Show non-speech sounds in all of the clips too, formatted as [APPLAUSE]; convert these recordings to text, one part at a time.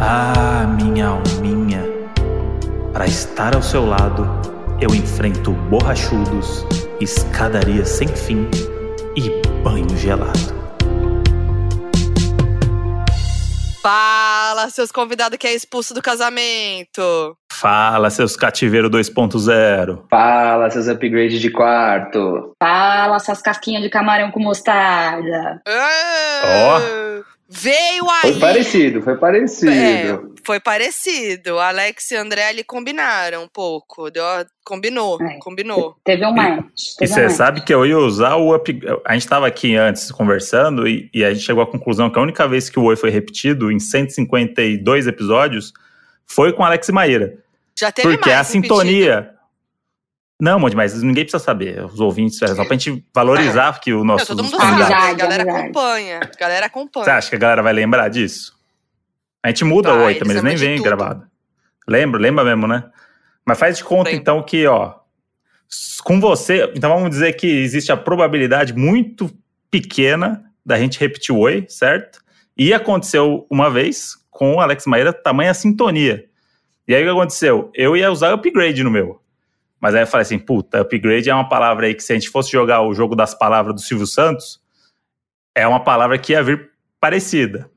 Ah, minha alminha, para estar ao seu lado, eu enfrento borrachudos, escadarias sem fim e banho gelado. Fala, seus convidados que é expulso do casamento. Fala, seus cativeiro 2.0. Fala, seus upgrades de quarto. Fala, essas casquinhas de camarão com mostarda. Ó. Veio aí. Foi parecido, foi parecido. É, foi parecido. Alex e André ali combinaram um pouco. Deu, combinou, É. combinou. Teve um match. E teve um você match. sabe que eu ia usar o up. A gente estava aqui antes conversando e, e a gente chegou à conclusão que a única vez que o Oi foi repetido em 152 episódios foi com Alex e Maíra. Já teve Porque mais a sintonia. Não, Monte, mas ninguém precisa saber. Os ouvintes, é só pra gente valorizar que o nosso. todo mundo sabe. A galera amizade. acompanha. A galera acompanha. Você acha que a galera vai lembrar disso? A gente muda Vai, o Oi também, eles nem vêm gravado. Lembra, lembra mesmo, né? Mas faz de conta, Lembro. então, que, ó, com você, então vamos dizer que existe a probabilidade muito pequena da gente repetir o Oi, certo? E aconteceu uma vez com o Alex Maíra, tamanha sintonia. E aí o que aconteceu? Eu ia usar upgrade no meu. Mas aí eu falei assim, puta, upgrade é uma palavra aí que se a gente fosse jogar o jogo das palavras do Silvio Santos, é uma palavra que ia vir parecida.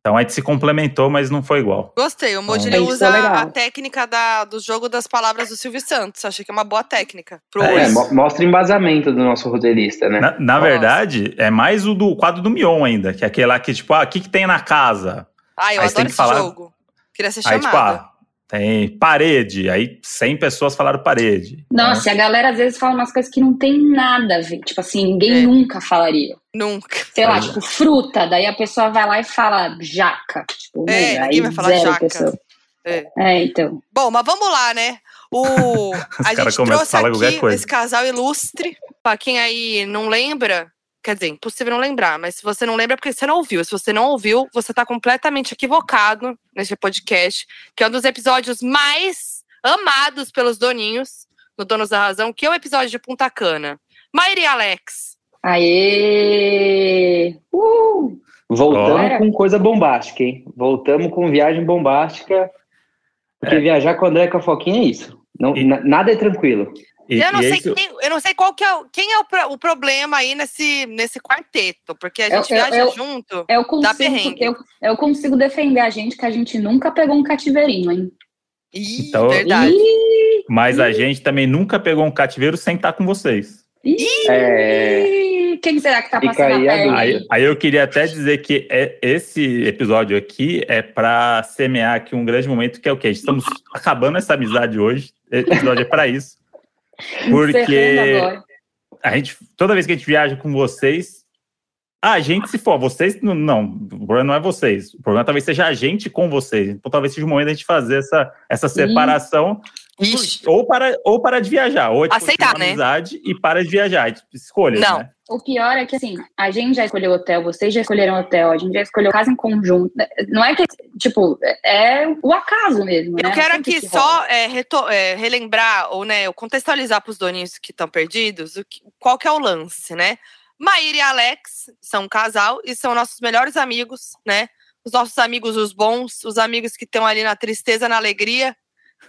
Então a gente se complementou, mas não foi igual. Gostei. O Moji É, ele isso usa é a técnica da, do jogo das palavras do Silvio Santos. Achei que é uma boa técnica. Pro É, É, mostra embasamento do nosso roteirista, né? Na, na verdade, é mais o do quadro do Mion ainda, que é aquele lá que, tipo, ah, o que, que tem na casa? Ah, eu Aí adoro que esse falar- jogo. Queria ser Aí, tipo, ah, tem parede. Aí 100 pessoas falaram parede. Nossa, e a galera às vezes fala umas coisas que não tem nada a ver. Tipo assim, ninguém É. nunca falaria. Nunca. Sei lá, É. tipo, fruta. Daí a pessoa vai lá e fala jaca. Tipo, É, né, ninguém aí vai falar zero jaca. pessoa. É. É, então. Bom, mas vamos lá, né? O, [LAUGHS] a caras gente começam a trouxe falar qualquer aqui esse casal ilustre. Pra quem aí não lembra, quer dizer, impossível não lembrar, mas se você não lembra é porque você não ouviu. Se você não ouviu, você tá completamente equivocado nesse podcast, que é um dos episódios mais amados pelos doninhos, no Donos da Razão, que é o episódio de Punta Cana. Maíra e Alex. Aê! Uh! Voltamos Ó. com coisa bombástica, hein? Voltamos com viagem bombástica. Porque É. viajar com o André e com a Foquinha é isso. Não, E- na- nada é tranquilo. E, eu, não e sei esse- quem, eu não sei qual que é, o- quem é o, pro- o problema aí nesse, nesse quarteto, porque a Eu- gente eu- viaja eu- junto. Eu consigo, perrengue. eu, eu consigo defender a gente que a gente nunca pegou um cativeirinho, hein? Ih, Então- verdade. Ih, Mas a gente também nunca pegou um cativeiro sem estar com vocês. ih, É. Quem será que tá Fica passando aí. Aí, aí eu queria até dizer que é- esse episódio aqui é para semear aqui um grande momento que é o quê? Estamos acabando essa amizade hoje. Esse episódio é para isso. Porque a gente, toda vez que a gente viaja com vocês, a gente se for, vocês não, não, o problema não é vocês, o problema talvez seja a gente com vocês. Então talvez seja o momento da gente fazer essa, essa separação, Ixi. ou para ou para de viajar, ou de Aceitar, continuar a né? amizade e para de viajar, escolha, Não. né? O pior é que, assim, a gente já escolheu hotel, vocês já escolheram hotel, a gente já escolheu casa em conjunto. Não é que, tipo, é o acaso mesmo, né? Eu quero Sempre aqui que só é, é, relembrar, ou né, contextualizar para os doninhos que estão perdidos, o que- qual que é o lance, né? Maíra e Alex são um casal e são nossos melhores amigos, né? Os nossos amigos, os bons, os amigos que estão ali na tristeza, na alegria,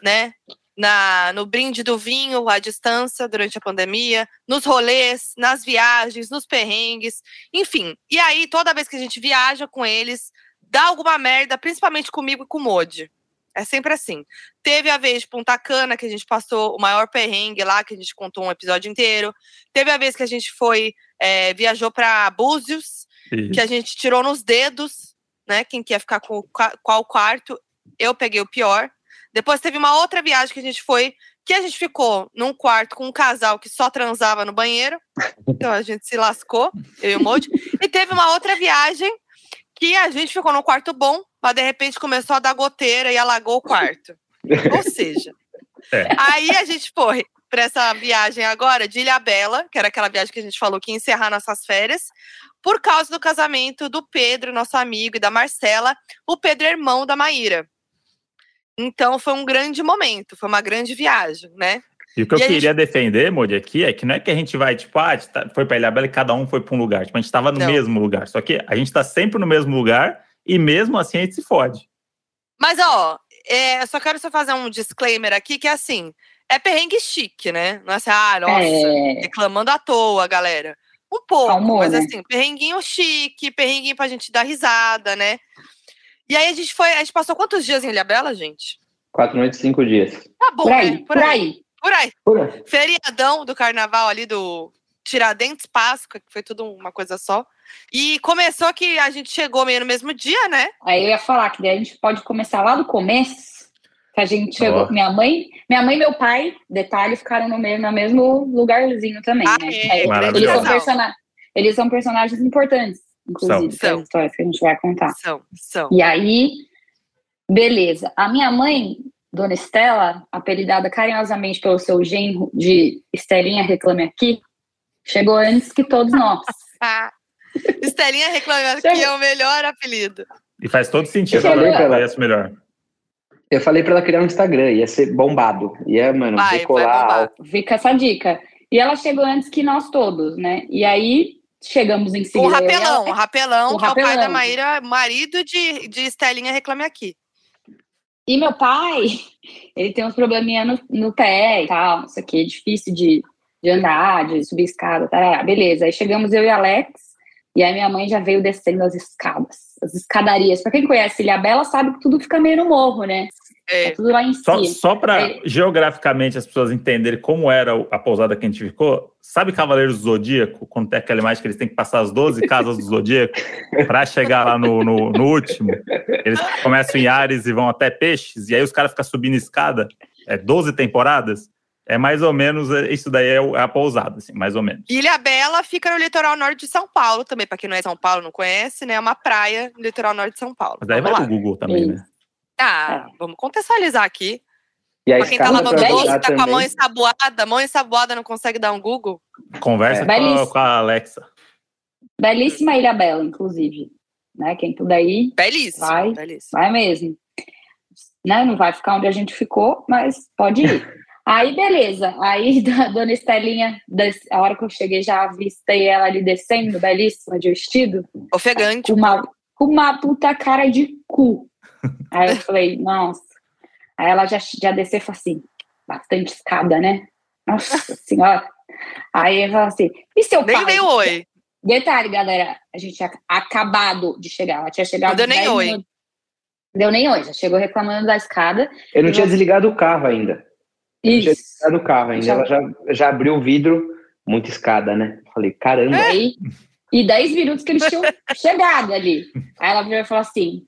né? Na, no brinde do vinho, à distância, durante a pandemia, nos rolês, nas viagens, nos perrengues, enfim. E aí, toda vez que a gente viaja com eles, dá alguma merda, principalmente comigo e com o Modi. É sempre assim. Teve a vez de Punta Cana, que a gente passou o maior perrengue lá, que a gente contou um episódio inteiro. Teve a vez que a gente foi, é, viajou para Búzios, que a gente tirou nos dedos, né? Quem quer ficar com qua- qual quarto. Eu peguei o pior. Depois teve uma outra viagem que a gente foi, que a gente ficou num quarto com um casal que só transava no banheiro. [LAUGHS] Então a gente se lascou, eu e o Modi. E teve uma outra viagem que a gente ficou num quarto bom, mas de repente começou a dar goteira e alagou o quarto. Ou seja, É. aí a gente foi para essa viagem agora de Ilha Bela, que era aquela viagem que a gente falou que ia encerrar nossas férias, por causa do casamento do Pedro, nosso amigo, e da Marcela. O Pedro é irmão da Maíra. Então foi um grande momento, foi uma grande viagem, né? E o que eu E gente- queria defender, Modi, aqui é que não é que a gente vai, tipo, ah, gente tá- foi pra Ilha Bela e cada um foi pra um lugar. Tipo, a gente tava no Não. mesmo lugar. Só que a gente tá sempre no mesmo lugar e mesmo assim a gente se fode. Mas, ó, é, eu só quero só fazer um disclaimer aqui, que é assim, é perrengue chique, né? Não é assim, ah, nossa, É, reclamando à toa, galera. Um pouco, Calmou, mas né? assim, perrenguinho chique, perrenguinho pra gente dar risada, né? E aí a gente foi, a gente passou quantos dias em Ilhabela, gente? Quatro noites, cinco dias. Tá bom, por né? aí, por aí. Por aí. Por aí. Feriadão do carnaval ali do Tiradentes Páscoa, que foi tudo uma coisa só. E começou que a gente chegou meio no mesmo dia, né? Aí eu ia falar que daí a gente pode começar lá do começo, que a gente chegou. Ó. Minha mãe, minha mãe e meu pai, detalhe, ficaram no mesmo, no mesmo lugarzinho também, Ah, né? é, Aí, eles, são eles são personagens importantes, inclusive, São. das histórias que a gente vai contar. São, são. E aí, beleza. A minha mãe, Dona Estela, apelidada carinhosamente pelo seu genro de Estelinha Reclame Aqui, chegou antes que todos nós. [LAUGHS] Estelinha reclamando Chega. que é o melhor apelido. E faz todo sentido. Eu falei pra ela. melhor. Eu falei pra ela criar um Instagram, ia ser bombado. Ia, mano, Vai, vai decolar. bombar. Fica essa dica. E ela chegou antes que nós todos, né? E aí, chegamos em o seguida. eu e ela- Rapelão, o Rapelão, O que é o pai da Rapelão. Maíra, marido de, de Estelinha Reclame Aqui. E meu pai, [LAUGHS] ele tem uns probleminha no, no pé e tal, isso aqui é difícil de, de andar, de subir escada, tá? Beleza, aí chegamos eu e Alex, e aí minha mãe já veio descendo as escadas, as escadarias. Pra quem conhece Ilhabela sabe que tudo fica meio no morro, né? É É, tudo lá em Só, cima. só para É. geograficamente as pessoas entenderem como era a pousada que a gente ficou, sabe Cavaleiros do Zodíaco? Quando tem aquela imagem que eles têm que passar as 12 casas do Zodíaco para chegar lá no, no, no último. Eles começam em Ares e vão até Peixes, e aí os caras ficam subindo escada. É 12 temporadas. É mais ou menos, é, isso daí é, é a pousada, assim, mais ou menos. Ilha Bela fica no litoral norte de São Paulo também. Pra quem não é São Paulo, não conhece, né? É uma praia no litoral norte de São Paulo. Mas daí Vamos vai lá. pro Google também, né? Ah, vamos contextualizar aqui. E Pra quem tá lavando louça, chegar tá com a mão também. ensaboada, mão ensaboada, não consegue dar um Google. Conversa É. com, com a Alexa. Belíssima Ilha Bela, inclusive. Né? Quem puder ir, Belíssimo. Vai. belíssimo. vai mesmo. Né? Não vai ficar onde a gente ficou, mas pode ir. [LAUGHS] Aí, beleza. Aí, [LAUGHS] da dona Estelinha, des- a hora que eu cheguei, já avistei ela ali descendo, belíssima, de vestido, Ofegante. com uma, com uma puta cara de cu. Aí eu falei, nossa. Aí ela já, já desceu e falou assim, bastante escada, né? Nossa senhora. Aí eu falei assim, e seu Nem pai? um oi. Detalhe, galera, a gente tinha acabado de chegar. Ela tinha chegado. Não deu nem 10 oi. minutos. Deu nem oi, já chegou reclamando da escada. Eu não tinha desligado o carro ainda. Eu não tinha Isso. desligado o carro ainda. Já- Ela já, já abriu o vidro, muita escada, né? Falei, caramba. Aí, e 10 minutos que eles tinham [LAUGHS] chegado ali. Aí ela virou e falou assim: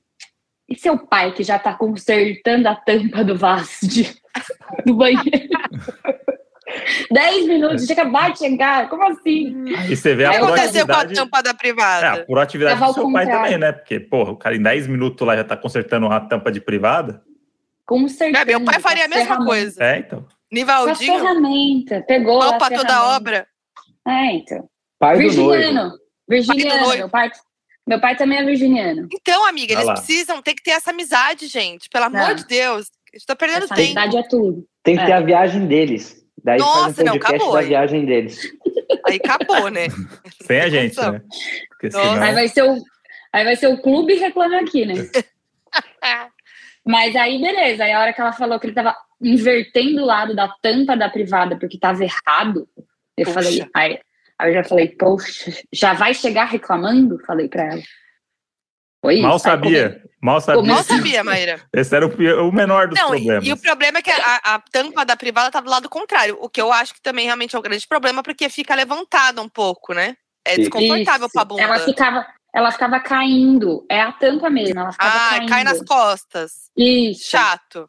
e seu pai que já tá consertando a tampa do vaso de, do banheiro? 10 minutos, tinha acabado de chegar. Como assim? Aí você vê O a que aconteceu com a tampa da É, a privada? proatividade Tava do seu pai também, né? Porque, porra, o cara em 10 minutos lá já tá consertando uma tampa de privada. Consertando. É, meu pai faria a mesma ferramenta. coisa. É, então. Com Nivaldinho, ferramenta. Pegou mão as pra toda a obra. É, então. Pai do noivo. Virginiano. Virginiano. noivo. Meu pai, meu pai também é virginiano. Então, amiga, eles precisam, tem que ter essa amizade, gente. Pelo amor Não. de Deus. A gente tá perdendo Essa tempo. amizade é tudo. Tem que É. ter a viagem deles. Daí Nossa, faz um não, acabou da aí. viagem deles. Aí acabou, né? [LAUGHS] Sem a gente, né? Senão... Aí vai ser o, aí vai ser o clube reclame aqui, né? [LAUGHS] Mas aí, beleza. Aí a hora que ela falou que ele tava invertendo o lado da tampa da privada porque tava errado, eu Puxa. falei, aí, aí eu já falei, poxa, já vai chegar reclamando? Falei pra ela. Foi Mal sabia. Mal sabia. Mal sabia, Maíra. Esse era o, o menor dos Não, e, problemas. e o problema é que a, a tampa da privada tá do lado contrário. O que eu acho que também realmente é um grande problema, porque fica levantada um pouco, né? É desconfortável Isso. pra bunda. Ela ficava, ela ficava caindo. É a tampa mesmo. Ela ficava Ah, caindo. cai nas costas. Isso. Chato.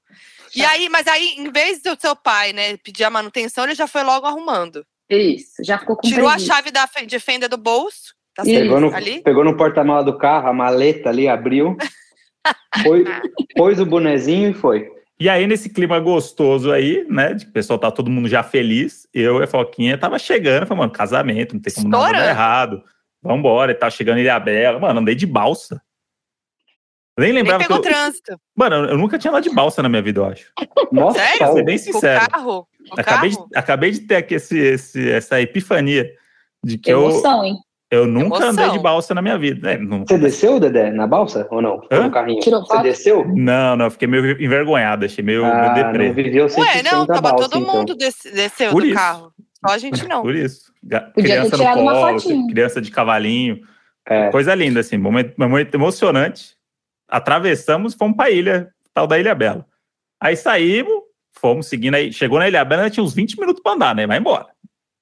E Chato. aí, mas aí, em vez do seu pai, né, pedir a manutenção, ele já foi logo arrumando. Isso. Já ficou com Tirou a preguiça. chave da de fenda do bolso. Tá? Pegou no, Ali. pegou no porta-mala do carro, a maleta ali, abriu. [LAUGHS] Foi, pôs o bonezinho e foi. E aí, nesse clima gostoso aí, né? De que o pessoal tá todo mundo já feliz. Eu e a Foquinha tava chegando, falei, mano, casamento, não tem como nada dar Estourando. errado. Vambora, e tava chegando em Ilhabela. Mano, andei de balsa. Eu nem Nem lembrava que pegou eu... trânsito. Mano, eu nunca tinha andado de balsa na minha vida, eu acho. Nossa, Sério? Pra ser bem Com o sincero. carro. O Acabei de, carro. acabei de ter aqui esse, esse- essa epifania de que eu, Emoção, hein? Eu nunca Emoção. andei de balsa na minha vida. né? Não- Você desceu, Dedé, na balsa ou não? Hã? No carrinho? Tirou Você desceu? Não, não, fiquei meio envergonhado, achei meio, meio Ah, deprê. não viveu 100% Ué, não, tava balsa, todo então. mundo des- desceu Por do isso. carro. Só a gente não. Por isso. Podia criança no colo, criança de cavalinho. É. Coisa linda, assim, momento, momento emocionante. Atravessamos, fomos pra ilha, tal da Ilha Bela. Aí saímos, fomos seguindo aí. Chegou na Ilha Bela, tinha uns 20 minutos pra andar, né? Vai embora.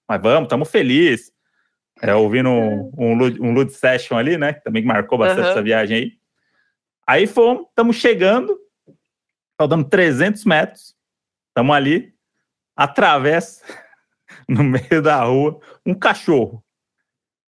Mas vamos, estamos felizes. É, ouvindo um, um, um Lud Session ali, né? Que também marcou bastante Aham. essa viagem aí. Aí fomos, estamos chegando, faltando 300 metros. Estamos ali, atravessa [LAUGHS] no meio da rua um cachorro.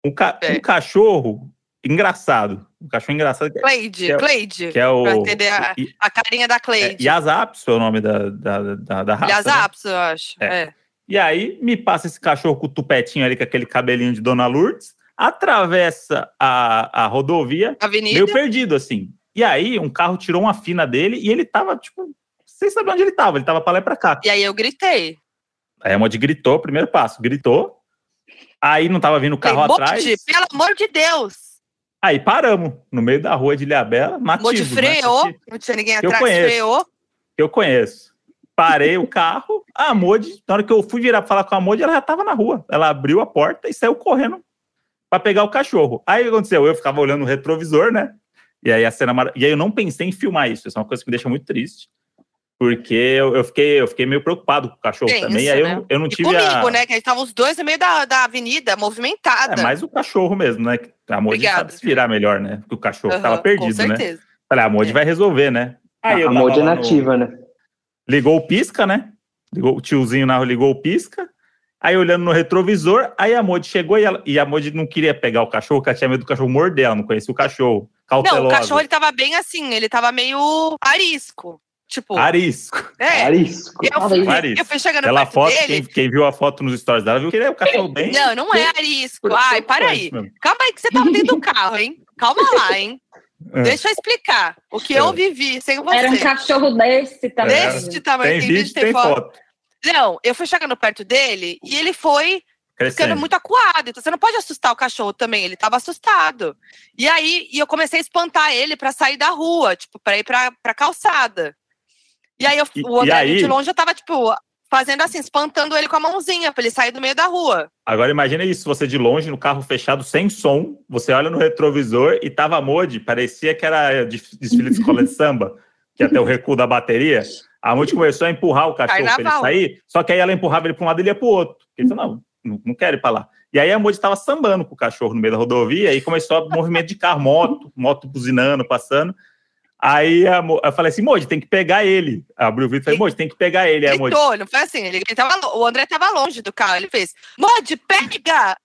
Um, ca- É. um cachorro engraçado. Um cachorro engraçado que, Cleide, Que é- Cleide. que é o. Pra entender a- A carinha da é, Cleide. Yazapis é o nome da, da, da, da raça. né? Yazapis, eu acho. É. É. E aí me passa esse cachorro com o tupetinho ali, com aquele cabelinho de Dona Lourdes, atravessa a, a rodovia, Avenida. meio perdido, assim. E aí um carro tirou uma fina dele e ele tava, tipo, sem saber onde ele tava, ele tava pra lá e pra cá. E aí eu gritei. Aí a Mod gritou, primeiro passo, gritou. Aí não tava vindo o carro atrás. Pelo amor de Deus. Aí paramos, no meio da rua de Ilhabela, nativos, Moody né? freou. Que Não tinha ninguém Que eu atrás, conheço. freou. eu conheço. Parei o carro, a Mod, na hora que eu fui virar pra falar com a Mod, ela já tava na rua. Ela abriu a porta e saiu correndo pra pegar o cachorro. Aí o que aconteceu? Eu ficava olhando no retrovisor, né? E aí a cena mara- E aí eu não pensei em filmar isso. Isso é uma coisa que me deixa muito triste. Porque eu, eu fiquei, eu fiquei meio preocupado com o cachorro Tenso, também. E aí eu, né? não- eu não E tive comigo, a. né? Que a gente tava os dois no meio da, da avenida, movimentada. É mais o cachorro mesmo, né? A Mod Obrigada. sabe se virar melhor, né? Porque o cachorro Aham, tava Com perdido, né? certeza. Falei, a Mod É. vai resolver, né? Aí eu a tava mod é lá no- nativa, né? ligou o pisca, né? Ligou, o tiozinho na rua ligou o pisca. Aí olhando no retrovisor, aí a Modi chegou e, ela, e a Modi não queria pegar o cachorro, porque ela tinha medo do cachorro morder, ela não conhecia o cachorro. Cautelosa. Não, o cachorro ele tava bem assim, ele tava meio arisco. Tipo, Arisco. é. Arisco. Eu fui, Arisco. eu fui chegando Pela perto foto, dele. quem, quem viu a foto nos stories dela viu que ele é o cachorro bem. Não, não é arisco. Ai, para aí. Calma aí que você tava dentro do carro, hein? Calma lá, [LAUGHS] hein? É. Deixa eu explicar o que É. eu vivi sem você. Era um cachorro desse também. É. Deste tamanho, Tem tem vídeo, tem tem foto. foto. Não, eu fui chegando perto dele e ele foi ficando Crescendo. muito acuado. Então você não pode assustar o cachorro também. Ele tava assustado. E aí e eu comecei a espantar ele pra sair da rua, tipo, pra ir pra, pra calçada. E aí eu, o André aí? de longe eu tava, tipo, fazendo assim, espantando ele com a mãozinha pra ele sair do meio da rua. Agora imagina isso, você de longe, no carro fechado, sem som, você olha no retrovisor e tava a Modi, parecia que era de- desfile de escola de samba, que até o recuo da bateria. A Modi começou a empurrar o cachorro pra ele Carnaval. sair, só que aí ela empurrava ele pra um lado e ele ia pro outro. Ele falou, não, não, não quero ir pra lá. E aí a Modi tava sambando com o cachorro no meio da rodovia e começou o movimento de carro, moto, moto buzinando, passando. Aí a eu falei assim, Modi, tem que pegar ele. Abriu o vídeo e falei, Modi, tem que pegar ele. Aí Gritou, não foi assim. Ele, ele tava, o André tava longe do carro. Ele fez: Mode, pega!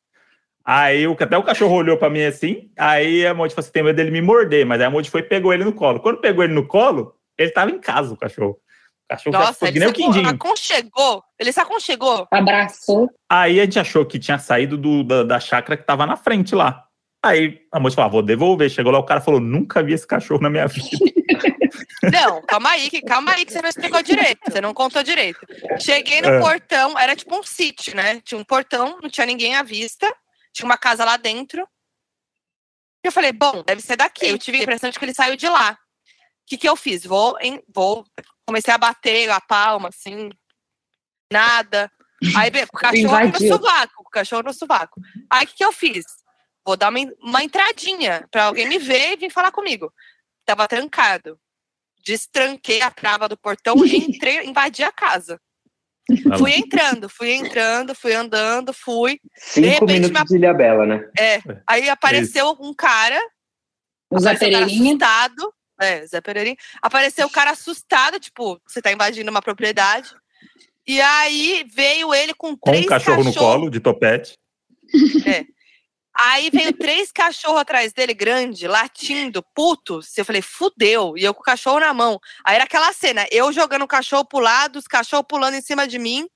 Aí o, até o cachorro olhou pra mim assim, aí a Monte falou assim, tem medo dele me morder, mas aí a Monte foi e pegou ele no colo. Quando pegou ele no colo, ele tava em casa, o cachorro. O cachorro Nossa, ele nem se o quindinho. aconchegou. Ele se aconchegou. Abraçou. Aí a gente achou que tinha saído do- da, da chácara que tava na frente lá. Aí a Monte falou, ah, vou devolver. Chegou lá, o cara falou, nunca vi esse cachorro na minha vida. [LAUGHS] Não, calma aí, que, calma aí que você não explicou direito. Você não contou direito. Cheguei no É. portão, era tipo um sítio, né? Tinha um portão, não tinha ninguém à vista. Tinha uma casa lá dentro. E eu falei, bom, deve ser daqui. Eu tive a impressão de que ele saiu de lá. O que, que eu fiz? Vou, em, vou. Comecei a bater a palma, assim. Nada. Aí, o cachorro no sovaco. O cachorro no sovaco. Aí, o que, que eu fiz? Vou dar uma, uma entradinha pra alguém me ver e vir falar comigo. Tava trancado. Destranquei a trava do portão e [LAUGHS] entrei, invadi a casa. Tá Fui entrando, fui entrando, fui andando, fui. Cinco repente, minutos minha- de Ilha Bela, né? É. Aí apareceu um cara, O Zé apareceu um cara Pereirinha. assustado. É, Zé Pereirinha. Apareceu o cara assustado, tipo, você tá invadindo uma propriedade. E aí veio ele com Com três um cachorro no cachorros. colo, de topete. Aí veio três cachorros atrás dele, grande, latindo, putos. Eu falei, fudeu. E eu com o cachorro na mão. Aí era aquela cena, eu jogando o cachorro pro lado, os cachorros pulando em cima de mim.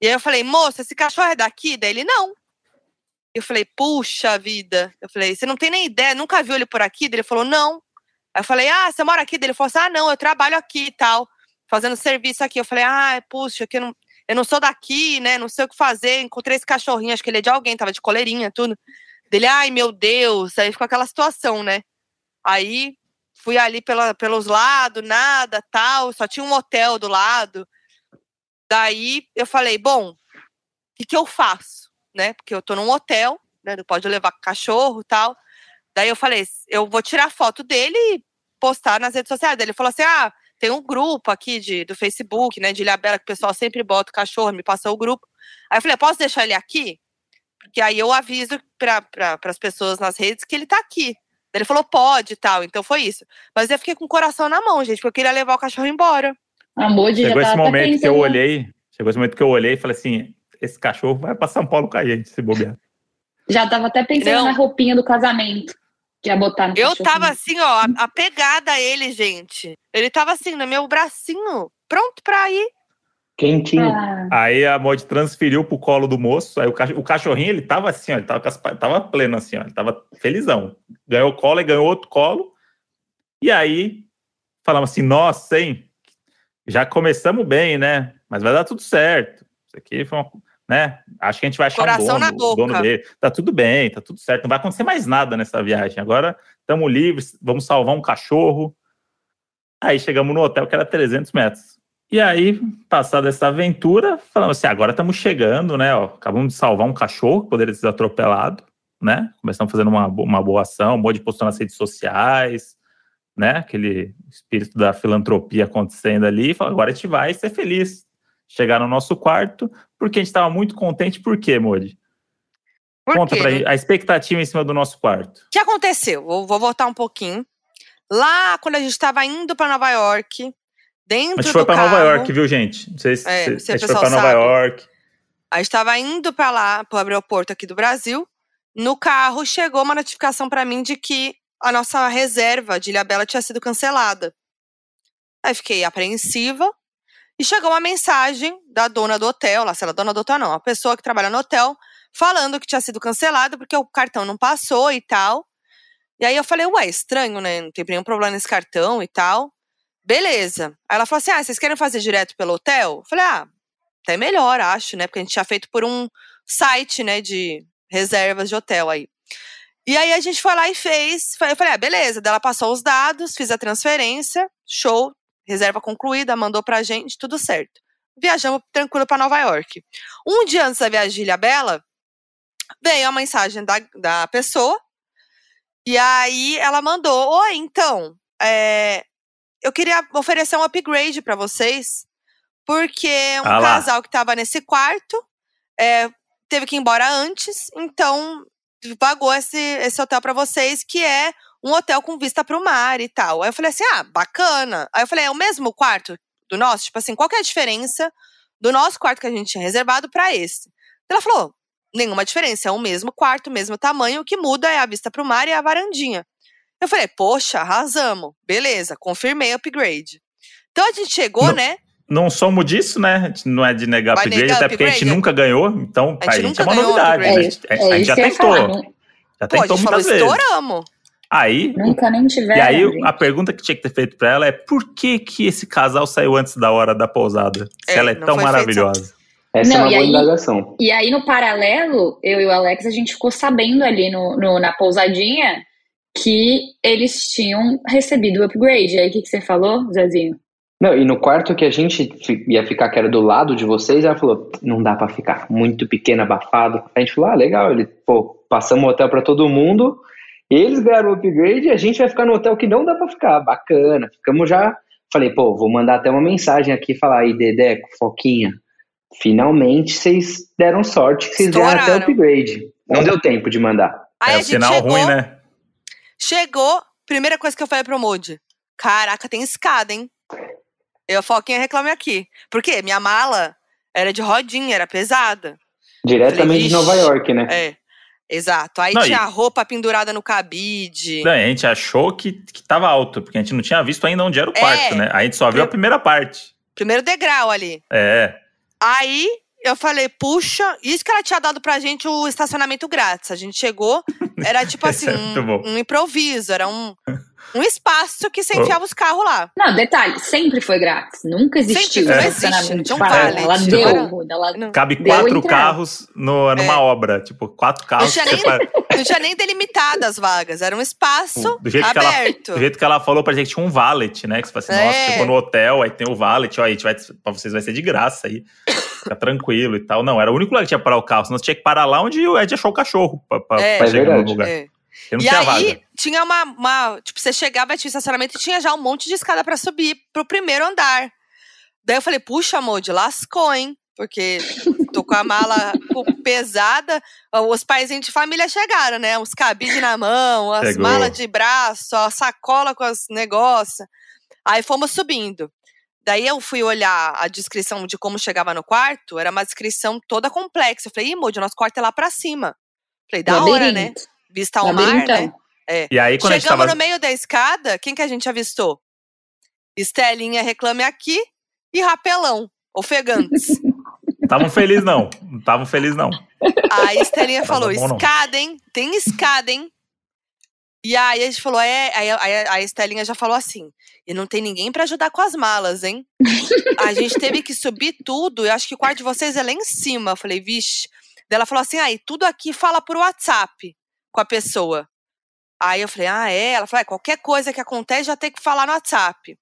E aí eu falei, moça, esse cachorro é daqui? Daí ele, não. Eu falei, puxa vida. Eu falei, você não tem nem ideia, nunca viu ele por aqui? Daí ele falou, não. Aí eu falei, ah, você mora aqui? Daí ele falou assim, ah, não, eu trabalho aqui e tal, fazendo serviço aqui. Eu falei, ah, puxa, que não, eu não sou daqui, né? Não sei o que fazer. Encontrei esse cachorrinho, acho que ele é de alguém, tava de coleirinha, tudo. Dele, ai meu Deus, aí ficou aquela situação, né? Aí fui ali pela, pelos lados, nada, tal, só tinha um hotel do lado. Daí eu falei, bom, o que, que eu faço? Né? Porque eu tô num hotel, né? Não pode levar cachorro tal. Daí eu falei, eu vou tirar foto dele e postar nas redes sociais. Daí ele falou assim: ah, tem um grupo aqui de, do Facebook, né, de Ilhabela, que o pessoal sempre bota o cachorro, me passou o grupo. Aí eu falei, posso deixar ele aqui? Porque aí eu aviso para pra, as pessoas nas redes que ele tá aqui. Ele falou, pode e tal. Então foi isso. Mas eu fiquei com o coração na mão, gente, porque eu queria levar o cachorro embora. Amor de Chegou esse momento que eu pensando- olhei, chegou esse momento que eu olhei e falei assim: esse cachorro vai pra São Paulo com a gente, se bobear. Já tava até pensando Não. na roupinha do casamento. Que ia botar no Eu tava assim, ó, a- apegada a ele, gente. Ele tava assim, no meu bracinho, pronto pra ir. Quentinho. Ah, Aí a Mod transferiu pro colo do moço. Aí o, cach- o cachorrinho, ele tava assim, ó, ele tava, com as pa- tava pleno assim, ó, ele tava felizão. Ganhou colo e ganhou outro colo. E aí falamos assim: nossa, hein? Já começamos bem, né? Mas vai dar tudo certo. Isso aqui foi uma. Né? Acho que a gente vai achar Coração na dono, o dono dele. Tá tudo bem, tá tudo certo. Não vai acontecer mais nada nessa viagem. Agora estamos livres, vamos salvar um cachorro. Aí chegamos no hotel que era 300 metros. E aí, passada essa aventura, falamos assim: agora estamos chegando, né? Ó, acabamos de salvar um cachorro que poderia ser atropelado, né? Começamos fazendo uma, uma boa ação, um monte de postou nas redes sociais, né? Aquele espírito da filantropia acontecendo ali. E agora a gente vai ser feliz. Chegar no nosso quarto, porque a gente estava muito contente. Por quê, Modi? Por Conta quê? pra gente a expectativa em cima do nosso quarto. O que aconteceu? Vou, vou voltar um pouquinho. Lá, quando a gente estava indo para Nova York, dentro A gente do foi para Nova York, viu, gente? Não sei se, É, se- a gente foi para Nova. York. a gente estava indo para lá, para o aeroporto aqui do Brasil. No carro, chegou uma notificação para mim de que a nossa reserva de Ilhabela tinha sido cancelada. Aí fiquei apreensiva. E chegou uma mensagem da dona do hotel, lá, se ela é dona do hotel, não, a pessoa que trabalha no hotel, falando que tinha sido cancelado porque o cartão não passou e tal. E aí eu falei, ué, estranho, né? Não tem nenhum problema nesse cartão e tal. Beleza. Aí ela falou assim: ah, vocês querem fazer direto pelo hotel? Eu falei, ah, até melhor, acho, né? Porque a gente tinha feito por um site, né, de reservas de hotel aí. E aí a gente foi lá e fez. Eu falei, ah, beleza. Daí ela passou os dados, fiz a transferência, show, reserva concluída, mandou pra gente, tudo certo. Viajamos tranquilo pra Nova York. Um dia antes da viagem de Ilhabela, veio a mensagem da, da pessoa. E aí ela mandou: Oi, então, é, eu queria oferecer um upgrade pra vocês, porque um Ah casal que tava nesse quarto é, teve que ir embora antes, então pagou esse, esse hotel pra vocês, que é um hotel com vista pro mar e tal. Aí eu falei assim: ah, bacana. Aí eu falei: é o mesmo quarto do nosso? Tipo assim, qual que é a diferença do nosso quarto que a gente tinha reservado pra esse? Ela falou: nenhuma diferença, é o mesmo quarto, o mesmo tamanho, o que muda é a vista pro mar e a varandinha. Eu falei, poxa, arrasamos. Beleza, confirmei o upgrade. Então a gente chegou, Não. né? Não somos disso, né? A não é de negar Vai upgrade, negar até porque a gente upgrade? nunca ganhou. Então, A gente gente é nunca uma ganhou novidade. upgrade. né? É, A gente, a é gente já tentou. falar. Nu- Já Pô, a tentou gente falou, estouramos. Aí, Nunca nem tiveram. e aí gente. a pergunta que tinha que ter feito pra ela é por que que esse casal saiu antes da hora da pousada? Se É, ela é tão foi feito maravilhosa. Essa Não, é uma e boa aí- indagação. E aí, no paralelo, eu e o Alex, a gente ficou sabendo ali no, no- na pousadinha que eles tinham recebido o upgrade. E aí, o que, que você falou, Zezinho? Não, e no quarto que a gente ia ficar, que era do lado de vocês, ela falou: não dá pra ficar, muito pequeno, abafado. A gente falou: ah, legal, ele, pô, passamos o hotel pra todo mundo, eles ganharam o upgrade e a gente vai ficar no hotel que não dá pra ficar. Bacana, ficamos já. Falei, pô, vou mandar até uma mensagem aqui falar aí, Dedeco, Foquinha. Finalmente vocês deram sorte que vocês ganharam até o upgrade. Não deu tempo de mandar. Aí é a o sinal chegou, ruim, né? chegou, primeira coisa que eu falei pro Moody, caraca, tem escada, hein? Eu falo, quem reclame aqui. Por quê? Minha mala era de rodinha, era pesada. Diretamente de Falei, Nova "Vixe". York, né? É, exato. Aí Não, tinha e- a roupa pendurada no cabide. Não, a gente achou que, que tava alto, porque a gente não tinha visto ainda onde era o É. quarto, né? A gente só viu a primeira parte. Primeiro degrau ali. É. Aí eu falei, puxa, isso que ela tinha dado pra gente o estacionamento grátis. A gente chegou, era tipo [LAUGHS] assim, é um, um improviso, era um. Um espaço que você enfiava os carros lá. Não, detalhe, sempre foi grátis. Nunca existiu Sempre, não estacionamento existe, não vale. Ela Tipo, deu, ela Não. Cabe Deu quatro carros no, numa É. obra. Tipo, quatro Não carros. tinha, que nem, não tinha nem delimitado as vagas, era um espaço do, jeito que ela, aberto. do jeito que ela falou pra gente, tinha um valet, né? Que você fala assim, nossa, É. chegou no hotel, aí tem o valet, ó, aí a gente vai, pra vocês vai ser de graça aí. Fica tranquilo e tal. Não, era o único lugar que tinha que parar o carro, senão você tinha que parar lá onde o Ed achou o cachorro pra, pra, É. pra É chegar no verdade. lugar. É. Porque não E tinha aí, vaga. Tinha uma, uma- Tipo, você chegava, tinha estacionamento e tinha já um monte de escada pra subir pro primeiro andar. Daí eu falei, puxa, amor, de lascou, hein? Porque tô com a mala pesada. Os paizinhos de família chegaram, né? Os cabides na mão, as Chegou. malas de braço, a sacola com os negócios. Aí fomos subindo. Daí eu fui olhar a descrição de como chegava no quarto, era uma descrição toda complexa. Eu falei, ih, Moody, nosso quarto é lá pra cima. Falei, da hora, né? Labirinto. Vista ao mar, né? Labirintão. E aí, quando a gente Chegamos tava. no meio da escada, quem que a gente avistou? Estelinha Reclame Aqui e Rapelão, ofegantes. [LAUGHS] Estavam felizes, não. Não estavam felizes, não. Aí a Estelinha falou: bom, escada, hein? Tem escada, hein? E aí a gente falou: é. Aí, aí a Estelinha já falou assim: e não tem ninguém pra ajudar com as malas, hein? a gente teve que subir tudo. Eu acho que o quarto de vocês é lá em cima. Eu falei: vixe. Daí ela falou assim: aí, tudo aqui fala por WhatsApp com a pessoa. Aí eu falei: ah, é? Ela falou: é, qualquer coisa que acontece já tem que falar no WhatsApp.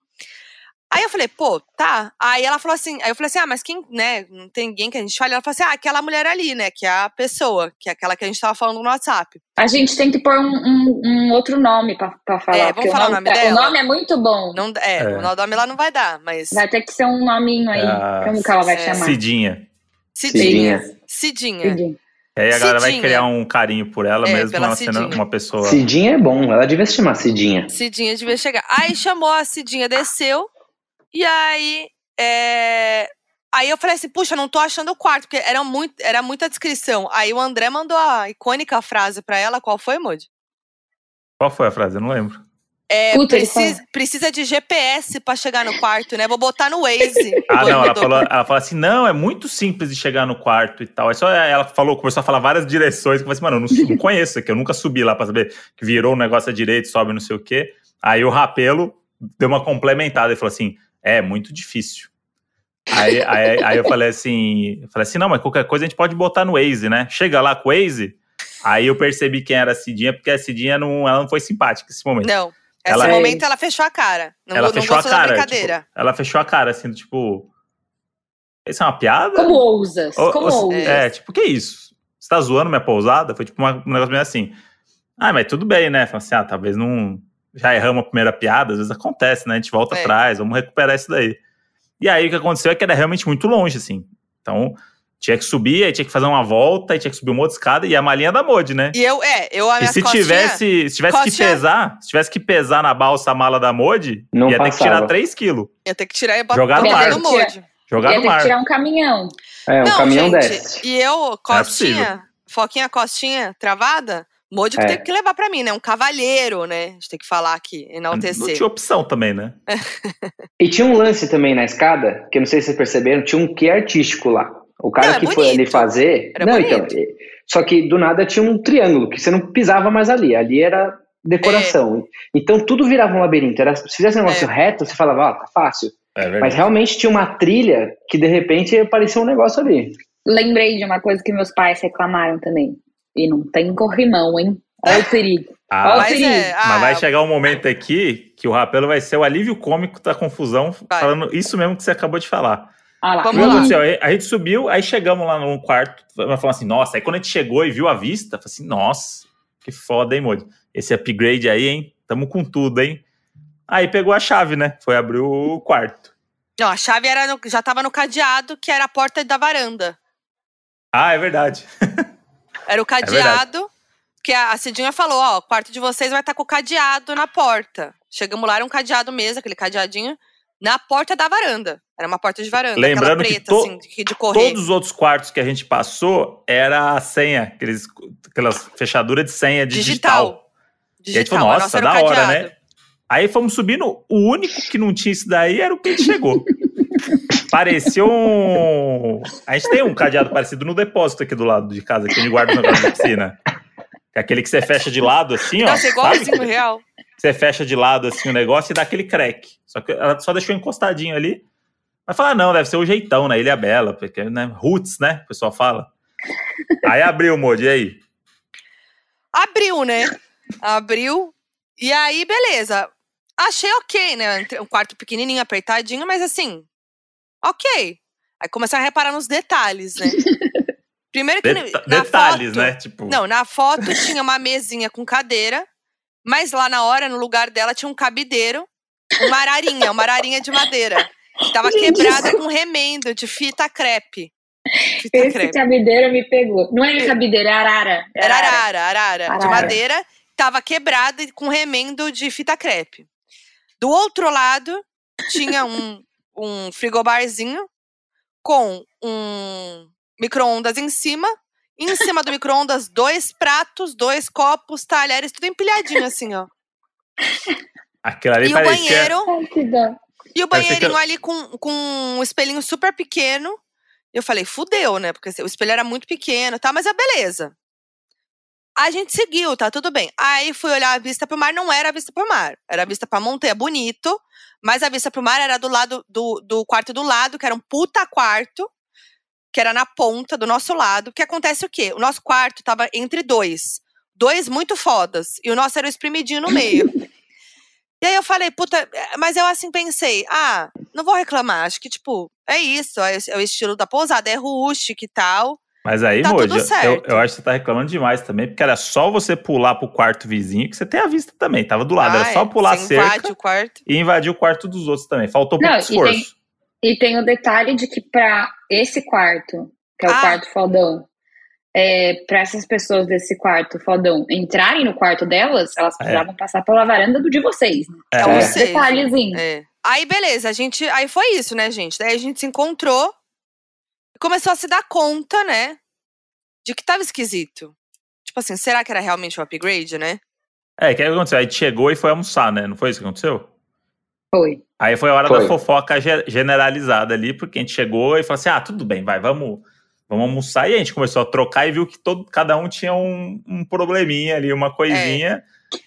Aí eu falei, pô, tá. Aí ela falou assim, aí eu falei assim, ah, mas quem, né, não tem ninguém que a gente fale. Ela falou assim, ah, aquela mulher ali, né, que é a pessoa, que é aquela que a gente tava falando no WhatsApp. A gente tem que pôr um, um- um outro nome pra, pra falar. É, vamos falar o nome dela? O nome é muito bom. Não, é, É. o nome lá não vai dar, mas... Vai ter que ser um nominho aí. É a- Como que ela vai é, chamar? Cidinha. Cidinha. Cidinha. Cidinha. Cidinha. E aí a galera vai Cidinha. criar um carinho por ela, É, mesmo ela sendo Cidinha. uma pessoa. Cidinha é bom, ela devia se chamar Cidinha. Cidinha devia chegar. Aí chamou a Cidinha, desceu, e aí... é, Aí eu falei assim, puxa, não tô achando o quarto, porque era, muito, era muita descrição. Aí o André mandou a icônica frase pra ela, qual foi, Moody? Qual foi a frase? Eu não lembro. É, Puta, precisa, precisa de GPS pra chegar no quarto, né? Vou botar no Waze. [LAUGHS] Ah, não, ela falou, ela falou assim: não, é muito simples de chegar no quarto e tal. Aí só ela falou, começou a falar várias direções, que eu falei assim, mano, eu não, não conheço aqui, eu nunca subi lá pra saber que virou um negócio à direita, sobe não sei o quê. Aí o rapelo deu uma complementada e falou assim: é muito difícil. Aí, aí, aí eu falei assim, eu falei assim, não, mas qualquer coisa a gente pode botar no Waze, né? Chega lá com o Waze. Aí eu percebi quem era a Cidinha, porque a Cidinha não, ela não foi simpática nesse momento. Não. Esse Ela- momento ela fechou a cara. Não, ela não fechou a cara. brincadeira. tipo, ela fechou a cara, assim, tipo. Isso é uma piada? Como ousas? Ou- Como ou- ousas? É, tipo, que isso? Você tá zoando minha pousada? Foi tipo uma- um negócio meio assim. Ah, mas tudo bem, né? Falei assim, ah, talvez não. Já erramos a primeira piada, às vezes acontece, né? A gente volta É. atrás, vamos recuperar isso daí. E aí o que aconteceu é que era realmente muito longe, assim. Então, tinha que subir, aí tinha que fazer uma volta, aí tinha que subir uma outra escada, e a malinha da Modi, né? E eu, é, eu a E se tivesse, se tivesse que pesar, se tivesse que pesar na balsa a mala da Modi, Não ia ter que passava. tirar 3 quilos. ia ter que tirar e botar Jogar no mar. no molde. Jogar Ia no ter que mar. tirar um caminhão. É, um não, caminhão gente, desce. e eu, é costinha, foquinha, costinha, travada, Moody que É. teve que levar pra mim, né? Um cavalheiro, né? A gente tem que falar aqui, Não enaltecer. tinha opção também, né? [LAUGHS] E tinha um lance também na escada, que eu não sei se vocês perceberam, tinha um quê artístico lá. O cara Não, é que foi ali fazer. Era não, bonito. então. é- Só que do nada tinha um triângulo, que você não pisava mais ali. Ali era decoração. Então tudo virava um labirinto. Era, se fizesse um negócio É. reto, você falava, ó, tá fácil. É. Mas realmente tinha uma trilha que de repente aparecia um negócio ali. Lembrei de uma coisa que meus pais reclamaram também. E não tem corrimão, hein? Olha o perigo. [LAUGHS] Ah, Mas perigo. é, ah, Mas vai chegar um momento aqui que o Rapelo vai ser o alívio cômico da confusão, Vai. falando isso mesmo que você acabou de falar. Olha lá. Vamos lá. aconteceu? Aí A gente subiu, aí chegamos lá num quarto, vai falar assim, nossa, aí quando a gente chegou e viu a vista, falei assim, nossa, que foda, hein, Modi? Esse upgrade aí, hein? Tamo com tudo, hein? Aí pegou a chave, né? Foi abrir o quarto. Não, a chave era no- já tava no cadeado, que era a porta da varanda. Ah, é verdade. [LAUGHS] Era o verdade. cadeado, que a, a Cidinha falou, ó, o quarto de vocês vai estar com o cadeado na porta. Chegamos lá, era um cadeado mesmo, aquele cadeadinho, na porta da varanda. Era uma porta de varanda, Lembrando aquela que preta, to- assim, de, correr. Todos os outros quartos que a gente passou era a senha, aqueles, aquelas fechaduras de senha digital. Digital. E a gente Digital. falou, nossa, da hora, cadeado. né? Aí fomos subindo, o único que não tinha isso daí era o que a gente chegou. [LAUGHS] Parecia um. A gente tem um cadeado parecido no depósito aqui do lado de casa, que a gente guarda os negócios da piscina. É aquele que você fecha de lado, assim, ó. Nossa, sabe? igualzinho real. Você fecha de lado assim o negócio e dá aquele crack. Só que ela só deixou encostadinho ali. Vai falar, não, deve ser o jeitão, né? Ilha Bela, porque, né? Roots, né? O pessoal fala. Aí abriu o mod, e aí? Abriu, né? Abriu. E aí, beleza. Achei ok, né? Um quarto pequenininho, apertadinho, mas assim, ok. Aí começar a reparar nos detalhes, né? [LAUGHS] Primeiro que Deta na detalhes, foto, né? Tipo, Não, na foto tinha uma mesinha com cadeira, mas lá na hora, no lugar dela, tinha um cabideiro, uma ararinha, uma ararinha de madeira. Que tava quebrada com remendo de fita crepe. Fita Esse crepe. cabideiro me pegou. Não é cabideiro, é arara. Era arara, arara, de Arara. madeira, tava quebrada e com remendo de fita crepe. Do outro lado, tinha um, um frigobarzinho com um micro-ondas em cima. Em cima do micro-ondas, dois pratos, dois copos, talheres, tudo empilhadinho [LAUGHS] assim, ó. aquilo ali E o banheiro, que e o que banheirinho eu- ali com, com um espelhinho super pequeno. Eu falei, fudeu, né? Porque o espelho era muito pequeno e tal, mas é beleza. A gente seguiu, tá tudo bem. Aí fui olhar a vista pro mar, não era a vista pro mar. Era a vista pra montanha, bonito. Mas a vista pro mar era do lado do, do quarto do lado, que era um puta quarto, que era na ponta do nosso lado. Que acontece o quê? O nosso quarto tava entre dois. Dois muito fodas. E o nosso era o espremidinho no meio. [LAUGHS] E aí eu falei, puta, mas eu assim pensei, ah, não vou reclamar, acho que, tipo, é isso, é é o estilo da pousada, é rústico e tal. Mas aí, Tá Moji, eu, eu acho que você tá reclamando demais também, porque era só você pular pro quarto vizinho que você tem a vista também. Tava do lado, Ah, era só é, pular a cerca invade o quarto. e invadir o quarto dos outros também. Faltou Não, pouco e tem- esforço. E tem o detalhe de que pra esse quarto, que é o Ah. quarto fodão, é, para essas pessoas desse quarto fodão entrarem no quarto delas, elas precisavam passar pela varanda do de vocês. Né? É, Então, Ou esse seja, detalhezinho. É. Aí, beleza, a gente. Aí foi isso, né, gente? Daí a gente se encontrou e começou a se dar conta, né? De que tava esquisito. Tipo assim, será que era realmente um upgrade, né? É, o que aconteceu? Aí a gente chegou e foi almoçar, né? Não foi isso que aconteceu? Foi. Aí foi a hora Foi. da fofoca ge- generalizada ali, porque a gente chegou e falou assim: ah, tudo bem, vai, vamos, vamos almoçar. E a gente começou a trocar e viu que todo, cada um tinha um, um probleminha ali, uma coisinha.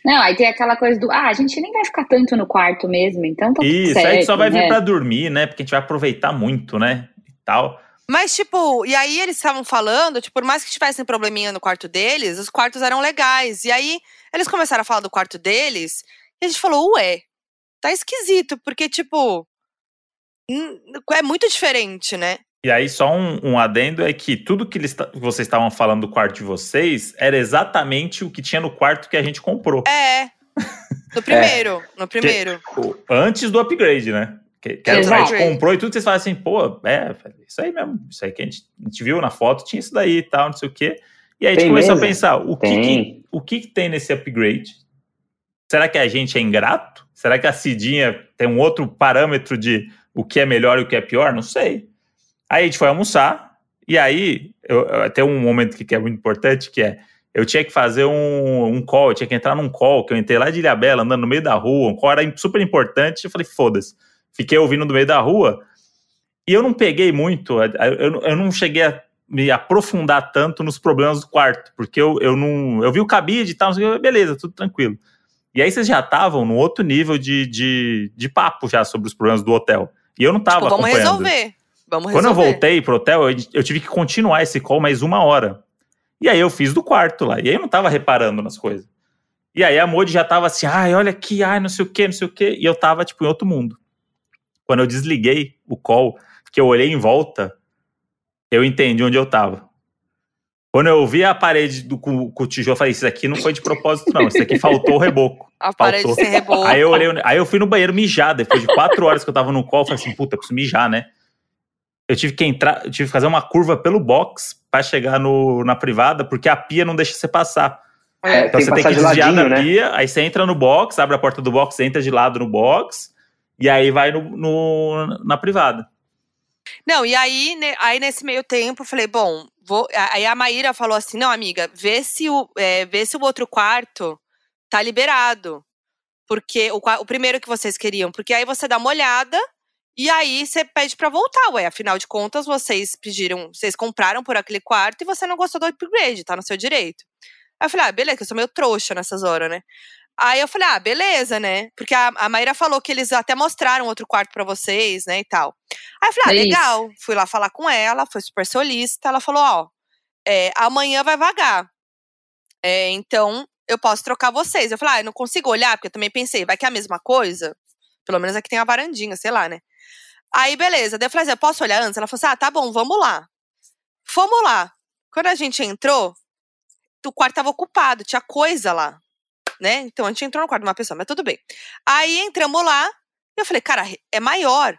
Não, aí tem aquela coisa do, ah, a gente nem vai ficar tanto no quarto mesmo, então tá tudo Isso, certo, aí a gente só vai né? vir pra dormir, né? Porque a gente vai aproveitar muito, né? E tal. Mas, tipo, e aí eles estavam falando, tipo, por mais que tivessem probleminha no quarto deles, os quartos eram legais. E aí eles começaram a falar do quarto deles, e a gente falou, ué, tá esquisito, porque, tipo, é muito diferente, né? E aí, só um, um adendo é que tudo que eles, que vocês estavam falando do quarto de vocês era exatamente o que tinha no quarto que a gente comprou. É. No [LAUGHS] primeiro, no primeiro. O- Antes do upgrade, né? Que, que era o que a gente comprou e tudo, vocês falam assim, pô, é, isso aí mesmo, isso aí que a gente, a gente viu na foto, tinha isso daí e tal, não sei o quê. E aí a gente Tem começou a pensar, o que, que, Tem. o que, que tem nesse upgrade? Será que a gente é ingrato? Será que a Cidinha tem um outro parâmetro de o que é melhor e o que é pior? Não sei. Aí a gente foi almoçar, e aí eu, tem um momento que, que é muito importante, que é eu tinha que fazer um, um call, eu tinha que entrar num call, que eu entrei lá de Ilhabela, andando no meio da rua, um call era super importante, eu falei, foda-se. Fiquei ouvindo no meio da rua, e eu não peguei muito, eu, eu- não cheguei a me aprofundar tanto nos problemas do quarto, porque eu, eu não. Eu vi o cabide e tal, beleza, tudo tranquilo. E aí vocês já estavam no outro nível de, de, de papo já sobre os problemas do hotel. E eu não tava Tipo, vamos resolver. Vamos Quando eu voltei pro hotel, eu, eu tive que continuar esse call mais uma hora. E aí eu fiz do quarto lá. E aí eu não tava reparando nas coisas. E aí a Modi já tava assim, ai, olha aqui, ai, não sei o quê, não sei o quê. E eu tava, tipo, em outro mundo. Quando eu desliguei o call, que eu olhei em volta, eu entendi onde eu tava. Quando eu vi a parede do, com, com o tijolo, eu falei, isso aqui não foi de propósito, não. Isso aqui faltou o reboco. [LAUGHS] A parede faltou. sem reboco. Aí eu olhei, aí eu fui no banheiro mijar, depois de quatro horas que eu tava no call, eu falei assim, puta, eu preciso mijar, né? Eu tive que entrar, eu tive que fazer uma curva pelo box pra chegar no, na privada, porque a pia não deixa você passar. É, Então tem você tem que de desviar ladinho, da né? pia, aí você entra no box, abre a porta do box, entra de lado no box, e aí vai no, no- na privada. Não, e aí, aí nesse meio tempo, eu falei, bom, vou. Aí a Maíra falou assim: não, amiga, vê se o, é, vê se o outro quarto tá liberado. Porque o, o primeiro que vocês queriam, porque aí você dá uma olhada e aí você pede pra voltar, ué. Afinal de contas, vocês pediram, vocês compraram por aquele quarto e você não gostou do upgrade, tá no seu direito. Aí eu falei, ah, beleza, que eu sou meio trouxa nessas horas, né? Aí eu falei, ah, beleza, né? Porque a, a Maíra falou que eles até mostraram outro quarto pra vocês, né, e tal. Aí eu falei, ah, É isso. legal. Fui lá falar com ela, foi super solícita. Ela falou, ó, é, amanhã vai vagar. É, então, eu posso trocar vocês. Eu falei, ah, eu não consigo olhar, porque eu também pensei, vai que é a mesma coisa? Pelo menos aqui tem uma varandinha, sei lá, né? Aí, beleza. Daí eu falei assim, eu posso olhar antes? Ela falou assim, ah, tá bom, vamos lá. Fomos lá. Quando a gente entrou, o quarto tava ocupado, tinha coisa lá, né? Então a gente entrou no quarto de uma pessoa, mas tudo bem. Aí entramos lá, e eu falei, cara, é maior.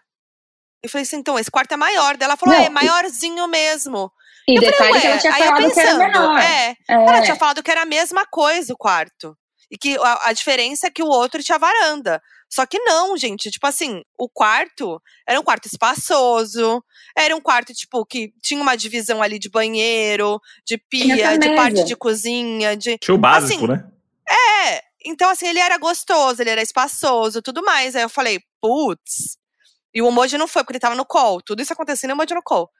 Eu falei assim, então, esse quarto é maior. Daí ela falou, Não, ah, é e- maiorzinho mesmo. E eu detalhe falei, que ela tinha aí eu falado que era pensando, menor. é, ela tinha falado que era a mesma coisa o quarto. E que a, a diferença é que o outro tinha varanda. Só que não, gente. Tipo assim, o quarto era um quarto espaçoso. Era um quarto, tipo, que tinha uma divisão ali de banheiro, de pia, de parte de cozinha, de. Tinha o básico, Assim, né? É. Então, assim, ele era gostoso, ele era espaçoso, tudo mais. Aí eu falei, putz. E o emoji não foi, porque ele tava no call. Tudo isso acontecendo o emoji no call.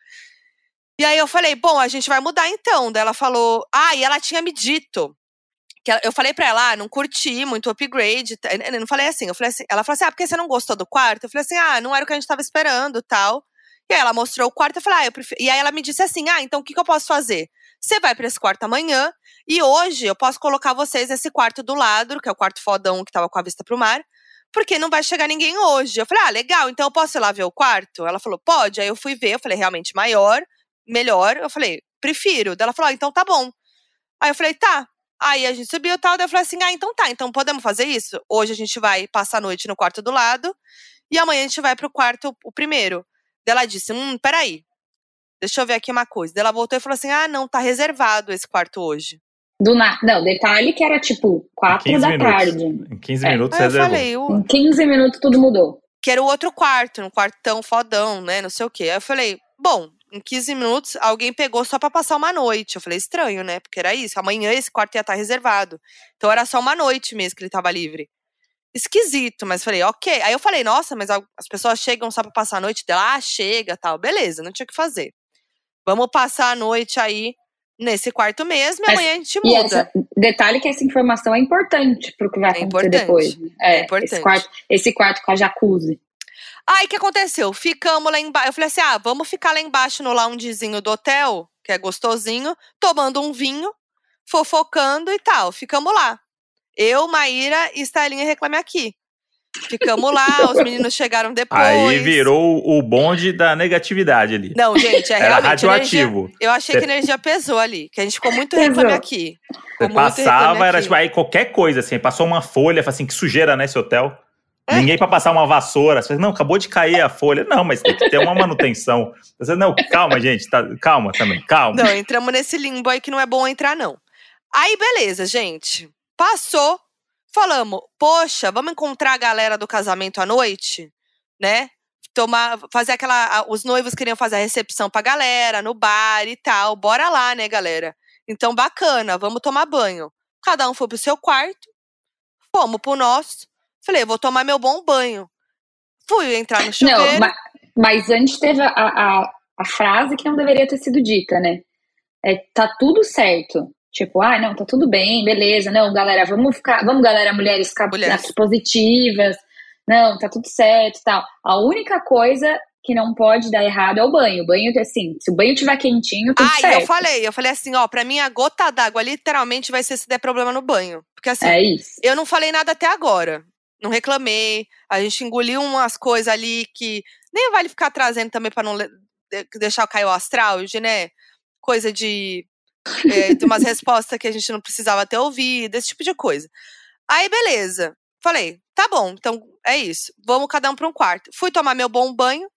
E aí eu falei, bom, a gente vai mudar então. Daí ela falou, ah, e ela tinha me dito. Que ela- eu falei pra ela, ah, não curti muito upgrade. Eu não falei assim, eu falei assim. Ela falou assim, ah, porque você não gostou do quarto? Eu falei assim, ah, não era o que a gente tava esperando tal. E aí ela mostrou o quarto, eu falei, ah, eu prefiro. E aí ela me disse assim, ah, então o que, que eu posso fazer? Você vai pra esse quarto amanhã, e hoje eu posso colocar vocês nesse quarto do lado, que é o quarto fodão que tava com a vista pro mar, porque não vai chegar ninguém hoje. Eu falei, ah, legal, então eu posso ir lá ver o quarto? Ela falou, pode. Aí eu fui ver, eu falei, realmente maior, melhor. Eu falei, prefiro. Daí ela falou, ah, então tá bom. Aí eu falei, tá. Aí a gente subiu e tal, daí eu falei assim, ah, então tá, então podemos fazer isso? Hoje a gente vai passar a noite no quarto do lado, e amanhã a gente vai pro quarto, o primeiro. Daí ela disse, hum, peraí, deixa eu ver aqui uma coisa. Daí ela voltou e falou assim, ah, não, tá reservado esse quarto hoje. Do na... Não, detalhe que era tipo 4 15 da minutos. tarde. Em 15 É. minutos Aí você eu reservou. falei, "Ué." Em 15 minutos tudo mudou. que era o outro quarto, um quartão fodão, né? Não sei o quê. Aí eu falei, bom, em 15 minutos alguém pegou só pra passar uma noite. Eu falei, estranho, né? Porque era isso. Amanhã esse quarto ia estar reservado. Então era só uma noite mesmo que ele tava livre. Esquisito, mas falei, ok. Aí eu falei, nossa, mas as pessoas chegam só pra passar a noite dela, ah, chega, tal. Beleza, não tinha o que fazer. Vamos passar a noite aí nesse quarto mesmo e amanhã a gente muda. essa, detalhe que essa informação é importante pro que vai É acontecer depois. né? É Esse importante. quarto, esse quarto com a jacuzzi. Aí o que aconteceu? Ficamos lá embaixo. Eu falei assim: ah, vamos ficar lá embaixo no loungezinho do hotel, que é gostosinho, tomando um vinho, fofocando e tal. Ficamos lá. Eu, Maíra e Estalinha Reclame Aqui. Ficamos lá, os meninos chegaram depois. Aí virou o bonde da negatividade ali. Não, gente, é Era realmente. energia- radioativo. Eu achei que a energia pesou ali, que a gente ficou muito reclame aqui. Você passava, era Aqui. tipo, aí qualquer coisa, assim, passou uma folha, assim, que sujeira nesse hotel. É. Ninguém pra passar uma vassoura. Você fala, não, acabou de cair a folha. Não, mas tem que ter uma manutenção. Você, não, calma, gente, tá- calma também, calma. Não, entramos nesse limbo aí que não é bom entrar, não. Aí, beleza, gente. Passou. Falamos, poxa, vamos encontrar a galera do casamento à noite, né? Tomar, fazer aquela. Os noivos queriam fazer a recepção pra galera, no bar e tal. Bora lá, né, galera? Então, bacana, vamos tomar banho. Cada um foi pro seu quarto, fomos pro nosso. Falei, vou tomar meu bom banho. Fui entrar no [COUGHS] chuveiro. Não, ma- mas antes teve a, a, a frase que não deveria ter sido dita, né? É, tá tudo certo. Tipo, ah, não, tá tudo bem, beleza. Não, galera, vamos ficar, vamos, galera, mulheres, ficar Mulheres. positivas. Não, tá tudo certo e tal. A única coisa que não pode dar errado é o banho. O banho, assim, se o banho tiver quentinho, tudo Ah, e certo. eu falei, eu falei assim, ó, pra mim a gota d'água literalmente vai ser se der problema no banho. Porque assim, É eu não falei nada até agora. Não reclamei. A gente engoliu umas coisas ali que nem vale ficar trazendo também pra não deixar cair o astral, né? Coisa de, é, de umas respostas que a gente não precisava ter ouvido, esse tipo de coisa. Aí, beleza. Falei, tá bom, então é isso. Vamos cada um pra um quarto. Fui tomar meu bom banho.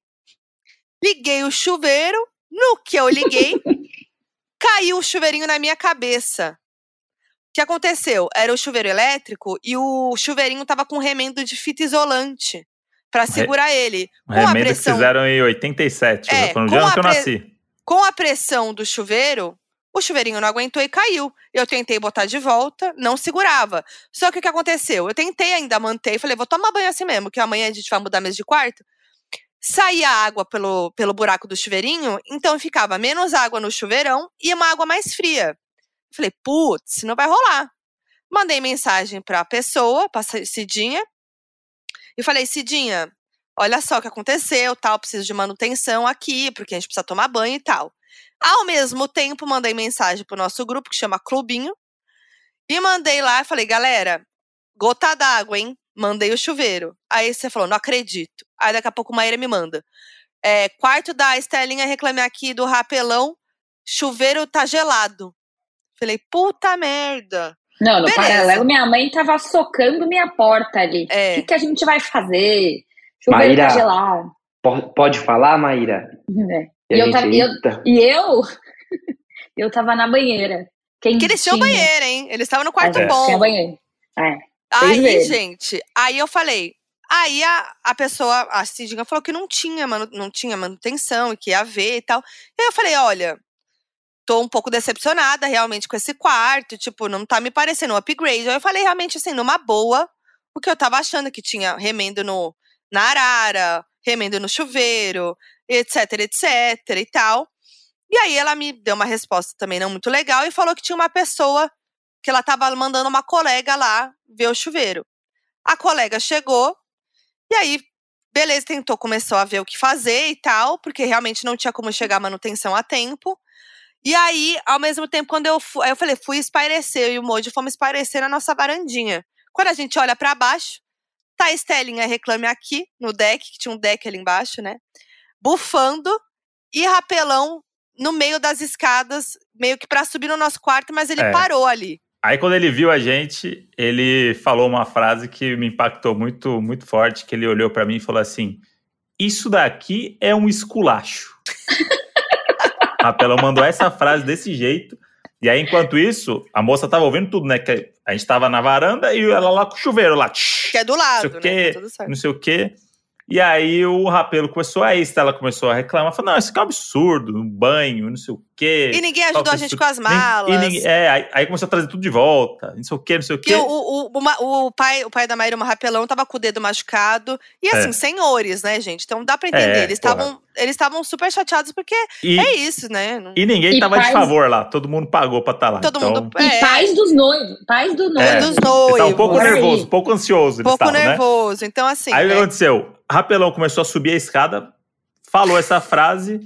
Liguei o chuveiro. No que eu liguei, caiu o chuveirinho na minha cabeça. O que aconteceu? Era o chuveiro elétrico e o chuveirinho tava com remendo de fita isolante pra segurar ele. O Com a remendo que pressão, fizeram em 87, É, foi no dia a que eu pre- nasci. com a pressão do chuveiro, o chuveirinho não aguentou e caiu. Eu tentei botar de volta, não segurava. Só que o que aconteceu? Eu tentei ainda manter e falei, vou tomar banho assim mesmo, que amanhã a gente vai mudar a mesa de quarto. Saía água pelo, pelo buraco do chuveirinho, então ficava menos água no chuveirão e uma água mais fria. Falei, putz, não vai rolar. Mandei mensagem pra pessoa, pra Cidinha, e falei, Cidinha, olha só o que aconteceu, tal, preciso de manutenção aqui, porque a gente precisa tomar banho e tal. Ao mesmo tempo, mandei mensagem pro nosso grupo, que chama Clubinho, e mandei lá e falei, galera, gota d'água, hein? Mandei o chuveiro. Aí você falou, não acredito. Aí daqui a pouco o Maíra me manda. É, quarto da Estelinha reclame aqui do rapelão, chuveiro tá gelado. Falei, puta merda. Não, no Beleza. paralelo, minha mãe tava socando minha porta ali. É. O que, que a gente vai fazer? Chuveiro Maíra. tá gelado. Po- Pode falar, Maíra? [LAUGHS] É. E E eu, tava, gente, e eu, eita. e eu, [LAUGHS] eu tava na banheira. Quem Que eles tinham tinha- banheiro, hein? Eles estavam no quarto É. bom. Tinha banheiro. É. Aí, gente, aí eu falei. Aí a, a pessoa, a Cidinha, falou que não tinha, manu, não tinha manutenção e que ia ver e tal. E aí eu falei, olha, tô um pouco decepcionada realmente com esse quarto, tipo, não tá me parecendo um upgrade. Aí eu falei realmente assim, numa boa, o que eu tava achando que tinha remendo no, na arara, remendo no chuveiro, etc, etc e tal. E aí ela me deu uma resposta também não muito legal e falou que tinha uma pessoa que ela tava mandando uma colega lá ver o chuveiro. A colega chegou e aí, beleza, tentou, começou a ver o que fazer e tal, porque realmente não tinha como chegar a manutenção a tempo. E aí, ao mesmo tempo, quando eu fui, eu falei, fui espairecer, e o Moji fomos espairecer na nossa varandinha. Quando a gente olha pra baixo, tá a Estelinha Reclame Aqui, no deck, que tinha um deck ali embaixo, né? Bufando e rapelão no meio das escadas, meio que pra subir no nosso quarto, mas ele É. parou ali. Aí quando ele viu a gente, ele falou uma frase que me impactou muito, muito forte, que ele olhou pra mim e falou assim: "Isso daqui é um esculacho". [LAUGHS] a Pelão mandou essa frase desse jeito. E aí, enquanto isso, a moça tava ouvindo tudo, né? Que a gente tava na varanda e ela lá com o chuveiro lá. tsh, Que é do lado, sei o né? quê, Tá tudo certo. não sei o quê. E aí o rapelo começou a isso, ela começou a reclamar, falou, não, isso aqui é um absurdo, um banho, não sei o quê. E ninguém ajudou a gente com as Nem- malas. E ninguém- é, aí, aí começou a trazer tudo de volta, não sei o quê, não sei o Que quê. o, o, o, ma- o pai, o pai da Maíra, o rapelão, tava com o dedo machucado. E assim, É. senhores, né, gente? Então dá pra entender. É, eles estavam eles estavam super chateados porque E, é isso, né? E ninguém E tava de pais- favor lá, todo mundo pagou pra estar lá. Todo então, mundo. E é, pais dos noivos. Pais do noivo. É. dos noivos. um pouco nervoso, um pouco ansioso. um pouco estavam, né? nervoso. Então, assim. Aí o que né? aconteceu? Rapelão começou a subir a escada, falou essa frase,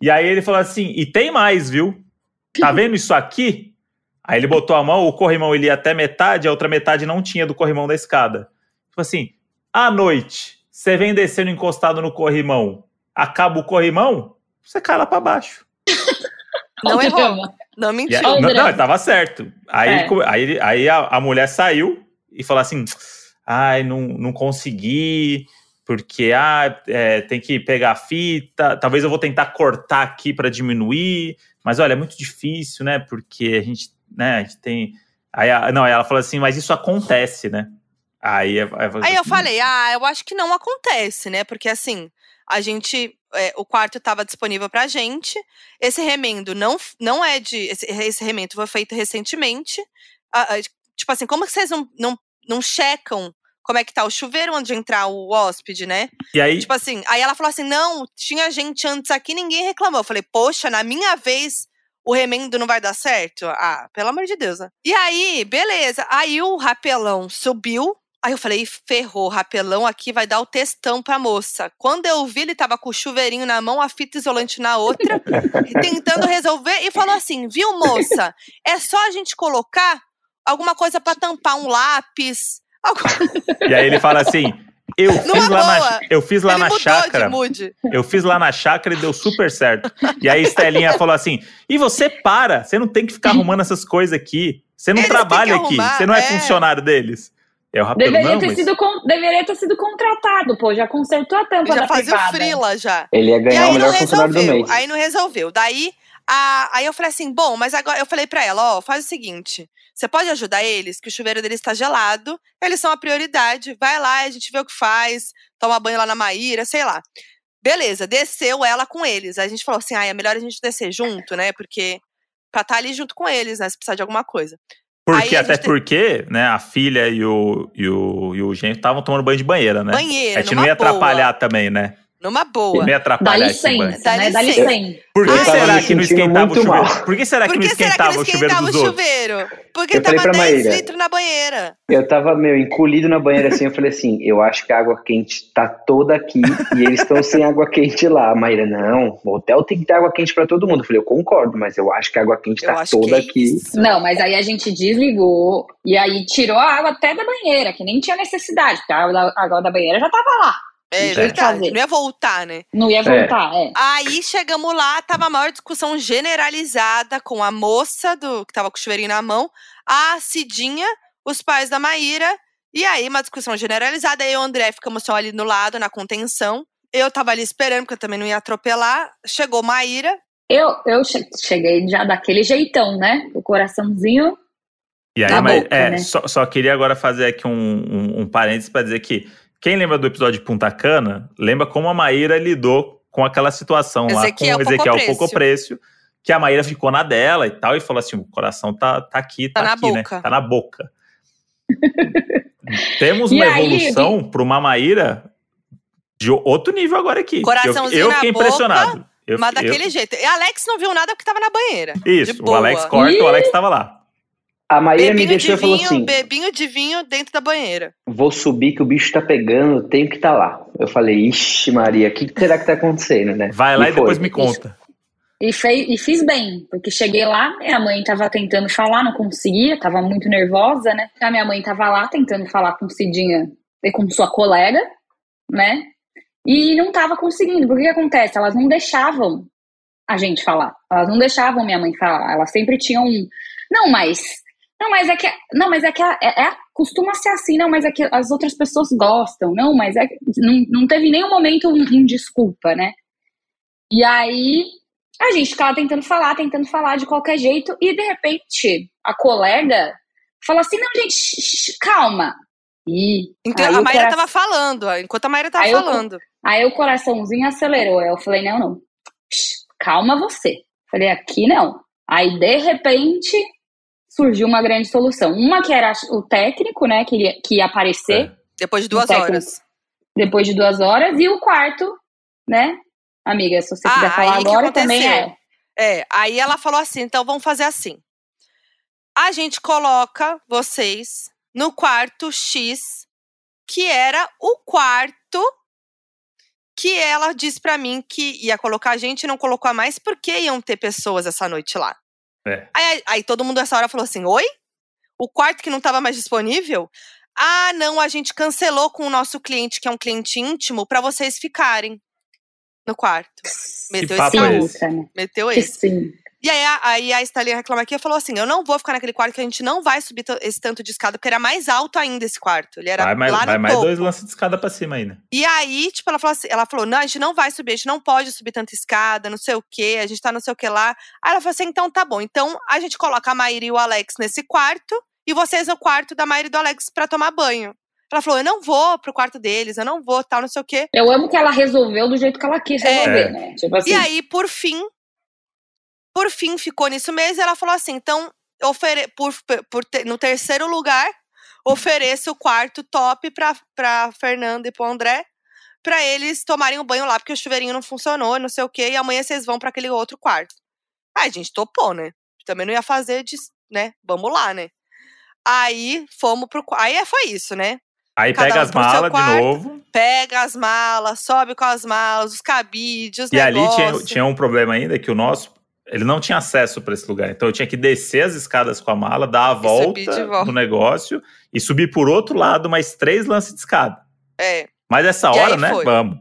e aí ele falou assim: e tem mais, viu? Tá vendo isso aqui? Aí ele botou a mão, o corrimão ele ia até metade, a outra metade não tinha do corrimão da escada. Tipo assim, à noite, você vem descendo encostado no corrimão, acaba o corrimão, você cai lá pra baixo. Não Olha, errou. Não mentiu. aí- não, não, tava certo. Aí, É. aí, aí a, a mulher saiu e falou assim: ai, não, não consegui, porque ah, é, tem que pegar a fita, talvez eu vou tentar cortar aqui para diminuir, mas olha, é muito difícil, né? Porque a gente, né, a gente tem. Aí, a- não, aí ela falou assim, mas isso acontece, né? Aí, aí, Aí eu falei, ah, eu acho que não acontece, né? Porque assim, a gente. é, o quarto estava disponível pra gente. Esse remendo não, não é de. Esse, esse remendo foi feito recentemente. Ah, tipo assim, como que vocês não, não, não checam como é que tá o chuveiro onde entrar o hóspede, né? E aí, Tipo assim, aí ela falou assim: não, tinha gente antes aqui, ninguém reclamou. Eu falei, poxa, na minha vez o remendo não vai dar certo? Ah, pelo amor de Deus, né? E aí, beleza. Aí o rapelão subiu. Aí eu falei, ferrou, rapelão aqui vai dar o testão pra moça. Quando eu vi, ele tava com o chuveirinho na mão, a fita isolante na outra, [LAUGHS] tentando resolver, e falou assim: viu, moça? É só a gente colocar alguma coisa pra tampar um lápis. [LAUGHS] e aí ele fala assim. Eu fiz lá na, eu fiz lá Ele na mudou chácara. de mood. Eu fiz lá na chácara e deu super certo. E aí Estelinha falou assim: e você para, você não tem que ficar arrumando essas coisas aqui. Você não Eles trabalha aqui, arrumar, você não é, é. funcionário deles. É o rapelo, Deveria, não, ter mas... sido con- deveria ter sido contratado, pô. Já consertou a tampa Já da fazia o privada. frila já. Ele ia ganhar o melhor funcionário do mês. Aí não resolveu. Daí, a, aí eu falei assim: bom, mas agora eu falei pra ela: ó, faz o seguinte. Você pode ajudar eles, que o chuveiro deles está gelado. Eles são a prioridade. Vai lá, a gente vê o que faz. Toma banho lá na Maíra, sei lá. Beleza, desceu ela com eles. Aí a gente falou assim: ah, é melhor a gente descer junto, né? Porque pra estar ali junto com eles, né? Se precisar de alguma coisa. Porque, até gente- porque, né, a filha e o, e o, e o genro estavam tomando banho de banheira, né? Banheira, a gente não ia boa. atrapalhar também, né? Numa boa. Me Dá atrapalhar esse banho. licença, Dá né? Dá licença. Por que Ai, será que não esquentava o chuveiro? mal. Por que será que não esquentava não o chuveiro dos outros? chuveiro? Porque Eu falei tava pra 10 Maíra. litros na banheira. Eu tava, meu, encolhido na banheira assim, eu falei assim, eu acho que a água quente tá toda aqui e eles estão sem água quente lá. A Maíra, não, o hotel tem que ter água quente pra todo mundo. Eu falei, eu concordo, mas eu acho que a água quente Eu tá toda é aqui. Não, mas aí a gente desligou e aí tirou a água até da banheira, que nem tinha necessidade, porque a água da, a água da banheira já tava lá. É verdade. Não ia voltar, né? Não ia voltar, é. Aí chegamos lá, tava a maior discussão generalizada com a moça do que tava com o chuveirinho na mão, a Cidinha, os pais da Maíra. E aí, uma discussão generalizada. Eu e o André ficamos só ali no lado, na contenção. Eu tava ali esperando, porque eu também não ia atropelar. Chegou Maíra. Eu, eu che- cheguei já daquele jeitão, né? O coraçãozinho. E aí, Na mas, boca, é, né? só, só queria agora fazer aqui um, um, um parênteses para dizer que quem lembra do episódio de Punta Cana, lembra como a Maíra lidou com aquela situação Ezequiel lá com o Ezequiel Pouco pouco preço, que a Maíra ficou na dela e tal, e falou assim: o coração tá, tá aqui, tá, Tá na aqui, né? boca. Tá na boca. [LAUGHS] Temos E uma aí, evolução para uma Maíra de outro nível agora aqui. Coraçãozinho eu, eu na fiquei boca, impressionado. Eu, mas eu- daquele jeito. E Alex não viu nada porque tava na banheira. Isso, o Alex corta, Ih! o Alex tava lá. A Maíra me Bebinho de deixou e falou vinho, assim, bebinho de vinho dentro da banheira. vou subir que o bicho tá pegando, tenho que estar tá lá. Eu falei, ixi Maria, o que que será que tá acontecendo, né? Vai lá e, foi. depois me conta. E, fei, e fiz bem, porque cheguei lá, minha mãe tava tentando falar, não conseguia, tava muito nervosa, né? A minha mãe tava lá tentando falar com Cidinha e com sua colega, né? E não tava conseguindo. Porque o que acontece? Elas não deixavam a gente falar. Elas não deixavam minha mãe falar. Elas sempre tinham um. Não, mas. Não, mas é que. Não, mas é que. É, é- costuma ser assim, não, mas é que as outras pessoas gostam. Não, mas é que. Não, não teve nenhum momento um, um desculpa, né? E aí. A gente ficava tentando falar, tentando falar de qualquer jeito, e de repente a colega fala assim: não, gente, shh, shh, calma. E Então a Maíra tava falando, enquanto a Maíra tava Aí eu- falando. Aí o coraçãozinho acelerou. Aí eu falei, não, não. Shh, calma você. Falei, aqui não. Aí, de repente, surgiu uma grande solução. Uma que era o técnico, né, que, ia- que ia aparecer É. Depois de duas técnico. horas. depois de duas horas. E o quarto, né, amiga, se você Ah, quiser falar agora, também é. É, aí ela falou assim: então vamos fazer assim. A gente coloca vocês no quarto X, que era o quarto que ela disse pra mim que ia colocar a gente e não colocou a mais porque iam ter pessoas essa noite lá. É. Aí, aí todo mundo essa hora falou assim: oi? O quarto que não estava mais disponível? Ah, não, a gente cancelou com o nosso cliente, que é um cliente íntimo, pra vocês ficarem no quarto. Meteu papo esse é esse? Meteu Que esse. sim. E aí a, aí a Estalinha reclama aqui e falou assim: eu não vou ficar naquele quarto que a gente não vai subir esse tanto de escada, porque era mais alto ainda esse quarto. Ele era Vai mais, lá no vai mais dois lances de escada pra cima ainda. E aí, tipo, ela falou assim: ela falou: não, a gente não vai subir, a gente não pode subir tanta escada, não sei o quê, a gente tá não sei o que lá. Aí ela falou assim: então tá bom. Então a gente coloca a Maíra e o Alex nesse quarto e vocês no quarto da Maíra e do Alex pra tomar banho. Ela falou: eu não vou pro quarto deles, eu não vou, tal, não sei o quê. Eu amo que ela resolveu do jeito que ela quis resolver, É. né? Tipo assim. E aí, por fim, por fim, ficou nisso mesmo. E ela falou assim: então, ofere por, por no terceiro lugar, ofereço o quarto top pra Fernanda e pro André, pra eles tomarem o banho lá, porque o chuveirinho não funcionou, não sei o quê, e amanhã vocês vão pra aquele outro quarto. Aí a gente topou, né? Também não ia fazer, de, né? Vamos lá, né? Aí fomos pro. Aí foi isso, né? Aí Cada pega um as malas de novo. Pega as malas, sobe com as malas, os cabides, os E ali tinha, tinha um problema ainda que o nosso, ele não tinha acesso para esse lugar. Então eu tinha que descer as escadas com a mala, dar a volta volta. no negócio e subir por outro lado mais três lances de escada. É, Mas essa E hora, né? foi. Vamos.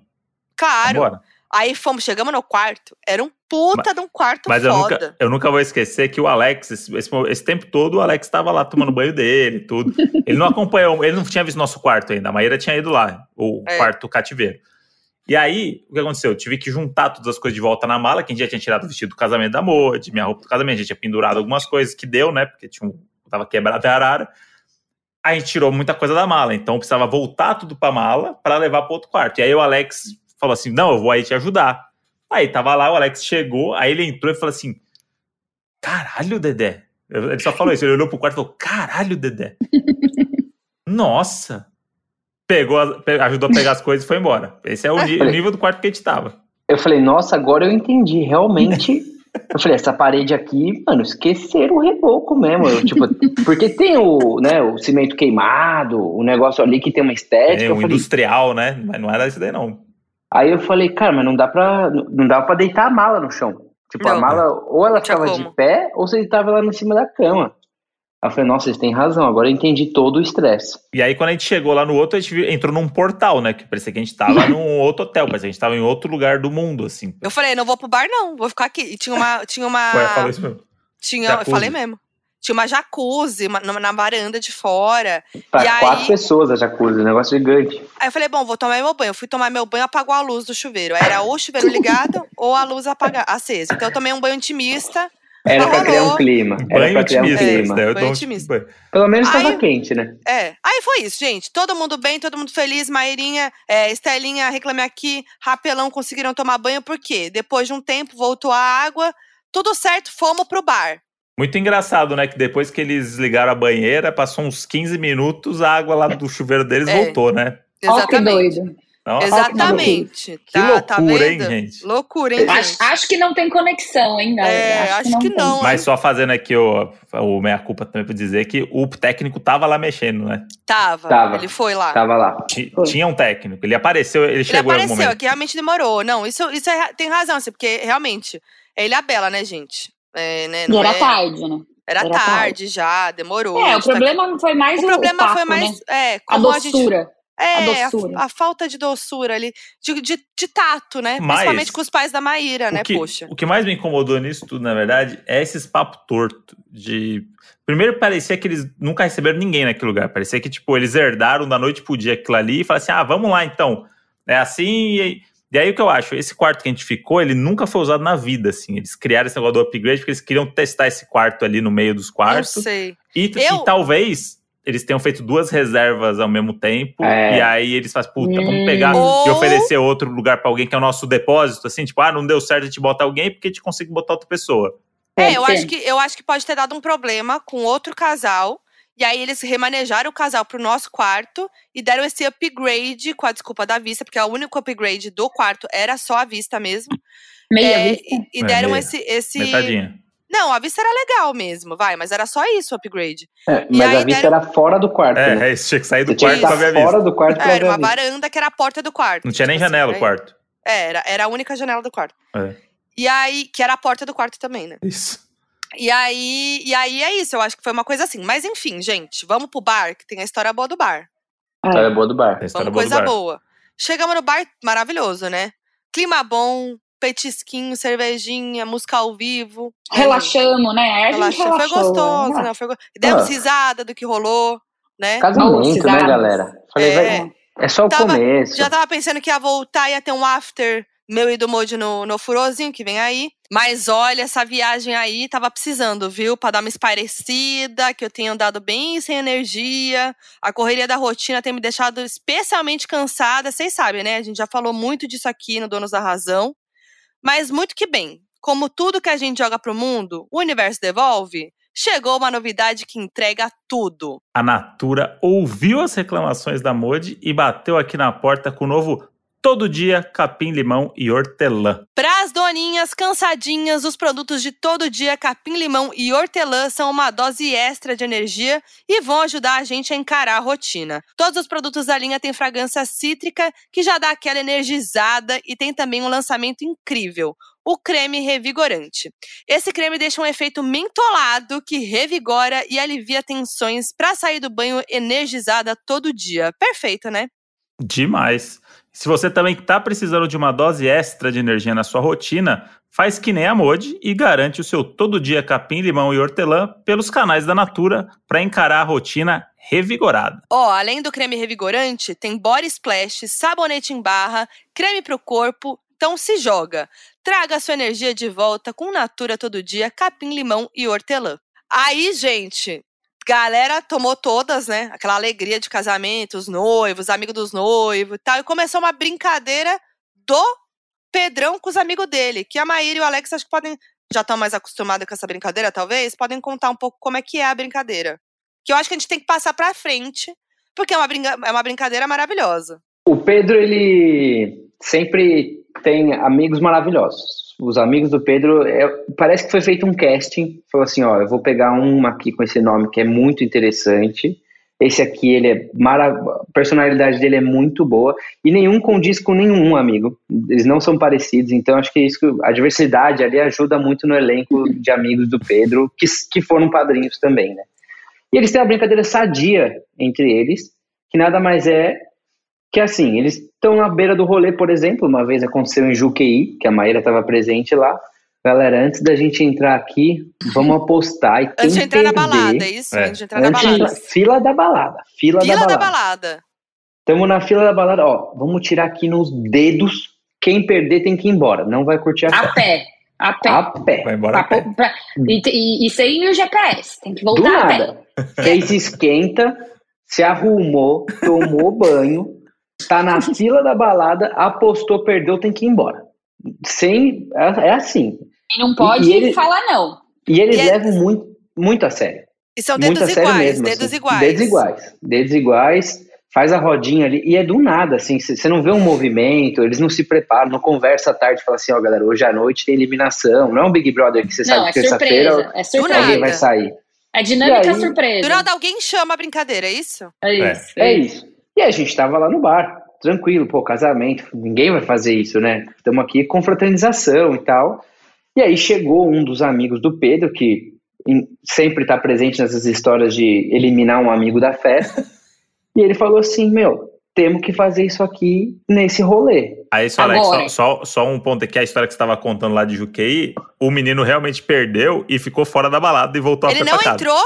claro. Vambora. Aí fomos, chegamos no quarto, era um puta de um quarto Mas eu foda. nunca, eu nunca vou esquecer que o Alex, esse, esse- esse tempo todo, o Alex estava lá tomando banho dele, tudo. [LAUGHS] Ele não acompanhou, ele não tinha visto nosso quarto ainda. A Maíra tinha ido lá, o É. quarto cativeiro. E aí, o que aconteceu? Eu tive que juntar todas as coisas de volta na mala, que a gente já tinha tirado o vestido do casamento da Moa, de minha roupa do casamento, a gente tinha pendurado algumas coisas que deu, né? Porque tinha um, tava quebrado a arara. A gente tirou muita coisa da mala, então precisava voltar tudo pra mala para levar para outro quarto. E aí o Alex falou assim: "Não, eu vou aí te ajudar". Aí tava lá, o Alex chegou, aí ele entrou e falou assim: "Caralho, Dedé". Ele só falou isso, ele olhou pro quarto e falou: "Caralho, Dedé". [LAUGHS] Nossa. Pegou, ajudou a pegar as coisas e foi embora. Esse é o, ni- o nível do quarto que a gente tava. Eu falei, nossa, agora eu entendi. Realmente. Eu falei, essa parede aqui, mano, esqueceram o reboco mesmo. Eu, tipo, [LAUGHS] porque tem o, né, o cimento queimado, o negócio ali que tem uma estética. É eu um falei, industrial, né? Mas não era isso daí, não. Aí eu falei, cara, mas não dá pra. Não dá pra deitar a mala no chão. Tipo, a Não. mala, ou ela ficava como. de pé, ou você tava lá em cima da cama. Aí eu falei, nossa, vocês têm razão, agora eu entendi todo o estresse. E aí, quando a gente chegou lá no outro, a gente entrou num portal, né? Que parecia que a gente tava [LAUGHS] num outro hotel, parecia que a gente tava em outro lugar do mundo, assim. Eu falei, não vou pro bar, não, vou ficar aqui. E tinha uma. Tinha uma. Ué, falou isso mesmo. tinha, jacuzzi. eu falei mesmo. Tinha uma jacuzzi uma- na, varanda de fora. Pra E aí- quatro pessoas a jacuzzi, um negócio gigante. Aí eu falei, bom, vou tomar meu banho. Eu fui tomar meu banho, apagou a luz do chuveiro. Aí Era ou o chuveiro ligado ou a luz apaga, acesa. Então eu tomei um banho intimista. Era pra criar um clima. Era Banho pra criar um clima. daí eu Banho. Pelo menos Aí- tava quente, né? É. Aí foi isso, gente. Todo mundo bem, todo mundo feliz. Mairinha, é, Estelinha, reclame aqui. Rapelão conseguiram tomar banho. Por quê? Depois de um tempo, voltou a água. Tudo certo, fomos pro bar. Muito engraçado, né? Que depois que eles ligaram a banheira, passou uns 15 minutos, a água lá do chuveiro deles É. voltou, né? Ó, que Exatamente. doido. Nossa, Exatamente. Que Tá, loucura, tá hein, vendo? gente? Loucura, hein, Acho, gente? acho que não tem conexão, hein, galera? É, acho que tem. não. Mas só fazendo aqui o, o meia-culpa também pra dizer que o técnico tava lá mexendo, né? Tava. Tava. Ele foi lá. Tava lá. Foi. Tinha um técnico, ele apareceu, ele Ele chegou em algum apareceu, momento. que realmente demorou. Não, isso, isso é- tem razão, assim, porque realmente é Ilha Bela, né, gente? É, né, E não era é- tarde, né? Era era tarde já, demorou. É, a o tá- problema não foi mais o o, problema papo, foi mais. né? É, A como a, gente. É, a a, falta de doçura ali, de, de, de tato, né? Mas- Principalmente com os pais da Maíra, né, o, que, poxa. o que mais me incomodou nisso tudo, na verdade, é esses papo torto de... Primeiro, parecia que eles nunca receberam ninguém naquele lugar. Parecia que, tipo, eles herdaram da noite pro dia aquilo ali e falaram assim, ah, vamos lá, então. É assim e... aí- E aí o que eu acho, esse quarto que a gente ficou, ele nunca foi usado na vida, assim. Eles criaram esse negócio do upgrade porque eles queriam testar esse quarto ali no meio dos quartos. sei. E, Eu- e talvez eles tenham feito duas reservas ao mesmo tempo. É. E aí eles fazem, puta, vamos Hum. pegar Ou- e oferecer outro lugar pra alguém que é o nosso depósito, assim, tipo, ah, não deu certo a gente botar alguém porque a gente consegue botar outra pessoa. É, eu acho, que, eu acho que pode ter dado um problema com outro casal. E aí eles remanejaram o casal pro nosso quarto e deram esse upgrade com a desculpa da vista, porque o único upgrade do quarto era só a vista mesmo. Meia É, vista. e, e É, deram meia. esse, esse. Metadinha. Não, a vista era legal mesmo, vai, mas era só isso o upgrade. É, E mas aí a vista deram- era fora do quarto, É, né? é isso, tinha que sair do quarto pra ver a vista. fora do quarto pra É, era ver a uma vista. varanda que era a porta do quarto. Não tinha nem tipo assim, janela o aí- quarto. É, era, era a única janela do quarto. É. E aí, que era a porta do quarto também, né? Isso. E aí, e aí é isso, eu acho que foi uma coisa assim. Mas enfim, gente, vamos pro bar, que tem a história boa do bar. História boa do bar. A história Vamos, boa do coisa bar. boa. Chegamos no bar, maravilhoso, né? Clima bom, petisquinho, cervejinha, música ao vivo. Relaxamos, né? A gente Relaxou. Foi gostoso, né? não, foi go... Demos Ah. risada do que rolou, né? Casamento, né, galera? Falei, É. vai, é só o Tava- começo. Já tava pensando que ia voltar, ia ter um after meu e do Moji no, no Furozinho, que vem aí. Mas olha, essa viagem aí tava precisando, viu? Pra dar uma espairecida, que eu tenho andado bem sem energia. A correria da rotina tem me deixado especialmente cansada. Vocês sabem, né? A gente já falou muito disso aqui no Donos da Razão. Mas muito que bem. Como tudo que a gente joga pro mundo, o universo devolve. Chegou uma novidade que entrega tudo. A Natura ouviu as reclamações da Modi e bateu aqui na porta com o novo Todo Dia Capim Limão e Hortelã. Para as doninhas cansadinhas, os produtos de todo dia capim limão e hortelã são uma dose extra de energia e vão ajudar a gente a encarar a rotina. Todos os produtos da linha têm fragrância cítrica que já dá aquela energizada e tem também um lançamento incrível. O creme revigorante. Esse creme deixa um efeito mentolado que revigora e alivia tensões para sair do banho energizada todo dia. Perfeito, né? Demais. Se você também está precisando de uma dose extra de energia na sua rotina, faz que nem a Modi e garante o seu todo dia capim, limão e hortelã pelos canais da Natura para encarar a rotina revigorada. Ó, além do creme revigorante, tem body splash, sabonete em barra, creme pro corpo. Então se joga. Traga a sua energia de volta com Natura todo dia, capim, limão e hortelã. Aí, gente, galera tomou todas, né? Aquela alegria de casamento, os noivos, amigos dos noivos e tal. E começou uma brincadeira do Pedrão com os amigos dele. Que a Maíra e o Alex acho que podem. Já estão mais acostumados com essa brincadeira, talvez? Podem contar um pouco como é que é a brincadeira. Que eu acho que a gente tem que passar pra frente porque é uma, brinca é uma brincadeira maravilhosa. O Pedro, ele sempre tem amigos maravilhosos. Os amigos do Pedro, é, parece que foi feito um casting. Falou assim: ó, eu vou pegar um aqui com esse nome que é muito interessante. Esse aqui, ele é marav a personalidade dele é muito boa e nenhum condiz com nenhum amigo. Eles não são parecidos, então acho que isso, a diversidade ali ajuda muito no elenco de amigos do Pedro, que, que foram padrinhos também, né? E eles têm uma brincadeira sadia entre eles, que nada mais é que assim, eles estão na beira do rolê, por exemplo, uma vez aconteceu em Juqueí, que a Maíra estava presente lá. Galera, antes da gente entrar aqui, vamos apostar. E quem Antes de entrar na perder- balada, é isso? É. Antes de entrar na Antes- balada. Fila da balada. Fila, Fila da da balada. balada. Estamos na fila da balada, ó. Vamos tirar aqui nos dedos. Quem perder tem que ir embora. Não vai curtir a A pé. A pé. A pé. Vai embora a pé. pra- e, e, e sem o GPS. Tem que Do voltar a pé. nada. Fez esquenta, se arrumou, tomou banho, tá na fila da balada, apostou, perdeu, tem que ir embora. Sem. É, é assim. E não pode E ele- falar não. E eles E é- levam muito, muito a sério. E são dedos a sério iguais, mesmo. dedos assim. iguais. Dedos iguais. Dedos iguais. Faz a rodinha ali. E é do nada, assim. Você não vê um movimento, eles não se preparam, não conversa à tarde e fala assim: ó, galera, hoje à noite tem eliminação. Não é um Big Brother que você Não, sabe é que terça-feira surpresa. É surpresa. alguém vai sair. É dinâmica E aí- surpresa. Do nada alguém chama a brincadeira, é isso? É isso. É isso. E a gente tava lá no bar, tranquilo, pô, casamento, ninguém vai fazer isso, né? Estamos aqui com fraternização e tal. E aí chegou um dos amigos do Pedro, que em- sempre tá presente nessas histórias de eliminar um amigo da festa. [LAUGHS] e ele falou assim: Meu, temos que fazer isso aqui nesse rolê. Aí, só, Alex, só, só, só um ponto aqui, a história que você estava contando lá de Juqueí, o menino realmente perdeu e ficou fora da balada e voltou a Ele não casa. entrou?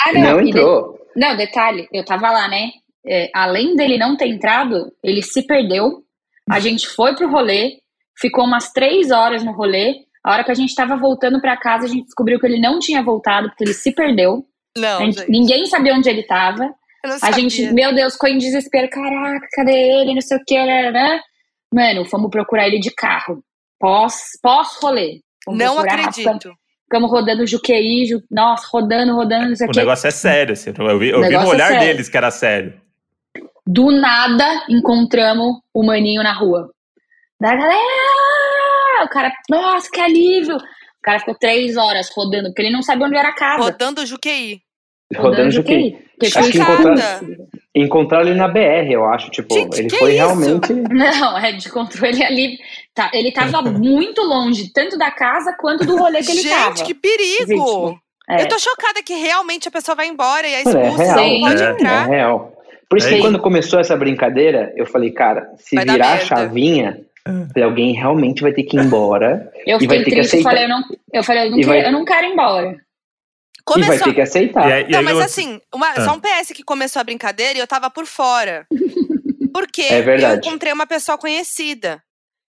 Ah, Não, de- entrou. Não, detalhe, eu tava lá, né? É, além dele não ter entrado, ele se perdeu. A gente foi pro rolê, ficou umas três horas no rolê. A hora que a gente tava voltando pra casa, a gente descobriu que ele não tinha voltado, porque ele se perdeu. Não, gente- gente. ninguém sabia onde ele tava. Eu não A sabia. gente, meu Deus, ficou em desespero. Caraca, cadê ele? Não sei o que, né? Mano, fomos procurar ele de carro. Pós, pós rolê. Fomos Não acredito. Ficamos rodando Juqueí, Ju... nossa, rodando, rodando, não sei o O que. negócio é sério, assim, eu vi, eu O vi no é olhar sério. deles que era sério. Do nada, encontramos o maninho na rua. Da galera! O cara, nossa, que alívio! O cara ficou três horas rodando, porque ele não sabia onde era a casa. Rodando o Juqueí. Rodando Juqueí. Porque Acho que encontraram, encontraram ele na BR, eu acho. Tipo, Gente, ele foi isso? realmente. Não, é de controle ali. Tá, ele tava [LAUGHS] muito longe, tanto da casa quanto do rolê que ele tava. Gente, que perigo! Vítima. É. Eu tô chocada que realmente a pessoa vai embora e é Mano, é expulsa, real. não pode É, É entrar. real. Por isso É que isso. quando começou essa brincadeira, eu falei, cara, se Vai virar a chavinha, alguém realmente vai ter que ir embora [LAUGHS] Eu E vai fiquei ter que triste, aceitar. falei, eu não, eu falei, eu não, quero, vai- eu não quero ir embora. e vai Começou. ter que aceitar. E aí, e Não, aí mas eu- assim, uma- Ah. só um PS que começou a brincadeira e eu tava por fora. [LAUGHS] Porque É eu encontrei uma pessoa conhecida.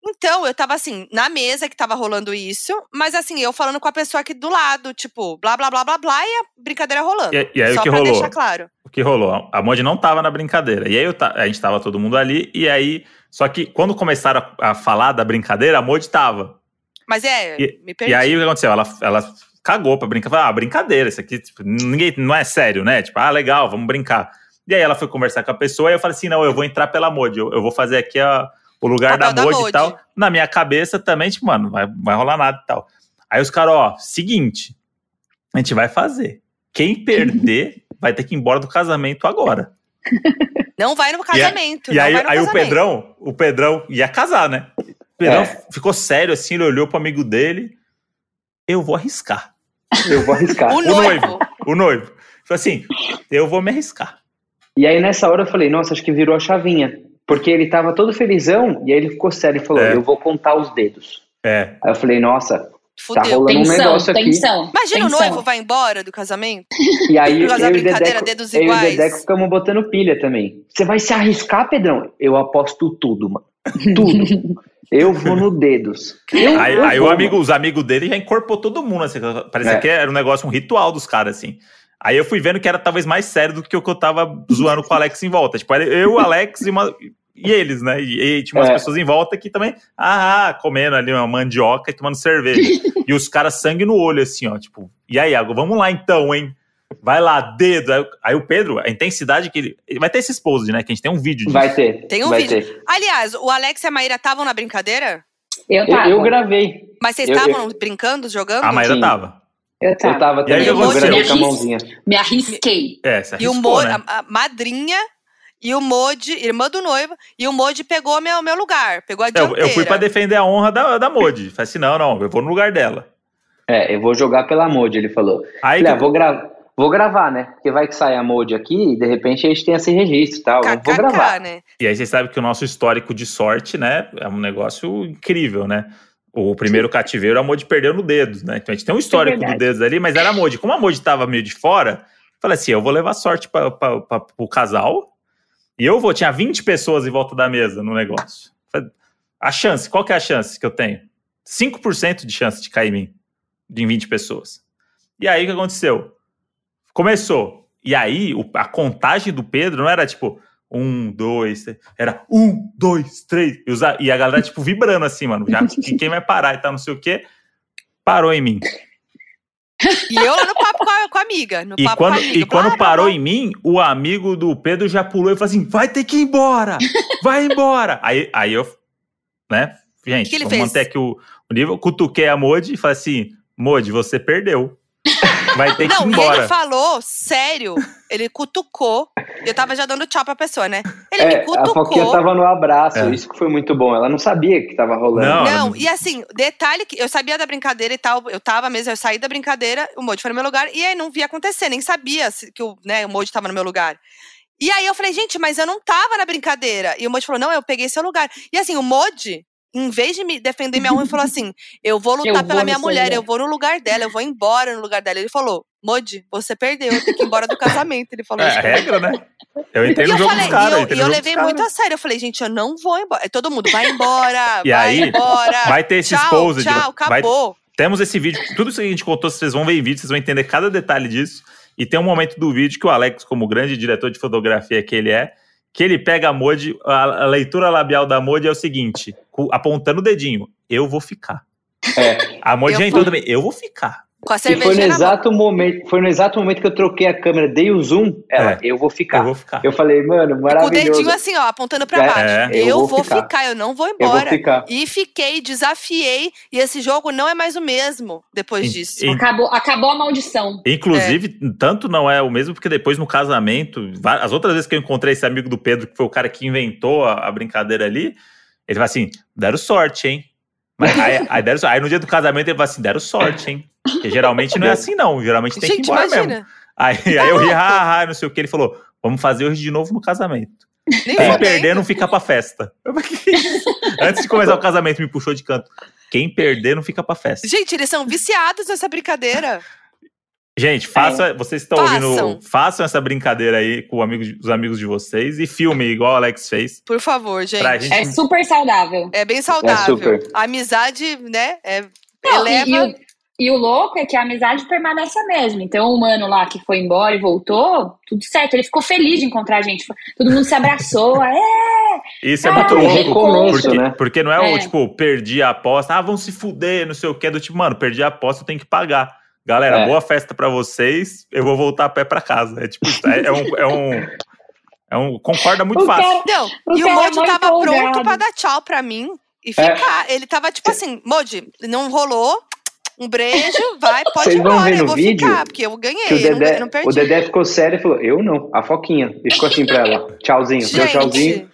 Então, eu tava assim, na mesa que tava rolando isso, mas assim, eu falando com a pessoa aqui do lado, tipo, blá, blá, blá, blá, blá, e a brincadeira rolando. E, e aí Só o que pra rolou? deixar claro. O que rolou? A Mod não tava na brincadeira. E aí ta- a gente tava todo mundo ali, e aí. Só que quando começaram a, a falar da brincadeira, a Mod tava. Mas é, E- me perdi. E aí o que aconteceu? Ela, ela cagou pra brincar. Falou, ah, brincadeira, isso aqui tipo, ninguém, não é sério, né? Tipo, ah, legal, vamos brincar. E aí ela foi conversar com a pessoa e eu falei assim: não, eu vou entrar pela Mod, eu, eu vou fazer aqui a- o lugar da Mod e tal. Na minha cabeça também, tipo, mano, vai, vai rolar nada e tal. Aí os caras, ó, seguinte, a gente vai fazer. Quem perder [LAUGHS] vai ter que ir embora do casamento agora. Não vai no casamento. E não aí, vai no aí o casamento. Pedrão, o Pedrão ia casar, né? O Pedrão É. ficou sério assim, ele olhou pro amigo dele. Eu vou arriscar. Eu vou arriscar. [LAUGHS] O noivo. O noivo. Falou assim: eu vou me arriscar. E aí nessa hora eu falei, nossa, acho que virou a chavinha. Porque ele tava todo felizão, e aí ele ficou sério e falou, É. eu vou contar os dedos. É. Aí eu falei, nossa, tá Fudeu. rolando um Tensão, negócio aqui. tensão. Imagina o tensão. noivo vai embora do casamento. E aí Por eu causa da e o brincadeira, Dedeco, dedos eu e o iguais. Dedeco ficamos botando pilha também. Você vai se arriscar, Pedrão? Eu aposto tudo, mano. Tudo. [LAUGHS] eu vou no dedos. Eu, Aí, eu aí vou, o amigo, mano. os amigos dele já incorporou todo mundo, assim. Parecia É. que era um negócio, um ritual dos caras, assim. Aí eu fui vendo que era talvez mais sério do que o que eu tava zoando com o Alex em volta. Tipo, eu, o Alex e, uma, e eles, né? E, e tinha umas É. pessoas em volta que também, ah, comendo ali uma mandioca e tomando cerveja. e os caras sangue no olho, assim, ó. Tipo, e aí, Iago, vamos lá então, hein? Vai lá, dedo. Aí, aí o Pedro, a intensidade que ele. vai ter esse expose, né? Que a gente tem um vídeo disso. Vai ter. Tem um vai vídeo. ter. Aliás, o Alex e a Maíra estavam na brincadeira? Eu Eu, tava. eu gravei. Mas vocês Eu- estavam brincando, jogando? A Maíra Sim. tava. Eu Eu tava. tava E aí, também, o eu mãozinha. Me arrisquei. É, E o Mo, né? a, a madrinha e o Modi, irmã do noivo, e o Modi pegou meu, meu lugar, pegou a Eu, dianteira. eu fui pra defender a honra da, da Modi. Falei assim: não, não, eu vou no lugar dela. É, eu vou jogar pela Mode, ele falou. Aí Falei, ah, vou, gra vou gravar, né? Porque vai que sai a Mode aqui e de repente a gente tem esse registro e tal. Eu vou gravar. Né? E aí vocês sabem que o nosso histórico de sorte, né, é um negócio incrível, né? O primeiro cativeiro, a Modi perdeu no dedos, né? Então a gente tem um histórico do verdade. dedos ali, mas era a Modi. Como a Modi tava meio de fora, eu falei assim, eu vou levar sorte para o casal e eu vou, tinha 20 pessoas em volta da mesa no negócio. A chance, qual que é a chance que eu tenho? 5% de chance de cair em mim, de 20 pessoas. E aí o que aconteceu? Começou. E aí o- a contagem do Pedro não era tipo um, dois, três. Era um, dois, três. E, a- galera, tipo, vibrando assim, mano. Já que quem vai parar e tal, não sei o quê. Parou em mim. E eu lá no papo com a, com a amiga. No E papo quando, com a amiga. e quando Vai, parou vai, em mim, o amigo do Pedro já pulou e falou assim: vai ter que ir embora! Vai embora! [LAUGHS] aí, aí eu, né? Gente, que ele vamos manter aqui o, o nível. Cutuquei a Modi e falei assim: Modi, você perdeu. Vai ter que ir Não, embora. ele falou, sério, ele cutucou. Eu tava já dando tchau pra pessoa, né? Ele É, me a Foquinha cutucou. tava no abraço, É. isso que foi muito bom. Ela não sabia que tava rolando. Não, Não, e assim, detalhe que eu sabia da brincadeira e tal, eu tava mesmo, eu saí da brincadeira, o Moji foi no meu lugar, e aí não via acontecer, nem sabia se- que o, né, o Moji tava no meu lugar. E aí eu falei, gente, mas eu não tava na brincadeira. E o Moji falou, não, eu peguei seu lugar. E assim, o Moji, em vez de me defender minha ele falou [LAUGHS] assim: eu vou lutar Eu vou pela no minha mulher, lugar. eu vou no lugar dela, eu vou embora no lugar dela. Ele falou, Moji, você perdeu, eu tenho que ir embora do [LAUGHS] casamento. Ele falou É isso a regra, né? Eu E no eu jogo falei, dos caras. e eu, eu jogo levei muito a sério. Eu falei, gente, eu não vou embora. Aí Todo mundo, vai embora, E vai aí, embora. Vai ter esse tchau, exposed. tchau, vai- acabou. Temos esse vídeo, tudo isso que a gente contou, vocês vão ver em vídeo, vocês vão entender cada detalhe disso. E tem um momento do vídeo que o Alex, como grande diretor de fotografia que ele é, que ele pega a Modi, a, a leitura labial da Modi é o seguinte, apontando o dedinho, eu vou ficar. É. A Modi já entrou também, eu vou ficar. Com a E foi no exato momento, foi no exato momento que eu troquei a câmera, dei o zoom, ela, É. eu vou ficar. Eu vou ficar. Eu falei, mano, Com o maravilhoso. dedinho assim, ó, apontando pra É, baixo. é. Eu, Eu vou, ficar. ficar. eu não vou eu vou embora. ficar. E fiquei, desafiei, e esse jogo não é mais o mesmo depois E- disso. e- Acabou, acabou a maldição. Inclusive, tanto não é o mesmo, porque depois no casamento, as outras vezes que eu encontrei esse amigo do Pedro, que foi o cara que inventou a, a brincadeira ali, ele fala assim: deram sorte, hein? Mas aí, aí deram sorte. Aí no dia do casamento ele fala assim: deram sorte, hein? Porque geralmente não é assim, não. Geralmente tem que ir Gente, embora imagina. mesmo. Aí, aí eu ri, ah, ah, não sei o que. Ele falou: vamos fazer hoje de novo no casamento. Nem Quem perder não fica pra festa. Antes de começar o casamento, me puxou de canto. Quem perder não fica pra festa. Gente, eles são viciados nessa brincadeira. Gente, faça, vocês estão Façam. ouvindo, façam essa brincadeira aí com amigo de- os amigos de vocês e filme igual o Alex fez. Por favor, gente. Gente É super saudável. É bem saudável. super. A amizade, né? É, Não, e- eleva. e, o, e o louco é que a amizade permanece a mesma. Então, o mano lá que foi embora e voltou, tudo certo. Ele ficou feliz de encontrar a gente. Todo mundo se abraçou. [LAUGHS] É! Isso é Ah, muito é louco. Porque, né? porque não é, o É. tipo, perdi a aposta, ah, vão se fuder, não sei o que, do tipo, mano, perdi a aposta, eu tenho que pagar. Galera, É. boa festa pra vocês, eu vou voltar a pé pra casa. É tipo, é, é um, é um. É um. Concorda muito O fácil. cara- Não, O e o cara é Modi mó tava empolgado. pronto pra dar tchau pra mim e ficar. Ele tava tipo assim, Modi, não rolou. Um beijo, vai, pode Vocês ir embora, eu vou vídeo ficar, porque eu ganhei, o eu, não, Dedé, eu não perdi. o Dedé ficou sério e falou, eu não, a Foquinha. E ficou assim pra ela, tchauzinho, deu tchauzinho. Gente,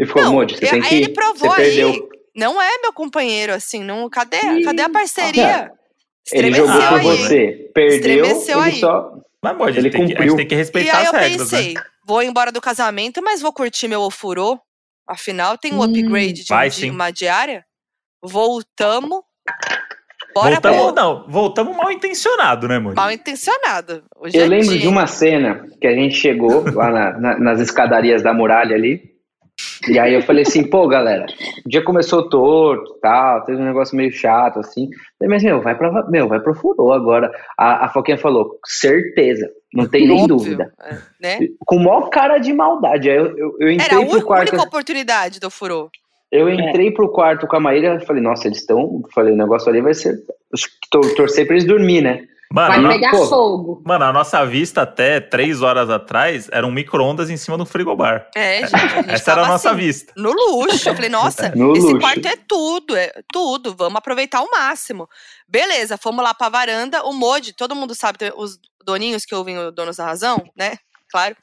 E ficou, Modi, você eu- tem aí que ele ir, provou você aí. perdeu. não é meu companheiro, assim, não, cadê, Ih, cadê a parceria? Ele jogou por aí. você, perdeu, Estremeceu ele aí. só... Mas pode, Ele tem que, a gente cumpriu. tem que E respeitar aí as eu regras, pensei, né? vou embora do casamento, mas vou curtir meu ofurô. Afinal, tem um Hum, upgrade de vai sim. uma diária. Voltamos. Bora Voltamos, não, voltamos mal intencionado, né, mano? Mal intencionado. Hoje Eu é lembro dia, de uma cena que a gente chegou lá na- na- nas escadarias da muralha ali. E aí eu falei assim, pô, galera, o dia começou torto tal, teve um negócio meio chato, assim. Falei, Mas, meu, vai pra, meu, vai pro furô agora. A, a Foquinha falou, certeza, não tem nem Óbvio, dúvida. é, né? Com maior cara de maldade. Aí eu, eu, eu Era a entrei pro quarto. única oportunidade do furô. Eu entrei pro quarto com a Maíra falei, nossa, eles estão. Falei, o negócio ali vai ser. acho que tor- Torcer pra eles dormir, né? Mano, Vai pegar pô. fogo. mano, a nossa vista até três horas atrás era um micro-ondas em cima do frigobar. É, gente. A gente Essa era a nossa assim, vista. No luxo. Eu falei, nossa, [LAUGHS] No esse luxo. quarto é tudo, é tudo. Vamos aproveitar ao máximo. Beleza, fomos lá pra varanda. O Modi, todo mundo sabe, os doninhos que ouvem o Donos da Razão, né? Claro.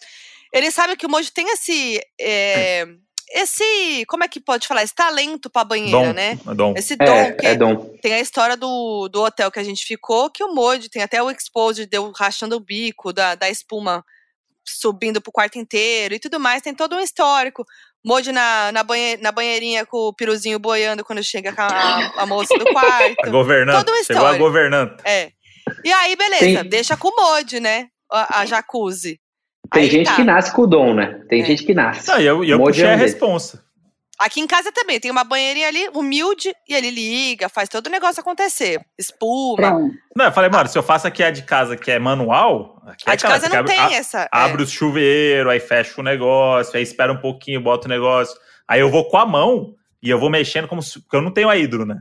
Eles sabem que o Modi tem esse. é, esse. Como é que pode falar? Esse talento pra banheira, Dom, né? Dom. Esse dom É, que é dom. tem a história do, do hotel que a gente ficou, que o Modi tem até o Exposed deu rachando o bico da, da espuma subindo pro quarto inteiro e tudo mais. Tem todo um histórico. Modi na, na, banhe, na banheirinha com o piruzinho boiando quando chega com a, a moça do A quarto. governanta. Todo um Chegou a histórico. governanta. É. E aí, beleza, Tem- deixa com o Modi, né? A, a jacuzzi. Tem Aí gente tá. que nasce com o dom, né? Tem É. gente que nasce. Não, e eu, e eu puxei é a responsa. Aqui em casa também tem uma banheirinha ali, humilde, e ele liga, faz todo o negócio acontecer. Espuma. Não, eu falei, mano, se eu faço aqui a de casa que é manual, aqui é A de aquela, casa não abre- tem a- essa. é. Abre o chuveiro, aí fecha o negócio, aí espera um pouquinho, bota o negócio. Aí eu vou com a mão e eu vou mexendo como se. Porque eu não tenho a hidro, né?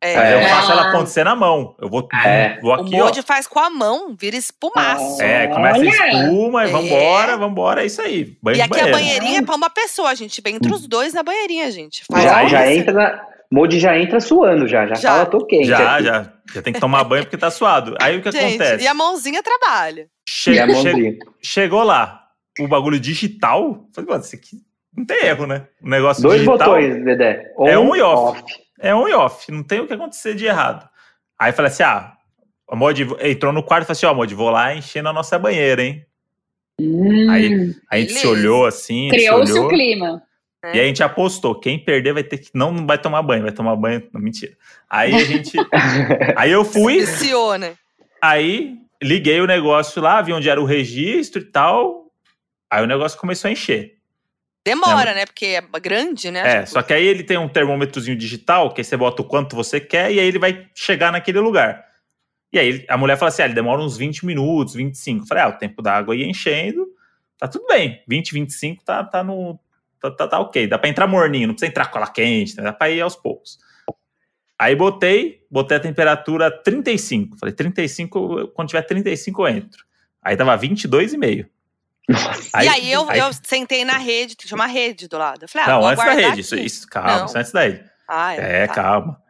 É, Aí eu É. faço ela acontecer na mão. Eu vou, É. vou O aqui, ó. Faz com a mão, vira espumaço. É, começa a espuma e É. vambora, vambora, é isso aí. Banho E aqui banheiro. a banheirinha é pra uma pessoa, a gente vem entre os dois na banheirinha, gente. Faz Já, já coisa. entra na. Modi já entra suando, já. Já, Já. fala, tô quente. Já, aqui. já. Já tem que tomar banho porque tá suado. Aí o que Gente, acontece? e a mãozinha trabalha. Che- E a che- mãozinha. chegou lá, o bagulho digital. Falei, mano, isso aqui não tem erro, né? O negócio Dois digital botões, Dedé. É on e off. É on e off. Não tem o que acontecer de errado. Aí eu falei assim: ah, a Mod entrou no quarto e falou assim: ó, Mod, vou lá enchendo a nossa banheira, hein? Hum, Aí- A gente se Beleza. olhou assim, se Criou-se o clima. né? E aí a gente apostou, quem perder vai ter que. Não, não vai tomar banho, vai tomar banho. Não, mentira. Aí a gente. [LAUGHS] aí eu fui, Viciou, né? aí liguei o negócio lá, vi onde era o registro e tal. Aí o negócio começou a encher. Demora, né? Porque é grande, né? É, só que aí ele tem um termômetrozinho digital, que aí você bota o quanto você quer e aí ele vai chegar naquele lugar. E aí a mulher fala assim: ah, ele demora uns 20 minutos, 25. Eu falei: ah, o tempo da água ia enchendo, tá tudo bem. 20, 25 tá, tá no. Tá, tá, tá ok. Dá pra entrar morninho, não precisa entrar com ela quente, né? dá pra ir aos poucos. Aí botei, botei a temperatura 35. Falei: 35, eu- quando tiver 35 eu entro. Aí tava 22,5. Nossa. e aí eu, eu sentei na rede, tinha uma rede do lado. Eu falei, ah, Não, vou antes da rede. Isso, isso, calma, Não. isso antes da rede. Ah, É, tá. calma.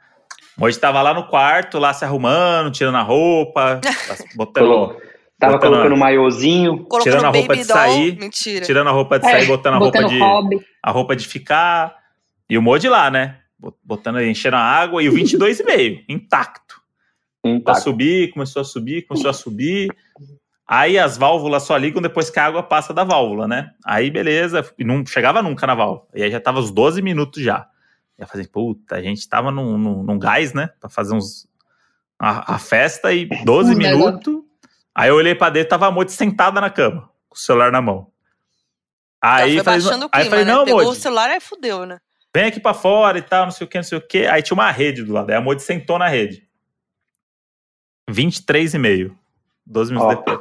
Hoje tava lá no quarto, lá se arrumando, tirando a roupa, [LAUGHS] botando, Tava Botando colocando um maiozinho. Colocando Tirando a roupa de doll. sair, Mentira. tirando a roupa de sair, É, botando a roupa de, hobby. a roupa de ficar. E o Modi lá, né? Botando, enchendo a água e o 22,5, intacto. Começou Tá. a subir, começou a subir, começou a subir. Aí as válvulas só ligam depois que a água passa da válvula, né? Aí beleza, e não chegava nunca na válvula. E aí já tava os 12 minutos já. Eu falei, puta, a gente tava num, num, num gás, né? Pra fazer uns. A, a festa e [LAUGHS] 12 Um negócio. minutos. Aí eu olhei pra dentro, tava a Modi sentada na cama, com o celular na mão. Aí foi eu falei, aí clima, eu falei, né? não, Pegou o celular e fudeu, né? vem aqui pra fora e tal, não sei o que, não sei o que. Aí tinha uma rede do lado. Aí a Modi sentou na rede. 23,5. 12 minutos Ó. depois.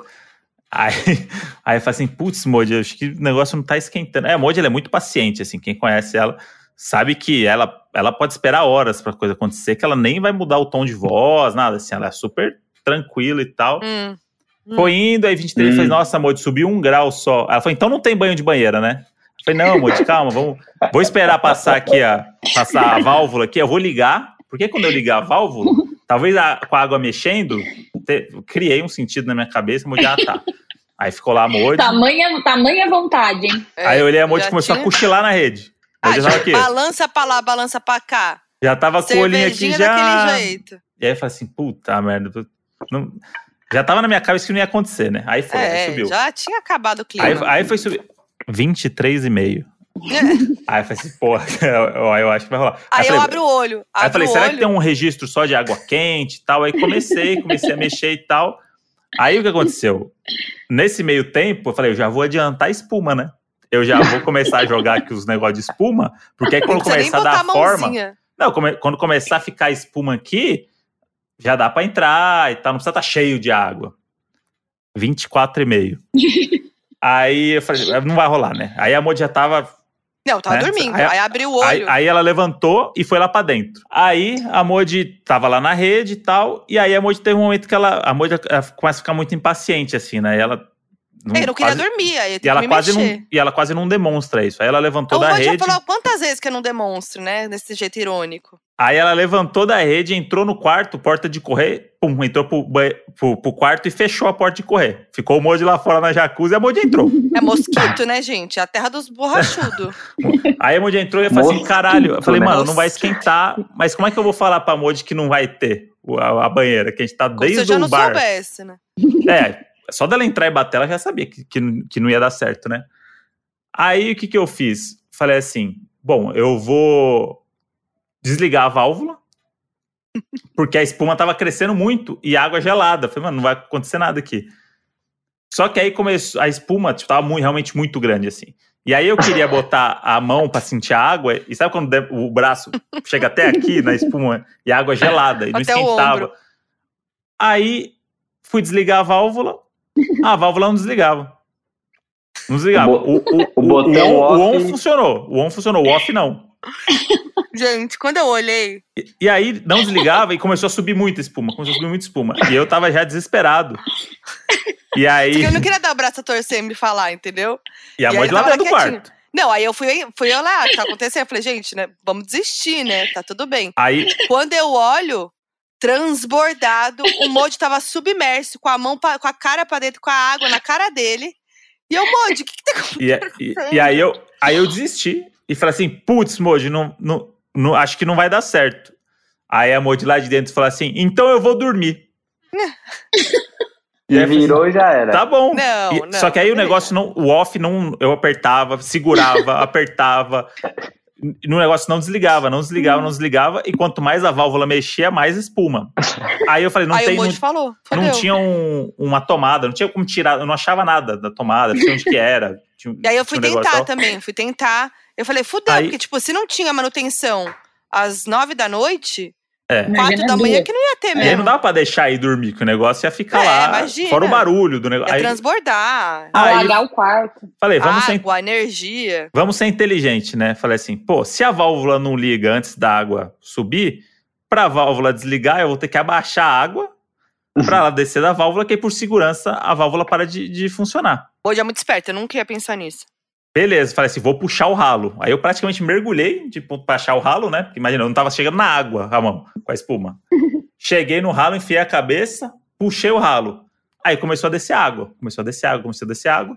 Aí, [LAUGHS] aí eu falei assim, putz, Modi, eu acho que o negócio não tá esquentando. É, a Modi ela é muito paciente, assim, quem conhece ela sabe que ela, ela pode esperar horas pra coisa acontecer, que ela nem vai mudar o tom de voz, nada, assim, ela é super tranquila e tal. Hum. Foi indo, aí 23 Hum. falei, nossa, Modi, subiu um grau só. Ela falou, então não tem banho de banheira, né? Eu falei, não, Modi, calma, vamos, vou esperar passar aqui a, passar a válvula aqui, eu vou ligar, porque quando eu ligar a válvula, talvez a- com a água mexendo, te- criei um sentido na minha cabeça, Modi, ah, tá. Aí ficou lá a Modi, Tamanha, tamanha vontade, hein? É, aí eu olhei a Modi já começou a tinha- cochilar na rede. Ah, já aqui, balança pra lá, balança pra cá. já tava com o olhinho aqui já. jeito. E aí eu falei assim, puta merda, não- já tava na minha cabeça que não ia acontecer, né? Aí foi, aí É, subiu. já tinha acabado o clima. Aí, aí foi subir. 23,5. Aí eu falei assim, porra, [LAUGHS] eu, eu acho que vai rolar. Aí eu falei, abro o olho. aí eu falei, será olho. que tem um registro só de água quente e tal? Aí comecei, comecei a mexer e tal. Aí o que aconteceu? Nesse meio tempo, eu falei, eu já vou adiantar a espuma, né? Eu já vou começar a jogar aqui os negócios de espuma, porque aí quando começar a dar a forma. Não, come- quando começar a ficar espuma aqui, já dá pra entrar e tal, não precisa estar cheio de água. 24,5. [LAUGHS] Aí eu falei, não vai rolar, né? Aí a Modi já tava Não, tava Né? dormindo. Aí- Aí, abriu o Aí, olho. aí ela levantou e foi lá pra dentro. Aí a Modi tava lá na rede e tal. E aí a Modi teve um momento que ela. A ela começa a ficar muito impaciente, assim, né? Ela. Não, É, eu não queria quase- dormir, aí eu e tenho ela, me quase mexer. não, e ela quase não demonstra isso. Aí ela levantou O da Rod já rede. falou quantas vezes que eu não demonstro, né? Desse jeito irônico. Aí ela levantou da rede, entrou no quarto, porta de correr, pum, entrou pro, pro, pro quarto e fechou a porta de correr. Ficou o Modi lá fora na jacuzzi e a Modi entrou. É mosquito, né, gente? É a terra dos borrachudos. [LAUGHS] Aí a Modi entrou e eu falei assim, caralho. Eu falei, né? mano, não vai esquentar. Mas como é que eu vou falar pra Modi que não vai ter o- a, a banheira? Que a gente tá Como se eu desde já o não bar. soubesse, né? É, só dela entrar e bater, ela já sabia que, que, que não ia dar certo, né? Aí o que, que eu fiz? Falei assim: bom, eu vou desligar a válvula, porque a espuma tava crescendo muito e a água gelada. Falei, mano, não vai acontecer nada aqui. Só que aí começou, a espuma tipo, tava muito, realmente muito grande, assim. E aí eu queria botar a mão pra sentir a água, e sabe quando o braço chega até aqui na espuma e a água é gelada e não Até o esquentava? Aí fui desligar a válvula, a válvula não desligava. Não desligava. O O, o, o botão o, on, o off- on funcionou. O on funcionou, o off não. Gente, quando eu olhei, E, e aí não desligava e começou a subir muita espuma. Começou a subir muita espuma. E eu tava já desesperado. E aí. porque eu não queria dar o braço a torcer e me falar, entendeu? E a e aí mãe eu lá dentro do quarto. Não, aí eu fui, fui lá, o que tá acontecendo? Eu falei, gente, né, vamos desistir, né? Tá tudo bem. Aí, Quando eu olho, transbordado, o Modi tava submerso, com a mão, pra- com a cara pra dentro, com a água na cara dele. E eu, Modi, o que que tá acontecendo? e, e, e aí, eu, aí eu desisti e falei assim: putz, Moji, não, não, não, acho que não vai dar certo. Aí a Moji lá de dentro falou assim: então eu vou dormir. [LAUGHS] E falei virou e já era. Tá bom. Não, E- não, Só que aí o beleza. negócio não. O off não. Eu apertava, segurava, [LAUGHS] apertava. No negócio não desligava, não desligava, não desligava. E quanto mais a válvula mexia, mais espuma. [LAUGHS] Aí eu falei, não aí tem. o Não, falou, não tinha um- uma tomada, não tinha como tirar, eu não achava nada da tomada, não tinha onde que era. Tinha- E aí eu fui um tentar também, fui tentar. Eu falei, fudeu, Aí- porque, tipo, se não tinha manutenção às nove da noite, É. quatro da manhã que não ia ter E aí mesmo. não dava pra deixar ir dormir, que o negócio ia ficar É, lá. imagina. Fora o barulho do negócio. Ia Aí transbordar. Aí- Alagar o quarto. falei, vamos sem água, energia. Vamos ser inteligente, né? Falei assim, pô, se a válvula não liga antes da água subir, pra válvula desligar, eu vou ter que abaixar a água pra ela descer da válvula, que aí por segurança a válvula para de, de funcionar. Hoje é muito esperto, eu nunca ia pensar nisso. Beleza, falei assim, vou puxar o ralo. Aí eu praticamente mergulhei de ponto pra achar o ralo, né? Porque imagina, eu não tava chegando na água a mão, com a espuma. [LAUGHS] Cheguei no ralo, enfiei a cabeça, puxei o ralo. Aí começou a descer água, começou a descer água, começou a descer água.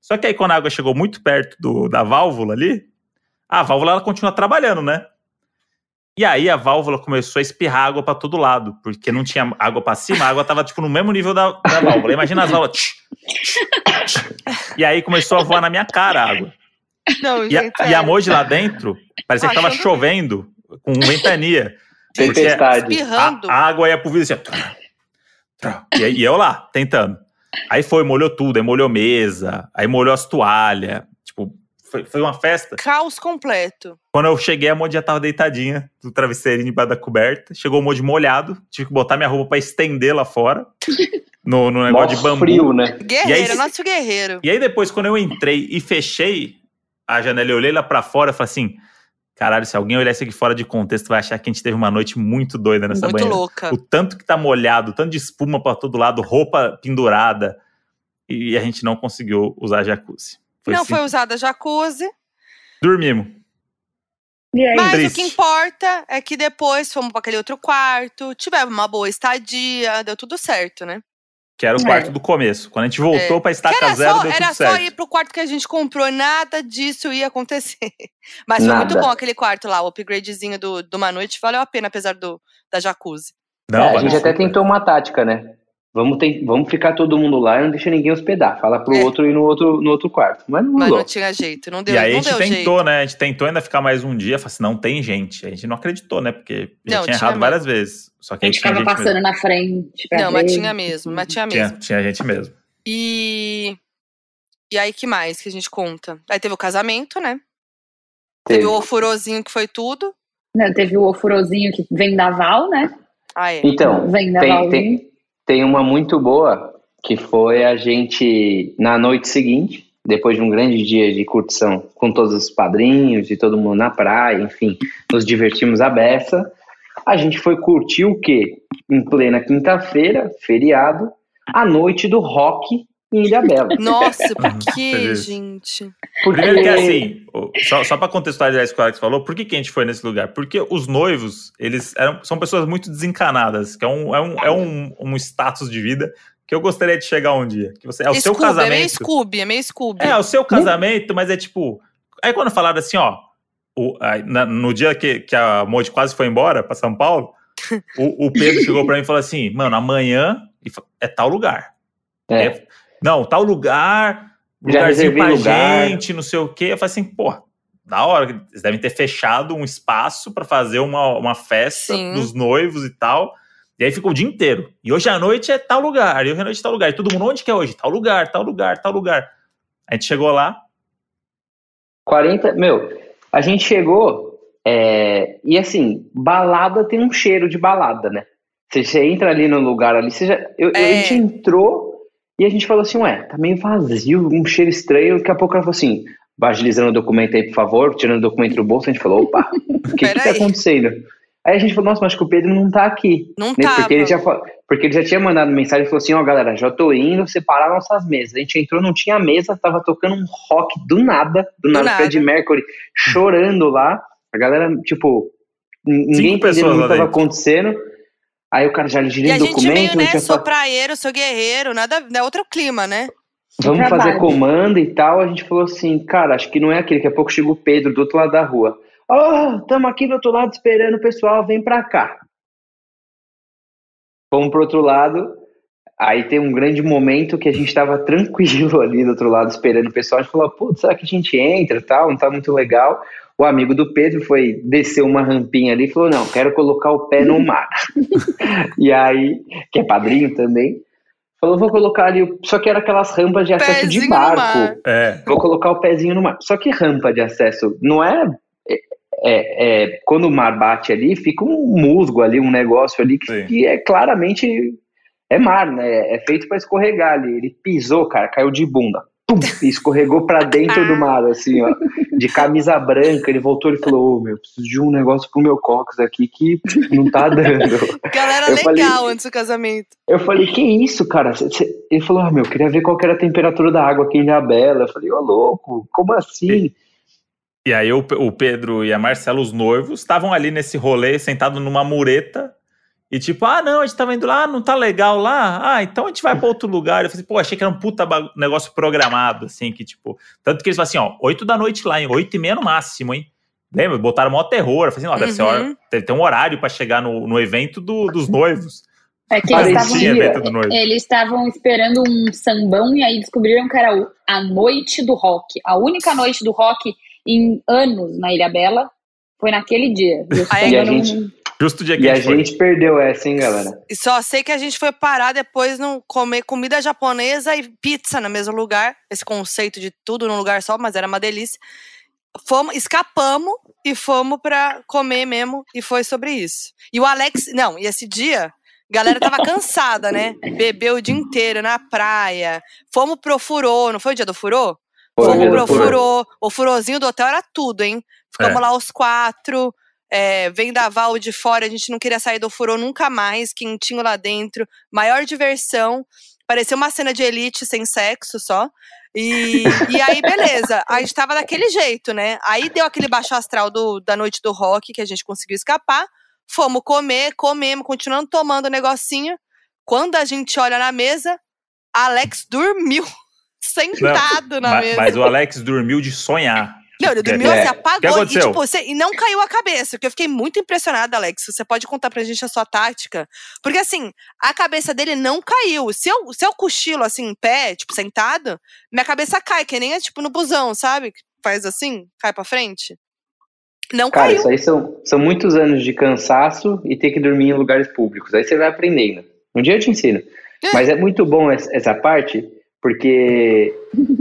Só que aí quando a água chegou muito perto do- da válvula ali, a válvula ela continua trabalhando, né? E aí a válvula começou a espirrar água pra todo lado, porque não tinha água pra cima, a água tava tipo no mesmo nível da, da válvula. Imagina as válvulas. tch, tch, tch. E aí começou a voar na minha cara a água. Não, E a, gente. e a. Moji lá dentro, parecia que tava chovendo com ventania. Tempestade. A, a água ia pro vidro assim, e, aí- e eu lá, tentando. Aí foi, molhou tudo, aí molhou mesa, aí molhou as toalhas. Foi, foi uma festa. Caos completo. Quando eu cheguei, a Moji já tava deitadinha, do travesseirinho debaixo da coberta. Chegou o Moji molhado, tive que botar minha roupa pra estender lá fora. [LAUGHS] No, no Mó negócio de bambu. frio, né? Guerreiro, E aí- nosso guerreiro. E aí depois, quando eu entrei e fechei a janela e olhei lá pra fora, eu falei assim, caralho, se alguém olhar isso aqui fora de contexto, vai achar que a gente teve uma noite muito doida nessa Muito banheira. louca. O tanto que tá molhado, o tanto de espuma pra todo lado, roupa pendurada, e a gente não conseguiu usar jacuzzi. Foi não assim, foi usada jacuzzi. Dormimos. E aí? Mas triste. o que importa é que depois fomos para aquele outro quarto, tivemos uma boa estadia, deu tudo certo, né? Que era o É. quarto do começo. Quando a gente voltou pra Que estaca era zero, só, deu era tudo só certo. ir pro quarto que a gente comprou, nada disso ia acontecer. [LAUGHS] Mas foi muito Nada. bom aquele quarto lá, o upgradezinho do, de uma noite, valeu a pena, apesar do, da jacuzzi. Não, É, a gente até tentou uma tática, né? Vamos, ten- vamos ficar todo mundo lá e não deixa ninguém hospedar. Fala pro É. outro ir no outro, no outro quarto. Mas não Mas não tinha jeito, não deu, E aí a não gente deu tentou, jeito. né? A gente tentou ainda ficar mais um dia. Falei assim, não tem gente. A gente não acreditou, né? Porque já Não, tinha tinha errado várias vezes. Só que A gente tinha ficava gente passando mesmo. na frente. pra Não, mas ver. tinha mesmo, mas tinha Tinha, mesmo. tinha gente mesmo. E. E aí, que mais que a gente conta? Aí teve o casamento, né? Teve Teve. o ofurôzinho que foi tudo. Não, teve o ofurozinho que vem da Val, né? Ah, é. Então, Vem da tem, Valzinho. tem, tem uma muito boa que foi a gente, na noite seguinte, depois de um grande dia de curtição com todos os padrinhos e todo mundo na praia, enfim, nos divertimos a beça. A gente foi curtir o quê? Em plena quinta-feira, feriado, a noite do rock em Ilha Bela. Nossa, por Uhum, que, gente? Porque Primeiro que assim, só, só para contextualizar isso que o Alex falou, por que, que a gente foi nesse lugar? Porque os noivos, eles eram, são pessoas muito desencanadas, que é um, é, um, é um, um status de vida que eu gostaria de chegar um dia. Que você, é o seu Scooby, É meio casamento. Scooby, é meio Scooby. É, o seu casamento, mas é tipo. Aí quando falaram assim, ó, o- aí, na- no dia que, que a Moji quase foi embora pra São Paulo, o, o Pedro chegou pra mim e falou assim: mano, amanhã é tal lugar. É. É, não, tal lugar, Já lugarzinho pra lugar. gente, não sei o quê. Eu falei assim, pô, da hora, eles devem ter fechado um espaço pra fazer uma, uma festa Sim. dos noivos e tal. E aí ficou o dia inteiro. E hoje à noite é tal lugar, e hoje à noite é tal lugar. E todo mundo, onde que é hoje? Tal lugar, tal lugar, tal lugar. A gente chegou lá, 40, meu, a gente chegou é, e assim, balada tem um cheiro de balada, né? Você, você entra ali no lugar ali, você já, eu, É. a gente entrou e a gente falou assim, ué, tá meio vazio, um cheiro estranho. Daqui a pouco ela falou assim, vai agilizando o documento aí, por favor, tirando o documento do bolso. A gente falou, opa, o que que tá acontecendo? Aí a gente falou, nossa, mas acho que o Pedro não tá aqui. Não né? tava. Porque ele, já, porque ele já tinha mandado mensagem e falou assim, ó galera, já tô indo separar nossas mesas. A gente entrou, não tinha mesa, tava tocando um rock do nada, do, nada, nada. Fred Mercury chorando lá. A galera, tipo, ninguém entendendo o que tava dentro. acontecendo. Aí o cara já E girou a o gente meio, documento, né, tinha sou fa- praieiro, sou guerreiro, nada, é outro clima, né? vamos Trabalho. fazer comando e tal. A gente falou assim, cara, acho que não é aquele. Daqui a pouco chega o Pedro do outro lado da rua. Ó, estamos aqui do outro lado esperando o pessoal, vem pra cá. Fomos pro outro lado. Aí tem um grande momento que a gente tava [LAUGHS] tranquilo ali do outro lado esperando o pessoal. A gente falou, putz, será que a gente entra e tal? Não tá muito legal. O amigo do Pedro foi descer uma rampinha ali e falou: Não, quero colocar o pé no [LAUGHS] mar. [LAUGHS] e aí, que é padrinho também, falou: Vou colocar ali. o- Só que era aquelas rampas de acesso Pezinho de barco. É. Vou colocar o pezinho no mar. Só que rampa de acesso não é. é, é- quando o mar bate ali, fica um musgo ali, um negócio ali que, que é claramente. É mar, né? É feito para escorregar ali. Ele pisou, cara, caiu de bunda. Pum, e escorregou pra dentro do mar, assim, ó. De camisa branca. Ele voltou e falou: Ô, meu, preciso de um negócio pro meu cox aqui que não tá dando. Galera Eu falei- legal antes do casamento. Eu falei, que isso, cara? Ele falou, ah, meu, queria ver qual era a temperatura da água aqui em Ilhabela. Eu falei, ô louco, como assim? E aí o, o Pedro e a Marcela, os noivos, estavam ali nesse rolê, sentado numa mureta. E tipo, ah, não, a gente tava indo lá, não tá legal lá. Ah, então a gente vai pra outro [LAUGHS] lugar. Eu falei, pô, achei que era um puta negócio programado, assim, que tipo. Tanto que eles falam assim, ó, 8 da noite lá, hein? 8 e meia no máximo, hein? Lembra? Botaram maior terror. Eu falei assim, ó, deve ser Uhum. hora, deve ter um horário pra chegar no, no evento do- dos [LAUGHS] noivos. É que eles estavam, Parecia. Sim, evento do noivo. eles estavam esperando um sambão e aí descobriram que era a noite do rock. A única noite do rock em anos na Ilha Bela foi naquele dia. Aí samba a não- gente- Justo o dia que E a gente foi. gente perdeu essa, hein, galera? E só sei que a gente foi parar depois no comer comida japonesa e pizza no mesmo lugar. Esse conceito de tudo num lugar só, mas era uma delícia. Fomos, escapamos e fomos pra comer mesmo, e foi sobre isso. E o Alex, não, e esse dia, a galera tava [LAUGHS] cansada, né? Bebeu o dia inteiro na praia. Fomos pro furô, não foi o dia do furô? Foi, Fomos pro furô. furô. O furozinho do hotel era tudo, hein? Ficamos É. lá os quatro. É, vendaval de fora, a gente não queria sair do furô nunca mais, quentinho lá dentro, maior diversão. Parecia uma cena de elite sem sexo só. E, e aí, beleza. A gente tava daquele jeito, né? Aí deu aquele baixo astral do, da noite do rock que a gente conseguiu escapar. Fomos comer, comemos, continuando tomando o negocinho. Quando a gente olha na mesa, Alex dormiu [LAUGHS] sentado na Ma- mesa. Mas o Alex dormiu de sonhar. Não, ele dormiu É. assim, apagou. E, tipo, você, e não caiu a cabeça, porque eu fiquei muito impressionada, Alex. Você pode contar pra gente a sua tática? Porque, assim, a cabeça dele não caiu. Se eu, se eu cochilo, assim, em pé, tipo, sentado, minha cabeça cai, que nem, tipo, no busão, sabe? Que Faz assim, cai pra frente. Não Cara, caiu. isso aí são, são muitos anos de cansaço e ter que dormir em lugares públicos. Aí você vai aprendendo. Um dia eu te ensino. É. Mas é muito bom essa parte, porque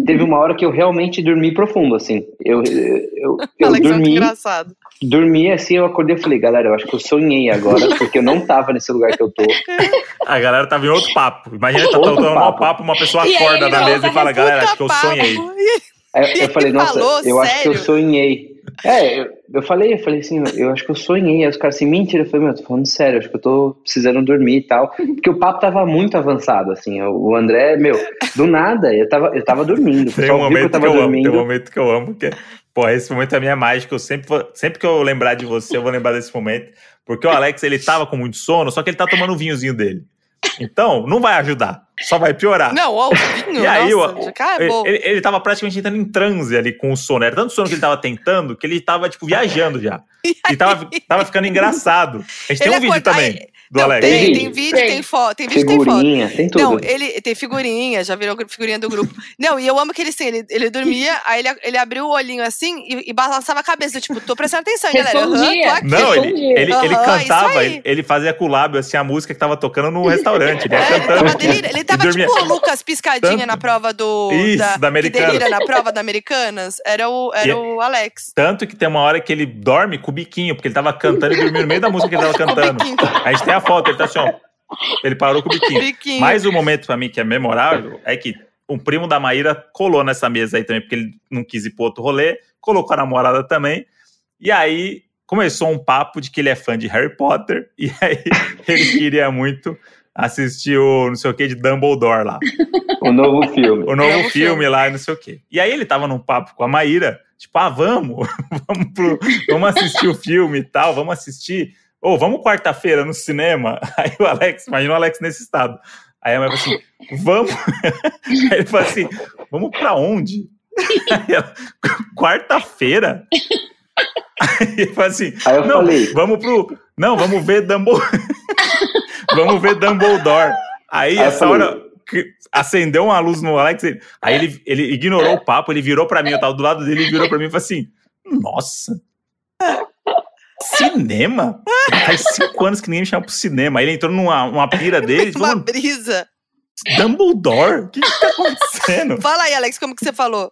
teve uma hora que eu realmente dormi profundo, assim. Eu, eu, eu, eu Alex é dormi, engraçado. dormi assim, eu acordei e falei, galera, eu acho que eu sonhei agora, [LAUGHS] porque eu não tava nesse lugar que eu tô. A galera tava em outro papo. Imagina, tá tocando um papo. papo, uma pessoa acorda da mesa e fala, galera, acho que eu sonhei. [LAUGHS] Aí E eu falei, nossa, falou, eu acho que eu sério? sonhei. É, eu, eu falei, eu falei assim, eu acho que eu sonhei. Aí os caras assim, mentira. Eu falei, meu, eu tô falando sério, acho que eu tô precisando dormir e tal. Porque o papo tava muito avançado, assim. O André, meu, do nada, eu tava, eu tava dormindo. Tem um viu que eu momento que tava eu amo, dormindo. tem um momento que eu amo, que é, pô, esse momento é a minha mágica, eu sempre, vou- sempre que eu lembrar de você, eu vou lembrar desse momento, porque o Alex, ele tava com muito sono, só que ele tá tomando o vinhozinho dele. Então, não vai ajudar, só vai piorar. Não, ó, o vinho, [LAUGHS] E aí, nossa, o- acabou. Ele, ele tava praticamente entrando em transe ali com o sono. Era tanto sono que ele tava tentando que ele tava, tipo, viajando já. [LAUGHS] E tava, tava ficando engraçado. A gente tem Ele um vídeo também Aí- do Não, Alex. tem, Tem vídeo? Tem. tem foto, tem vídeo, tem foto. Figurinha, tem tudo. Não, ele tem figurinha, já virou figurinha do grupo. Não, e eu amo que ele assim, ele, ele dormia, [LAUGHS] aí ele, ele abriu o olhinho assim e, e balançava a cabeça, tipo, tô prestando atenção, hein, galera. Respondia. tô aqui. Não, ele, ele, ele Aham, cantava, ele, ele fazia com o lábio assim a música que tava tocando no restaurante. Ele ia É, ele cantando. tava, delira- ele tava E dormia. tipo o Lucas Piscadinha Tanto- na prova do. Isso, da que Americanas. na prova da Americanas. Era o, era E- o Alex. Tanto que tem uma hora que ele dorme com o biquinho, porque ele tava cantando e dormiu no meio da música que ele tava [LAUGHS] cantando. A gente tem a foto, ele tá assim, ó. Ele parou com o biquinho. Biquinho. Mas o momento pra mim que é memorável é que um primo da Maíra colou nessa mesa aí também, porque ele não quis ir pro outro rolê, colocou a namorada também. E aí começou um papo de que ele é fã de Harry Potter, [LAUGHS] e aí ele queria muito assistir o não sei o que de Dumbledore lá. O novo filme. O novo Novo filme, filme. lá e não sei o quê. E aí ele tava num papo com a Maíra, tipo, ah, vamos, [LAUGHS] vamos, pro- vamos assistir o filme e tal, vamos assistir. Ou vamos quarta-feira no cinema. [LAUGHS] Aí o Alex, imagina o Alex nesse estado. Aí a mãe falou assim: vamos. [LAUGHS] Aí ele falou assim: vamos pra onde? Quarta-feira? Aí ele falou assim: Aí eu não, falei, vamos pro. Não, vamos ver Dumbledore. [LAUGHS] vamos ver Dumbledore. Aí, Aí essa hora acendeu uma luz no Alex. aí ele, ele ignorou o papo, ele virou pra mim, eu tava do lado dele, ele virou pra mim e falou assim: Nossa! Cinema? Faz cinco anos que ninguém me chama pro cinema. Aí ele entrou numa uma pira [LAUGHS] dele falou: Uma "Mano, brisa. Dumbledore? O que, que tá acontecendo? [LAUGHS] Fala aí, Alex, como que você falou?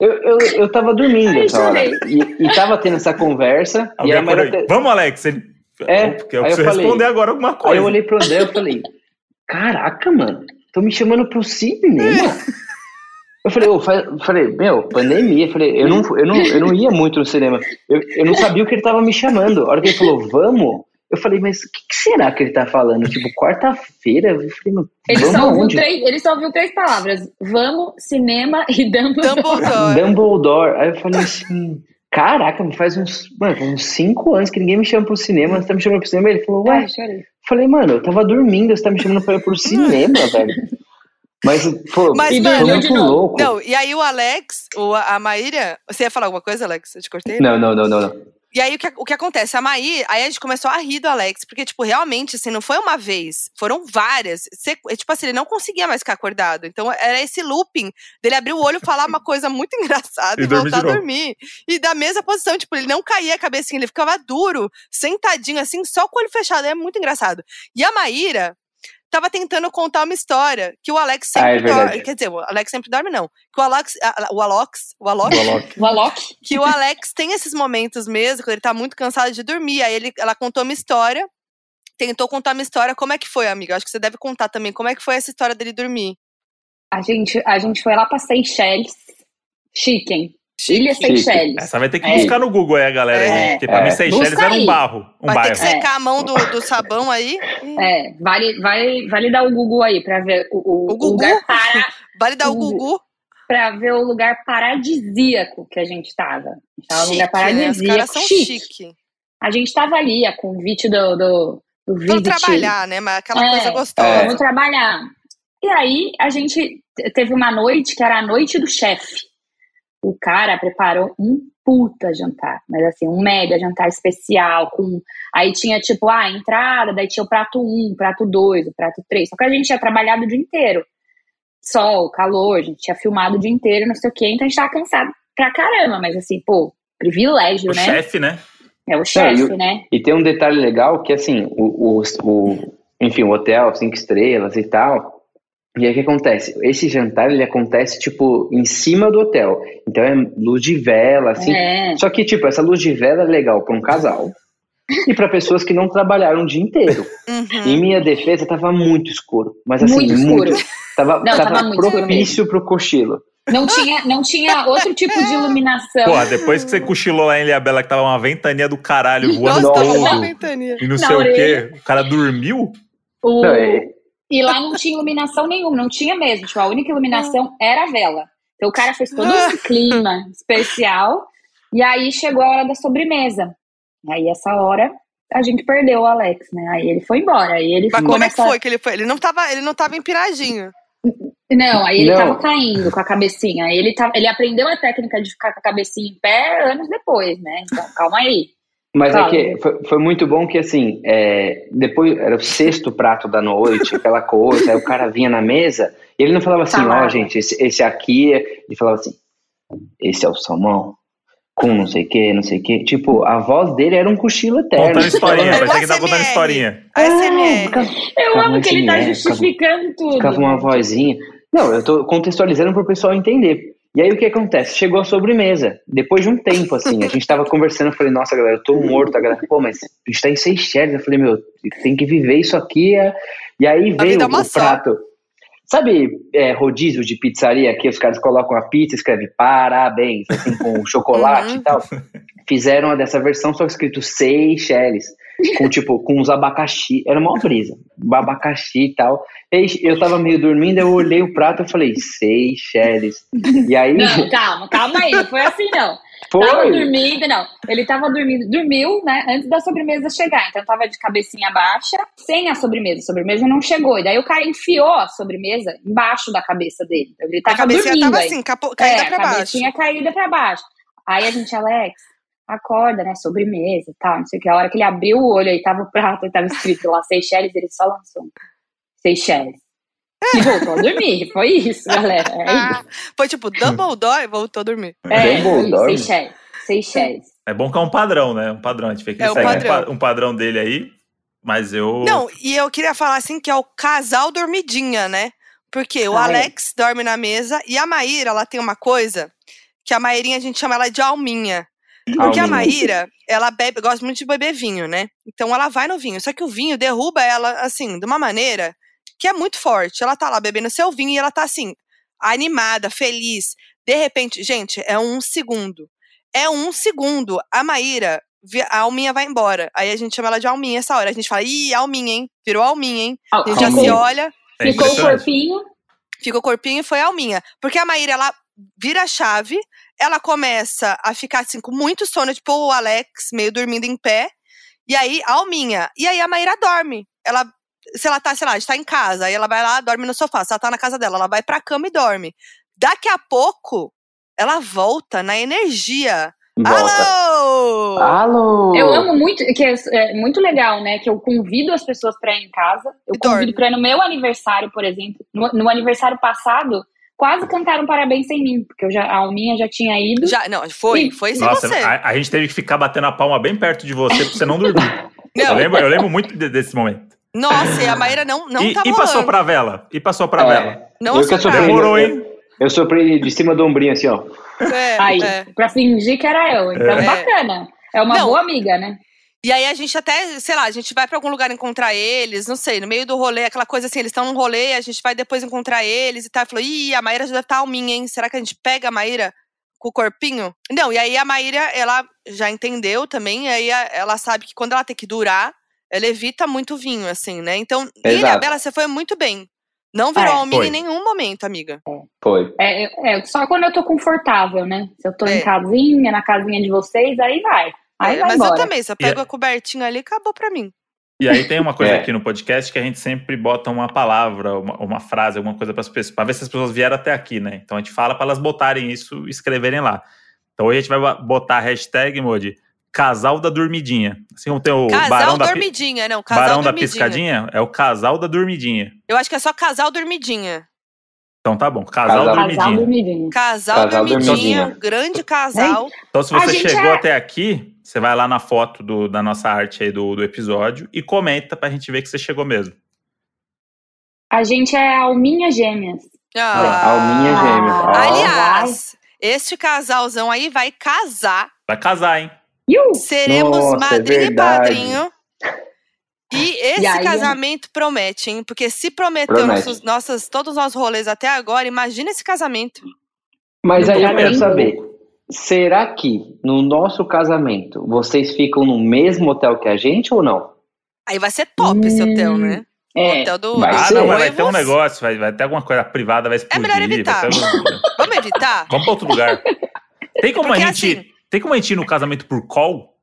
eu, eu, eu tava dormindo Ai, essa hora. E, e tava tendo essa conversa. e a aí, te- Vamos, Alex. Ele, É, porque eu aí eu preciso falei- responder agora alguma Aí coisa. eu olhei pro André e falei, caraca, mano, tô me chamando pro cinema? [LAUGHS] Eu falei, eu fa- falei, meu, pandemia. Eu falei, eu não, eu não, eu não ia muito no cinema. Eu, eu não sabia o que ele tava me chamando. A hora que ele falou, vamos, eu falei, mas o que, que será que ele tá falando? Tipo, quarta-feira? Eu falei, meu, Ele vamos só, ouviu aonde? três, ele só ouviu três palavras: vamos, cinema e Dumbledore. Dumbledore. Dumbledore. Aí eu falei assim, caraca, faz uns, mano, faz uns cinco anos que ninguém me chama pro cinema. Você tá me chamando pro cinema? Ele falou, ué, Ai. Eu Falei, mano, eu tava dormindo, você tá me chamando pra ir pro cinema, velho. Mas, pô, Mas, foi mano, muito de novo. louco. Não, e aí o Alex, o, a Maíra. Você ia falar alguma coisa, Alex? Eu te cortei? Não, não, não, não, não. E aí o que, o que acontece? A Maí, aí a gente começou a rir do Alex, porque, tipo, realmente, assim, não foi uma vez, foram várias. Cê- tipo assim, ele não conseguia mais ficar acordado. Então era esse looping dele abrir o olho, falar uma [LAUGHS] coisa muito engraçada E e, voltar a dormir. E da mesma posição, tipo, ele não caía a cabecinha, ele ficava duro, sentadinho, assim, só com o olho fechado. É muito engraçado. E a Maíra tava tentando contar uma história que o Alex Ah, sempre é verdade. dorme. Quer dizer, o Alex sempre dorme, não. Que o Alex. a- O Alox. O Alox. O Alok? que o Alex tem esses momentos mesmo, quando ele tá muito cansado de dormir. Aí ele, ela contou uma história, tentou contar uma história. Como é que foi, amiga? Acho que você deve contar também. Como é que foi essa história dele dormir? A gente, a gente foi lá pra Seychelles. Chicken. Ilha. Seychelles. Essa vai ter que É. buscar no Google aí, a galera. É. aí, Porque pra É. mim, Seychelles Busca era um barro. Um Vai ter que bairro. secar a mão do, do sabão aí. É, vale, vale, vale dar o Google aí pra ver o, o- O Gugu? lugar para, [LAUGHS] Vale dar o Gugu. pra ver o lugar paradisíaco que a gente tava. A gente tava num lugar Chique, né? Os paradisíaco. caras são chique. chique. A gente tava ali, a convite do, do, do Vamos trabalhar, né? Mas aquela É. coisa É. gostosa. Vamos trabalhar. E aí, a gente te- teve uma noite que era a noite do chefe. O cara preparou um puta jantar, mas assim, um mega jantar especial, com aí tinha tipo, ah, a entrada, daí tinha o prato 1, o prato 2, o prato 3. Só que a gente tinha trabalhado o dia inteiro. Sol, calor, a gente tinha filmado o dia inteiro, não sei o quê, então a gente tava cansado pra caramba, mas assim, pô, privilégio, O né? chefe, né? É o chefe, e né? E tem um detalhe legal que, assim, o, o, o- enfim, o hotel, cinco estrelas e tal, E aí o que acontece? Esse jantar ele acontece tipo em cima do hotel. Então é luz de vela, assim. É. Só que tipo essa luz de vela é legal para um casal [LAUGHS] e para pessoas que não trabalharam o dia inteiro. Uhum. Em minha defesa tava muito escuro, mas assim Muito muito, escuro. tava, Não, tava, tava muito escuro propício pro cochilo. Não tinha, não tinha outro tipo de iluminação. Porra, depois que você cochilou lá em Ilhabela, que tava uma ventania do caralho voando Nossa, tudo. ventania. E não Na sei o orelha. quê. O cara dormiu? O- Não, é- E lá não tinha iluminação nenhuma, não tinha mesmo. Tipo, a única iluminação era a vela. Então o cara fez todo [LAUGHS] esse clima especial. E aí chegou a hora da sobremesa. E aí, essa hora, a gente perdeu o Alex, né? Aí ele foi embora. Aí ele Mas como é que foi que ele foi? Ele não tava, ele não tava empinadinho. Não, aí ele Não. tava caindo com a cabecinha. Aí Ele, tava, ele aprendeu a técnica de ficar com a cabecinha em pé anos depois, né? Então, calma aí. Mas Fala. é que foi, foi muito bom que, assim, é, depois era o sexto prato da noite, aquela coisa, aí o cara vinha na mesa, e ele não falava assim, ó, Falava. gente, esse, esse aqui, é-" ele falava assim, esse é o salmão, com não sei o que, não sei o que. Tipo, a voz dele era um cochilo eterno. Contando historinha. É Parecia que ASMR. contando historinha. A SMR. ficava, Eu amo que ele tá assim, é, justificando tudo. ficava uma vozinha. Não, eu tô contextualizando pro pessoal entender. E aí o que acontece? Chegou a sobremesa. Depois de um tempo, assim, a gente tava conversando, eu falei, nossa, galera, eu tô morto. A galera, pô, mas a gente tá em Seychelles. Eu falei, meu, tem que viver isso aqui. é- E aí veio é o prato. Sabe é, rodízio de pizzaria que os caras colocam a pizza, escreve parabéns, assim, com chocolate Uhum. e tal? Fizeram a dessa versão só escrito Seychelles, com tipo, com uns abacaxi. Era uma brisa, abacaxi e tal. E eu tava meio dormindo, eu olhei o prato e falei, Seychelles. E aí, Não, calma, calma aí. Não foi assim, não. Tava foi. dormindo, não. Ele tava dormindo, dormiu, né? Antes da sobremesa chegar. Então tava de cabecinha baixa, sem a sobremesa. A sobremesa não chegou. E daí o cara enfiou a sobremesa embaixo da cabeça dele. Então ele A tava cabecinha dormindo. tava aí. assim, capo, caída é, pra a baixo. cabecinha caída pra baixo. Aí a gente, Alex, acorda, né? Sobremesa e tal, não sei o que. A hora que ele abriu o olho, aí tava o prato, tava escrito lá Seychelles, ele só lançou. um Seychelles. E voltou a dormir. Foi isso, galera. É isso. Ah, foi tipo Dumbledore e voltou a dormir. É, isso. Dumbledore. Seychelles. Seychelles. É bom que é um padrão, né? Um padrão. A gente vê que É ele o segue um padrão. pa- um padrão dele aí. Mas eu. Não, e eu queria falar assim que é o casal dormidinha, né? Porque o Ah, é. Alex dorme na mesa e a Maíra, ela tem uma coisa que a Maírinha a gente chama ela de alminha. Porque a. Maíra, ela bebe, gosta muito de beber vinho, né? Então ela vai no vinho. Só que o vinho derruba ela, assim, de uma maneira que é muito forte. Ela tá lá bebendo seu vinho e ela tá, assim, animada, feliz. De repente, gente, é um segundo. É um segundo. A Maíra, a alminha vai embora. Aí a gente chama ela de alminha essa hora. A gente fala, ih, alminha, hein? Virou alminha, hein? A gente já se olha, É Ficou o corpinho. fica o corpinho e foi a alminha. Porque a Maíra, ela vira a chave, ela começa a ficar assim com muito sono, tipo o Alex, meio dormindo em pé. E aí, a alminha. E aí a Maíra dorme. Ela, se ela tá, sei lá, está em casa, aí ela vai lá, dorme no sofá. Se ela tá na casa dela, ela vai pra cama e dorme. Daqui a pouco, ela volta na energia. Volta. Alô! Alô! Eu amo muito, que é, é muito legal, né? Que eu convido as pessoas pra ir em casa. Eu E dorme. convido pra ir no meu aniversário, por exemplo. No, no aniversário passado, quase cantaram parabéns sem mim, porque eu já, a Alminha já tinha ido. Já, não, foi, E- foi sem Nossa, você. a, a gente teve que ficar batendo a palma bem perto de você pra você não dormir. [LAUGHS] eu, Não, lembro, eu lembro muito de- desse momento. nossa, e a Maíra não, não e, tá e passou rolando. pra vela? E passou pra É. vela? Não Eu sofri. Demorou, hein? Eu sofri de cima do ombrinho, assim, ó. É, Aí, é. pra fingir que era eu. Então, É. bacana. É uma Não. boa amiga, né? E aí a gente até, sei lá, a gente vai pra algum lugar encontrar eles, não sei, no meio do rolê, aquela coisa assim, eles estão num rolê, a gente vai depois encontrar eles e tal. Falou, ih, a Maíra já deve estar alminha, hein? Será que a gente pega a Maíra com o corpinho? Não, e aí a Maíra, ela já entendeu também, e aí a- ela sabe que quando ela tem que durar, ela evita muito vinho, assim, né? Então, Exato. Ilhabela, você foi muito bem. Não virou É. alminha Foi. em nenhum momento, amiga. Foi. É, é, é só quando eu tô confortável, né? Se eu tô É. em casinha, na casinha de vocês, aí vai. Aí É, mas embora. eu também, se eu E pego a cobertinha ali, acabou pra mim. E aí tem uma coisa É. aqui no podcast que a gente sempre bota uma palavra, uma, uma frase, alguma coisa para as pessoas, para ver se as pessoas vieram até aqui, né? Então a gente fala para elas botarem isso e escreverem lá. Então hoje a gente vai botar a hashtag, Modi, casal da dormidinha. Assim como tem o Casal barão da, dormidinha, não, casal barão da dormidinha. piscadinha, é o casal da dormidinha. Eu acho que é só casal dormidinha. Então tá bom, casal, Casal. Casal dormidinha. dormidinho. Casal, Casal grande casal. Então, se você chegou é- até aqui, você vai lá na foto do- da nossa arte aí do, do episódio e comenta pra gente ver que você chegou mesmo. A gente é alminha gêmeas. Ah, alminha gêmeas. Ó. Aliás, este casalzão aí vai casar. Vai casar, hein? Iu! Seremos Nossa, é madrinha e verdade. padrinho. E esse E aí, casamento promete, hein? Porque se prometeu Promete. nossos, nossas, todos os nossos rolês até agora, imagina esse casamento. Mas aí eu quero saber, será que no nosso casamento vocês ficam no mesmo hotel que a gente ou não? Aí vai ser top esse hotel, Hum, né? O É. hotel do, Vai Ah, ser. não, mas vai ter um negócio, vai, vai ter alguma coisa privada, vai explodir. melhor evitar. [LAUGHS] Vamos evitar? Vamos pra outro lugar. Tem como Porque a gente. assim- Tem como a gente ir no casamento por call?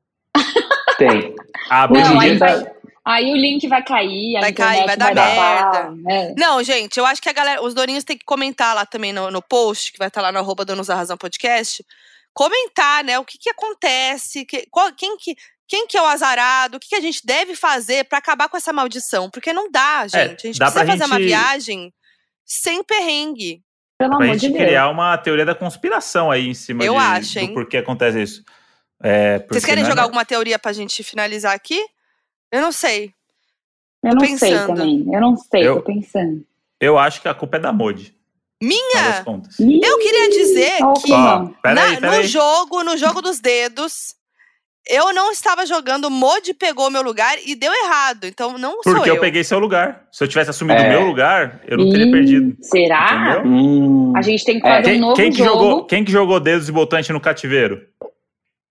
Tem. Ah, Não, hoje em aí dia- vai, aí o link vai cair, a Vai cair, vai dar dar pau, é. Não, gente, eu acho que a galera, os doninhos têm que comentar lá também no, no post, que vai estar lá no arroba Donos da Razão Podcast. Comentar, né, o que que acontece, que, qual- quem, que, quem que é o azarado, o que, que a gente deve fazer pra acabar com essa maldição. Porque não dá, gente. a gente É, dá precisa pra fazer uma gente- viagem sem perrengue. Pelo pra amor gente de Deus. criar uma teoria da conspiração aí em cima Eu de, acho, hein? do porquê acontece isso. É, Vocês querem né, jogar alguma teoria pra gente finalizar aqui? Eu não sei. Eu Tô não sei pensando. também. Eu não sei, Eu- tô pensando. Eu acho que a culpa é da Modi. Minha? contas. Eu queria dizer Ó, que Ó, peraí, na- peraí. no jogo, no jogo dos dedos, eu não estava jogando, o Modi pegou meu lugar e deu errado. Então não sou Porque eu. eu peguei seu lugar. Se eu tivesse assumido o É. meu lugar, eu não teria Ih, perdido. Será? Hum, A gente tem que É, fazer um Quem, novo quem que jogo. jogou, quem que jogou dedos e gente no cativeiro?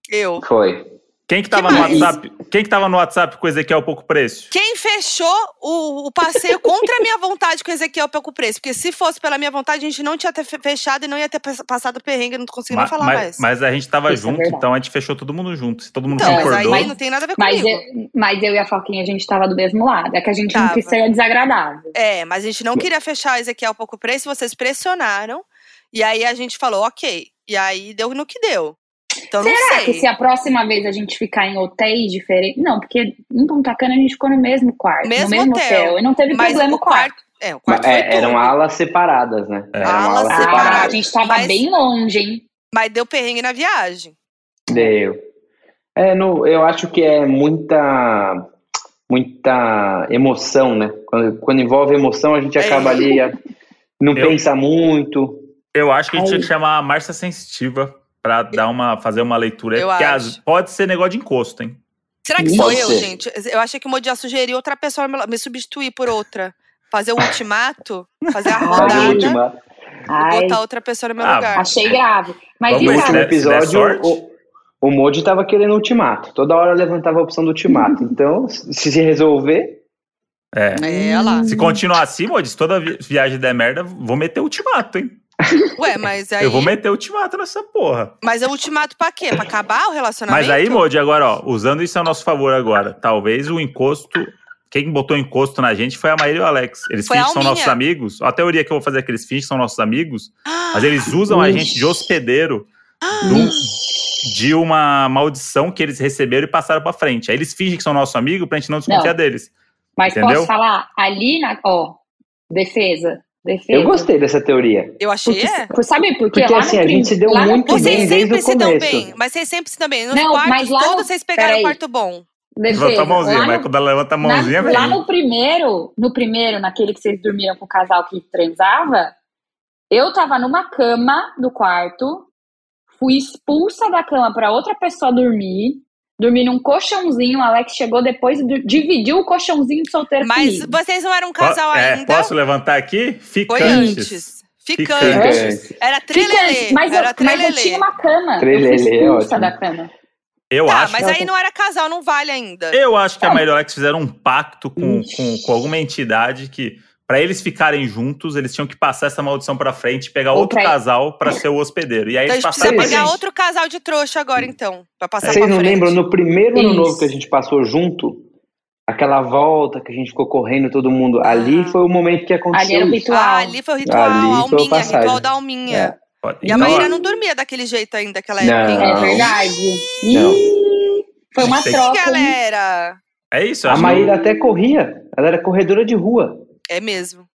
Eu. foi. Quem que tava Que no mais? WhatsApp? Quem que tava no WhatsApp com o Ezequiel pouco preço? Quem fechou o, o passeio contra a minha vontade com o Ezequiel Pelco Preço? Porque se fosse pela minha vontade, a gente não tinha fechado e não ia ter pass- passado perrengue, não conseguia falar mas, mais. mas a gente tava Isso é junto, verdade. então a gente fechou todo mundo junto. Se todo mundo então, mas concordou. aí não tem nada a ver Mas comigo. eu, mas eu e a Foquinha, a gente tava do mesmo lado. É que a gente não Tava. quis ser desagradável. É, mas a gente não queria fechar o Ezequiel Pouco Preço, vocês pressionaram. E aí a gente falou, ok. E aí deu no que deu. Então não Será sei. que se a próxima vez a gente ficar em hotéis diferentes. Não, porque em Punta Cana a gente ficou no mesmo quarto, Mesmo no mesmo hotel. hotel. E não teve Mas problema o o quarto. É, o quarto foi É, eram tudo. alas separadas, né? É. Alas Ah, separadas. a gente tava Mas- bem longe, hein? Mas deu perrengue na viagem. Deu. É, no, eu acho que é muita muita emoção, né? Quando, quando envolve emoção, a gente É. acaba ali, a- não Eu- pensa muito. Eu acho que a gente tinha que chamar a Márcia Sensitiva pra dar uma, fazer uma leitura. Eu as- pode ser negócio de encosto, hein? Será que sou Pode eu, ser. gente? Eu achei que o Modi ia sugerir outra pessoa me substituir por outra. Fazer o ultimato, fazer a Fazer o rodada e Ai, botar outra pessoa no meu Ah, lugar. achei grave. Mas Vamos e no episódio, o, o Modi tava querendo ultimato. Toda hora levantava a opção do ultimato. Então, se se resolver, É. É, lá. Se continuar assim, Modi, se toda vi- viagem der merda, vou meter ultimato, hein? [LAUGHS] Ué, mas aí. Eu vou meter ultimato nessa porra. Mas é ultimato pra quê? Pra acabar o relacionamento? Mas aí, Modi, agora, ó, usando isso a nosso favor agora, talvez o encosto. Quem botou encosto na gente foi a Maíra e o Alex. Eles Foi fingem que são nossos amigos. A teoria que eu vou fazer é que eles fingem que são nossos amigos, mas eles usam a gente de hospedeiro Ah, do- de uma maldição que eles receberam e passaram pra frente. Aí eles fingem que são nosso amigo pra gente não desconfiar deles. Mas Entendeu? posso falar? Ali na. Ó, defesa. Eu gostei dessa teoria. Eu achei Porque, é. por- sabe por quê? Porque, Lá no assim, a gente se deu muito prim- bem Vocês desde sempre o se dão começo. bem, mas vocês sempre se dão bem. Nos Não, quartos mas lá no- todos vocês pegaram o quarto bom. Levanta a mãozinha, mas no- quando ela levanta a na- mãozinha, lá no primeiro, no primeiro, naquele que vocês dormiram com o casal que transava, eu tava numa cama do quarto, fui expulsa da cama pra outra pessoa dormir, dormi num colchãozinho, o Alex chegou depois e dividiu o colchãozinho de solteiro Mas comigo. vocês não eram um casal É, ainda. posso levantar aqui? Foi Ficantes. antes. Ficante. Ficantes. Era Ficante, trelelê. mas, era eu, mas eu tinha uma cama. eu Trelelê, fui expulsa ótimo. da cama. Eu Tá, acho. mas aí não era casal, não vale ainda. Eu acho que a Não. Maíra e o Alex fizeram um pacto com, com, com alguma entidade que, pra eles ficarem juntos, eles tinham que passar essa maldição pra frente e pegar Ou outro casal pra ser o hospedeiro. E aí Então a eles gente precisa passaram pra pegar gente. outro casal de trouxa agora, então. Pra passar Vocês pra não frente. lembram, no primeiro ano Isso. novo que a gente passou junto, aquela volta que a gente ficou correndo todo mundo, ali Ah. foi o momento que aconteceu Ali era o ritual. Ah, ali foi o ritual, Ali a foi a alminha, passagem. ritual da alminha. É. Pode- E a Então, Maíra ó, não dormia daquele jeito ainda, daquela Não. época. É ainda. verdade. Não. Foi uma que- troca. hein? galera. É isso, A Maíra até corria, ela era corredora de rua. É mesmo.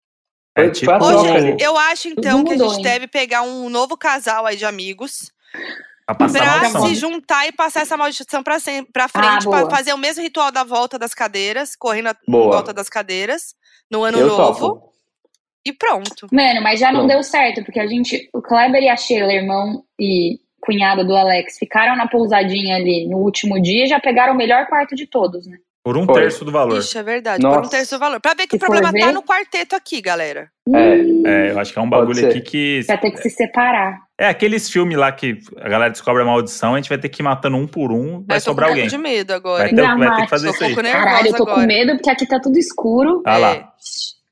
é Foi- tipo gente, ali. eu acho então Tudo que a gente hein? deve pegar um novo casal aí de amigos pra passar a pra se juntar e passar essa maldição pra, pra frente, pra boa. fazer o mesmo ritual da volta das cadeiras, correndo a- em Boa. volta das cadeiras, no ano Eu novo. topo. E pronto. Mano, mas já não deu certo, porque a gente, o Kleber e a Sheila, irmão e cunhada do Alex, ficaram na pousadinha ali no último dia e já pegaram o melhor quarto de todos, né? Por um Foi. terço do valor. Ixi, é verdade. Por um Nossa. terço do valor. Pra ver que Se o problema tá ver- no quarteto aqui, galera. É. É, eu acho que é um bagulho aqui que. Vai ter que se separar. É aqueles filmes lá que a galera descobre a maldição, a gente vai ter que ir matando um por um, vai eu tô sobrar com um alguém. pouco de medo agora. Vai ter, vai ter que fazer Tô isso um aí. Caralho, eu tô agora. com medo porque aqui tá tudo escuro. Ah É. lá.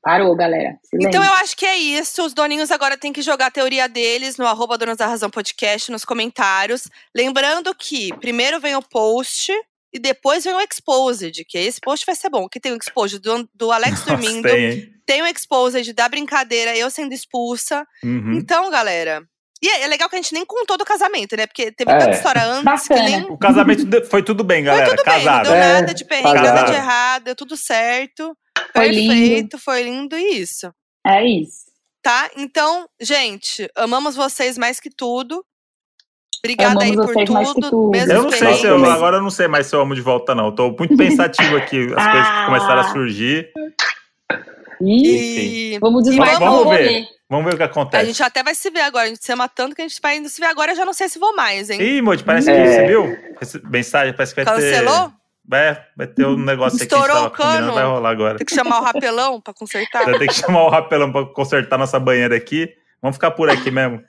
Parou, galera. Silêncio. Então eu acho que é isso. Os doninhos agora têm que jogar a teoria deles no arroba Donas da Razão Podcast nos comentários. Lembrando que primeiro vem o post e depois vem o exposed, que esse post vai ser bom. Que tem o exposed do, do Alex Nossa, dormindo, tem, tem o exposed da brincadeira, eu sendo expulsa. Uhum. Então, galera. E é é legal que a gente nem contou do casamento, né? Porque teve É. tanta história antes Bacana. que nem. O casamento foi tudo bem, galera. Foi tudo bem, não Casado. deu É, nada de perrengue, casado. nada de errado, deu tudo certo. Foi lindo. perfeito, foi lindo e isso. É isso. Tá? Então, gente, amamos vocês mais que tudo. Obrigada Amamos aí por tudo. tudo. mesmo Eu não sei se eu, agora eu não sei mais se eu amo de volta, não. Eu tô muito pensativo aqui, as coisas que começaram a Ah. surgir. E vamos desmarcar Vamos o rolê. ver. Vamos ver o que a acontece. gente até vai se ver agora. A gente se ama tanto que a gente vai indo se ver agora. Eu já não sei se vou mais, hein? Ih, Moody, parece É. que você viu? Mensagem, parece que vai Cancelou? ter. Vai, vai ter um negócio aqui que a gente Estourou o cano? vai rolar agora. Tem que chamar o rapelão pra consertar. Ter que chamar o rapelão pra consertar nossa banheira aqui. Vamos ficar por aqui mesmo.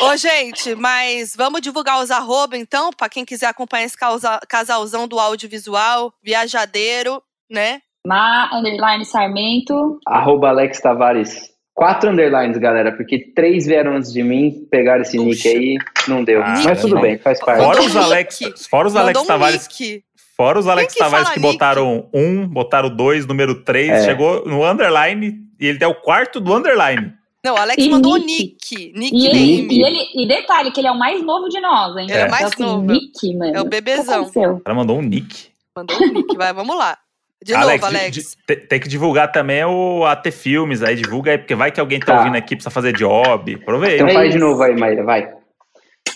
Ô, gente, mas vamos divulgar os arroba, então, pra quem quiser acompanhar esse causa- casalzão do audiovisual, viajadeiro, né? Ma, underline Sarmento. Arroba Alex Tavares. Quatro underlines, galera, porque três vieram antes de mim, pegaram esse nick aí, não deu. Ah, Mas tudo bem, faz parte. Fora os Alex, nick. fora os Alex um Tavares, nick. fora os Alex que Tavares que nick? botaram um, botaram dois, número três, É. chegou no underline e ele é o quarto do underline. Não, o Alex E mandou o nick. nick. E ele, e ele, e detalhe, que ele é o mais novo de nós, hein? Ele é o mais então, assim, novo. Nick, mano. É o bebezão. O cara mandou um nick. Mandou um nick, vai, vamos lá. De Alex, novo, Alex. tem que divulgar também o AT Filmes aí, divulga aí, porque vai que alguém tá, Tá. ouvindo aqui, precisa fazer job. Aproveita. Então É faz de isso. novo aí, Maíra, vai.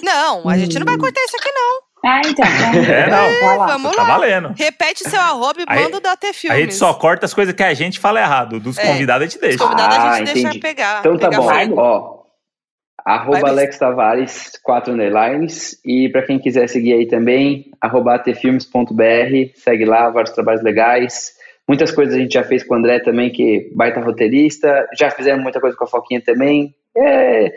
Não, a gente não vai Hum. cortar isso aqui, não. Ah, então. [LAUGHS] É, não. Lá. Vamos Tá lá. valendo. Repete seu arroba e Aí- manda o da T Filmes. A gente só corta as coisas que a gente fala errado. Dos É. convidados a gente Os deixa. convidados a Ah, gente deixa entendi. pegar. Então tá pegar bom, fogo. ó. Arroba Vai, Alex Tavares, quatro underlines. E pra quem quiser seguir aí também, arroba atfilmes.br, segue lá, vários trabalhos legais. Muitas coisas a gente já fez com o André também, que baita roteirista. Já fizemos muita coisa com a Foquinha também. É,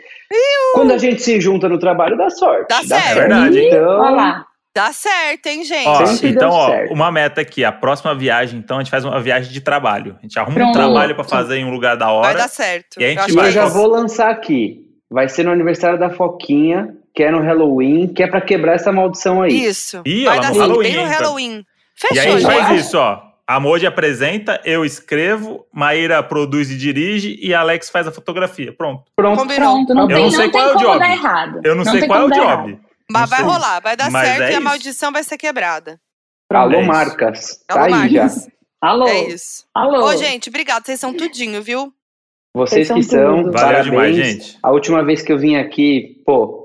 quando a gente se junta no trabalho, dá sorte. Dá certo. Verdade, hein? Então, Olha lá. Dá certo, hein, gente? Ó, então, ó, certo. uma meta aqui. A próxima viagem, então, a gente faz uma viagem de trabalho. A gente arruma um Pronto. trabalho pra fazer em um lugar da Vai hora. dar certo. E a gente E que vai- eu já vou lançar aqui. Vai ser no aniversário da Foquinha, que é no Halloween, que é pra quebrar essa maldição aí. Isso. Ih, Vai dar certo. Halloween, Bem no então. Halloween. E aí Fechou, a gente. faz isso, ó. A Moji apresenta, eu escrevo, Maíra produz e dirige e Alex faz a fotografia. Pronto. Pronto. Combinou. Pronto, não Eu tem, não não sei tem qual é o job. Eu não, sei tem qual é o job. errado. Mas Não vai sei. rolar, vai dar Mas certo é e a maldição vai ser quebrada. Alô, É. Marcas. Tá Alô, aí já. Marcos. Alô. É isso. Alô. Ô, gente, obrigado. Vocês são tudinho, viu? Vocês Vocês que são são, tudo. Valeu parabéns. demais, gente. A última vez que eu vim aqui, pô,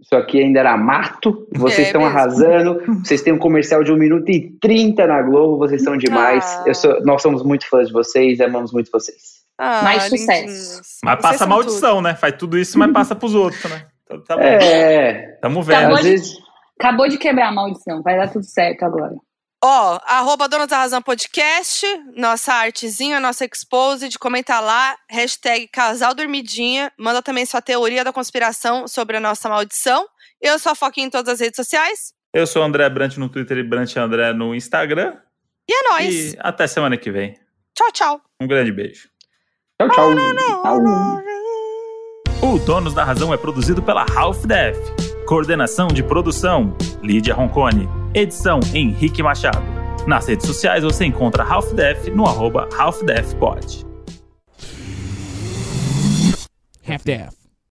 isso aqui ainda era mato. Vocês É estão mesmo. arrasando. Vocês têm um comercial de 1 minuto e 30 na Globo. Vocês são demais. Ah. Eu sou- nós somos muito fãs de vocês, amamos muito vocês. Ah, Mais sucesso. lindinhos. Mas Vocês passa maldição, né? Faz tudo isso, mas passa pros outros, né? Então tá bom. É, Tamo vendo. às vezes. Acabou de quebrar a maldição. Vai dar tudo certo agora. Ó, arroba Donas da Razão Podcast, nossa artezinha, nossa exposed, comenta lá, hashtag casal dormidinha, manda também sua teoria da conspiração sobre a nossa maldição. Eu sou a Foquinha em todas as redes sociais. Eu sou o André Brant no Twitter e Brant André no Instagram. E é nóis. E até semana que vem. Tchau, tchau. Um grande beijo. Tchau, tchau. O Donos da Razão é produzido pela Half Def. Coordenação de produção: Lídia Roncone. Edição: Henrique Machado. Nas redes sociais você encontra Half Def no arroba Half Def Pod. Half-Deaf.